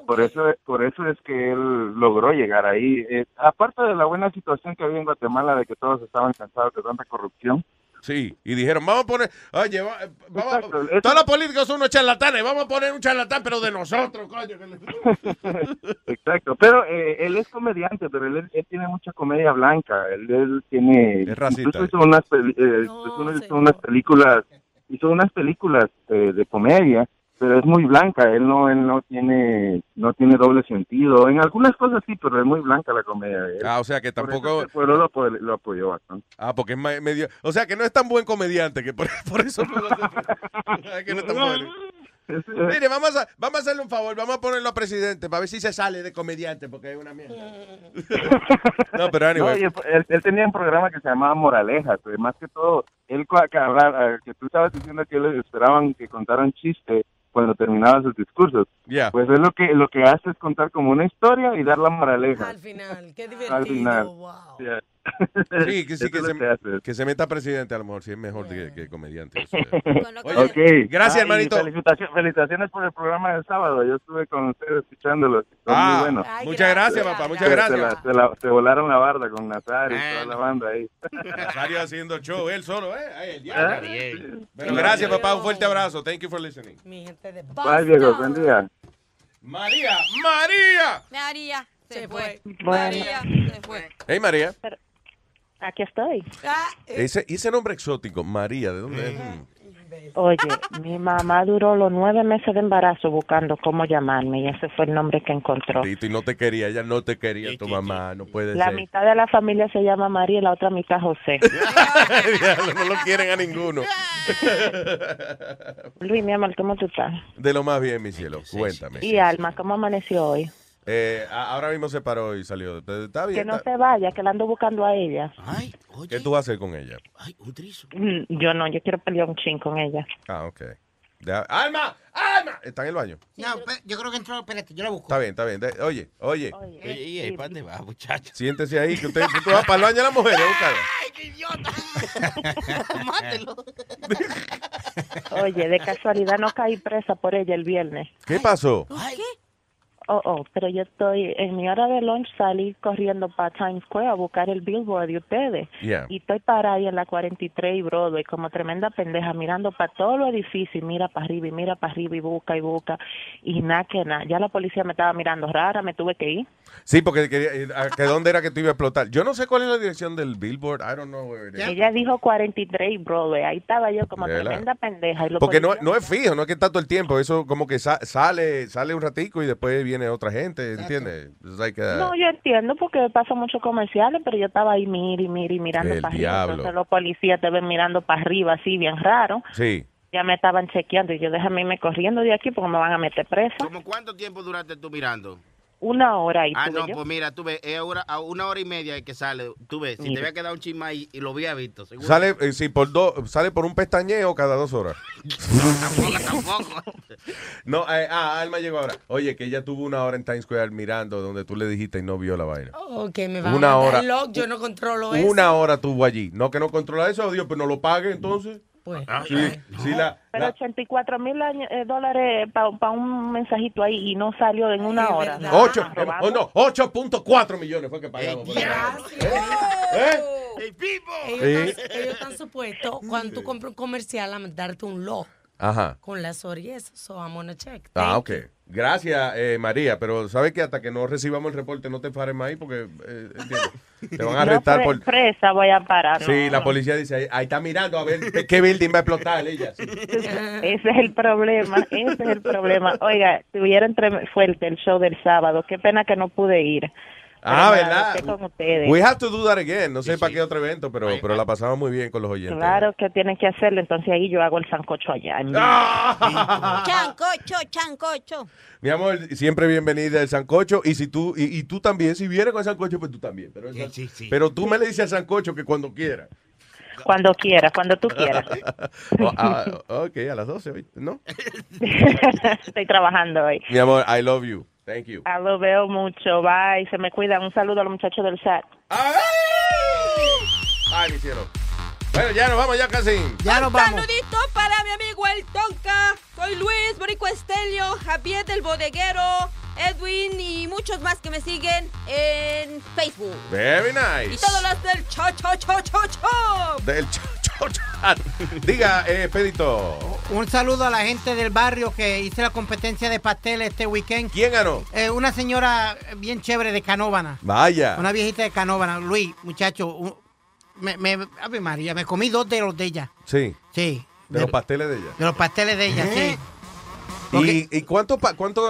Por eso, por eso es que él logró llegar ahí. Eh, aparte de la buena situación que había en Guatemala de que todos estaban cansados de tanta corrupción, Sí, y dijeron, vamos a poner, oye, va- vamos, Exacto, eso- todos los políticos son unos charlatanes, vamos a poner un charlatán, pero de nosotros, coño. Exacto, pero eh, él es comediante, pero él, él tiene mucha comedia blanca. Él, él tiene. Es racista. incluso hizo unas, eh, incluso hizo unas películas, hizo unas películas eh, de comedia, pero es muy blanca. Él no, él no tiene, no tiene doble sentido. En algunas cosas sí, pero es muy blanca la comedia. de él. Ah, o sea que tampoco... el pueblo lo, apo- lo apoyó bastante. Ah, porque es medio... O sea que no es tan buen comediante, que por, por eso no lo que no es tan bueno. Mire, vamos a, vamos a hacerle un favor, vamos a ponerlo a presidente para ver si se sale de comediante, porque es una mierda. No, pero anyway. No, él, tenía un programa que se llamaba Moralejas, pues, más que todo, él que, eh, que tú estabas diciendo que ellos esperaban que contaran chiste cuando terminaba sus discursos. Pues es lo que lo que hace es contar como una historia y dar la moraleja. Al final, qué divertido. Al final. Ya. Sí, que sí, que se, que se meta presidente a lo mejor, si es mejor que, que comediante. eso es. Ok. Gracias, Ah, hermanito. felicitaciones, felicitaciones por el programa del sábado. Yo estuve con ustedes escuchándolo. Son Ah, muy buenos. muchas gracias, papá, muchas Se- se gracias. la- se, la- se volaron la barda con Nazario y toda la banda ahí. Nazario haciendo show, él solo, ¿eh? Ay, el. Pero gracias, papá, un fuerte abrazo. Thank you for listening. Mi gente de Bye, viejos. Buen día. María, María. María se fue. Bueno. María se fue. Hey, María. Aquí estoy. Ese, y ese nombre exótico, María, ¿de dónde es? Mm. Oye, mi mamá duró los nueve meses de embarazo buscando cómo llamarme y ese fue el nombre que encontró. Tito, y no te quería, ella no te quería, tu mamá, no puede La ser. mitad de la familia se llama María y la otra mitad José. No lo quieren a ninguno. Luis, mi amor, ¿cómo tú estás? De lo más bien, mi cielo, cuéntame. Y Alma, ¿cómo amaneció hoy? Eh, a- ahora mismo se paró y salió. Está bien. Que no se vaya, que la ando buscando a ella. ¿Qué tú vas a hacer con ella? Mm, Yo no, yo quiero pelear un chin con ella. Ah, ok. Deja- ¡Alma! ¡Alma! Está en el baño. No, yo creo que entró, espérate, yo la busco. Está bien, está bien. De- Oye, oye. Oye, ¿y ahí para dónde va, muchacho? Siéntese ahí, que usted, usted va para el baño de las mujeres a buscarla. Oye, de casualidad no caí presa por ella el viernes. ¿Qué pasó? Oh, oh, pero yo estoy, en mi hora de lunch salí corriendo para Times Square a buscar el billboard de ustedes. Yeah. Y estoy parada ahí en la 43 y Broadway como tremenda pendeja mirando para todo lo edificio y mira para arriba y mira para arriba y busca y busca y nada que nada. Ya la policía me estaba mirando rara, me tuve que ir. Sí, porque quería, eh, ¿a que dónde era que tú ibas a explotar? Yo no sé cuál es la dirección del billboard. I don't know where it is. Ella dijo 43 y Broadway. Ahí estaba yo como tremenda pendeja. Y los Porque no, no es fijo, no es que está todo el tiempo. Eso como que sa- sale sale un ratico y después viene otra gente, ¿entiendes? Like, No, yo entiendo porque pasa muchos comerciales, pero yo estaba ahí, mire y mirando El para diablo. arriba. Entonces los policías te ven mirando para arriba, así bien raro. Sí. Ya me estaban chequeando y yo déjame irme corriendo de aquí porque me van a meter presa. ¿Cómo cuánto tiempo duraste tú mirando? Una hora y Ah, no, yo. pues mira, tú ves, es hora- a una hora y media que sale, tú ves, si te había quedado un chisme ahí y lo había visto, seguro. Sale, eh, sí, por dos, sale por un pestañeo cada dos horas. tampoco, tampoco. No, eh, ah, Alma llegó ahora. Oye, que ella tuvo una hora en Times Square mirando donde tú le dijiste y no vio la vaina. Ok, me va Una a hora. lock, yo no controlo eso. Una hora tuvo allí. No que no controla eso, Dios, pues no lo pague entonces. Pues. Sí, sí, la, Pero la- 84 mil eh, dólares para un mensajito ahí y no salió en una hora. ocho, Ah, eh, oh, no, 8.4 millones fue que pagamos. por la vaina. Ellos, están, ellos están supuestos, cuando tú compras un comercial, a darte un lock Ajá. con las orillas. So I'm gonna check. Ah, Thank ok. Gracias, eh, María. Pero sabes que hasta que no recibamos el reporte no te fares más ahí porque eh, te van a No, arrestar pre- por... presa voy a parar. Sí, no, la no. policía dice, ahí, ahí está mirando a ver qué- building va a explotar ella. sí. Ese es el problema, ese es el problema. Oiga, tuvieron fuerte el show del sábado. Qué pena que no pude ir. Ah, ¿verdad? adapté con ustedes. We have to do that again. No sé para qué otro evento, pero, pero la pasamos muy bien con los oyentes. Claro que tienen que hacerlo, entonces ahí yo hago el sancocho allá. Ah. Chancocho, chancocho. Mi amor, siempre bienvenida el sancocho. Y si tú, y, y tú también, si vienes con el sancocho, pues tú también. Pero, el san- pero tú me le dices al sancocho que cuando quiera. Cuando quieras, cuando tú quieras. Oh, ah, ok, a las 12, ¿oíste? ¿no? Estoy trabajando hoy. Mi amor, I love you. Thank you. Ah, lo veo mucho. Bye. Se me cuidan. Un saludo a los muchachos del chat. Ay, mi cielo. Bueno, ya nos vamos, ya casi. Ya nos Un vamos. saludito para mi amigo El Tonka. Soy Luis, Borico Estelio, Javier del Bodeguero, Edwin y muchos más que me siguen en Facebook. Very Y nice. todos los del Cho Cho Cho Cho Cho. Del ch- ch- chat. Diga, eh, Pedito. Un saludo a la gente del barrio que hice la competencia de pasteles este weekend. ¿Quién ganó? Eh, una señora bien chévere de Canóvana. Vaya. Una viejita de Canóvana. Luis, muchacho, un- me, me, Ave María, me comí dos de los de ella. Sí. Sí. De los pasteles de ella. De los pasteles de ella, ¿Eh? sí. ¿Y, y cuánto,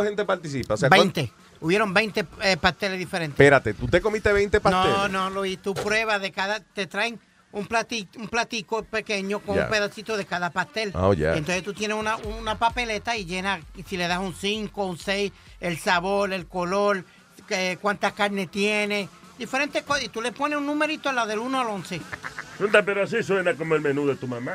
gente participa? O sea, ¿cuán- 20. Hubieron 20 eh, pasteles diferentes. Espérate, ¿tú te comiste 20 pasteles? No, no, Luis, tú pruebas de cada, te traen un platico, un platico pequeño con un pedacito de cada pastel. Oh, entonces tú tienes una, una papeleta y llenas, y si le das un 5, un 6, el sabor, el color, que, cuánta carne tiene, diferentes cosas. Y tú le pones un numerito a la del 1 al 11. Puta, Pero así suena como el menú de tu mamá.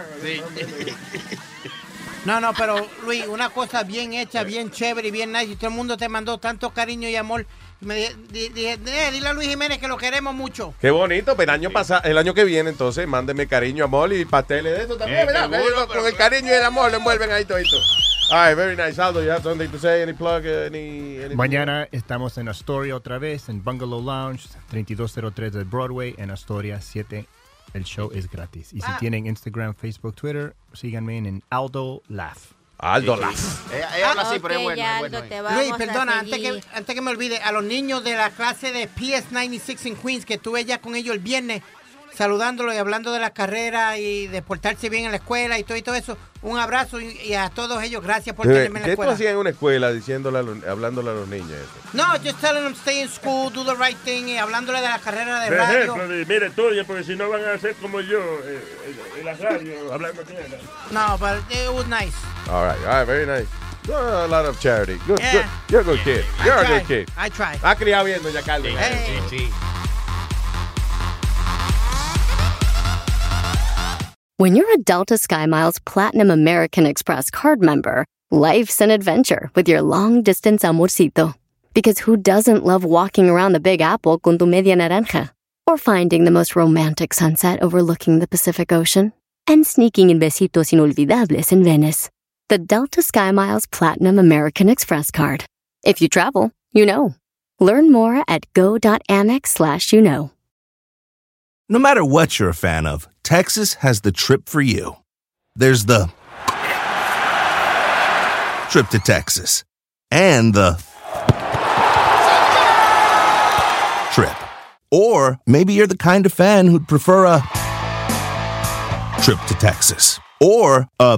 No, no, pero Luis, una cosa bien hecha, bien chévere y bien nice. Y todo el mundo te mandó tanto cariño y amor. Me di- di- dije, "Eh, dile a Luis Jiménez que lo queremos mucho. Qué bonito, pero el año pasado, el año que viene, entonces, mándeme cariño, amor y pasteles de eso también, Eh, ¿verdad? seguro, con el cariño y el amor lo envuelven ahí. All right, very nice. Aldo, you have something to say? Any plug? Any, any Mañana estamos en Astoria otra vez, en Bungalow Lounge, 3203 de Broadway, en Astoria 7. El show es gratis. Y si Ah. tienen Instagram, Facebook, Twitter, síganme en Aldo Laugh. Aldo Sí, Laugh. Ella, Ah, ella habla así, pero es bueno, es bueno. eh. Luis, perdona, antes que, antes que me olvide, a los niños de la clase de PS96 en Queens, que estuve ya con ellos el viernes, saludándolos y hablando de la carrera y de portarse bien en la escuela y todo y todo eso, un abrazo y, y a todos ellos, gracias por tenerme en la ¿Qué tú escuela. hacías en una escuela diciéndole a los- hablándole a los niños eso? No, just telling them stay in school, do the right thing y hablándole de la carrera de Por radio. ejemplo, de, mire, estudia, porque si no van a ser como yo eh, en- en la radio, hablando mierda. No, but it was nice. All right, all right, very nice. Uh, a lot of charity. Good, Yeah. good. You're a good kid. You're a try. good kid. I try. Ha criado bien, doña Carmen. Hey. Sí. When you're a Delta SkyMiles Platinum American Express card member, Life's an adventure with your long distance amorcito. Because who doesn't love walking around the Big Apple con tu media naranja? Or finding the most romantic sunset overlooking the Pacific Ocean? And sneaking in besitos inolvidables in Venice. The Delta Sky Miles Platinum American Express card. If you travel, you know. Learn more at go.amex slash you know. No matter what you're a fan of, Texas has the trip for you. There's the trip to Texas and the trip. Or maybe you're the kind of fan who'd prefer a trip to Texas or a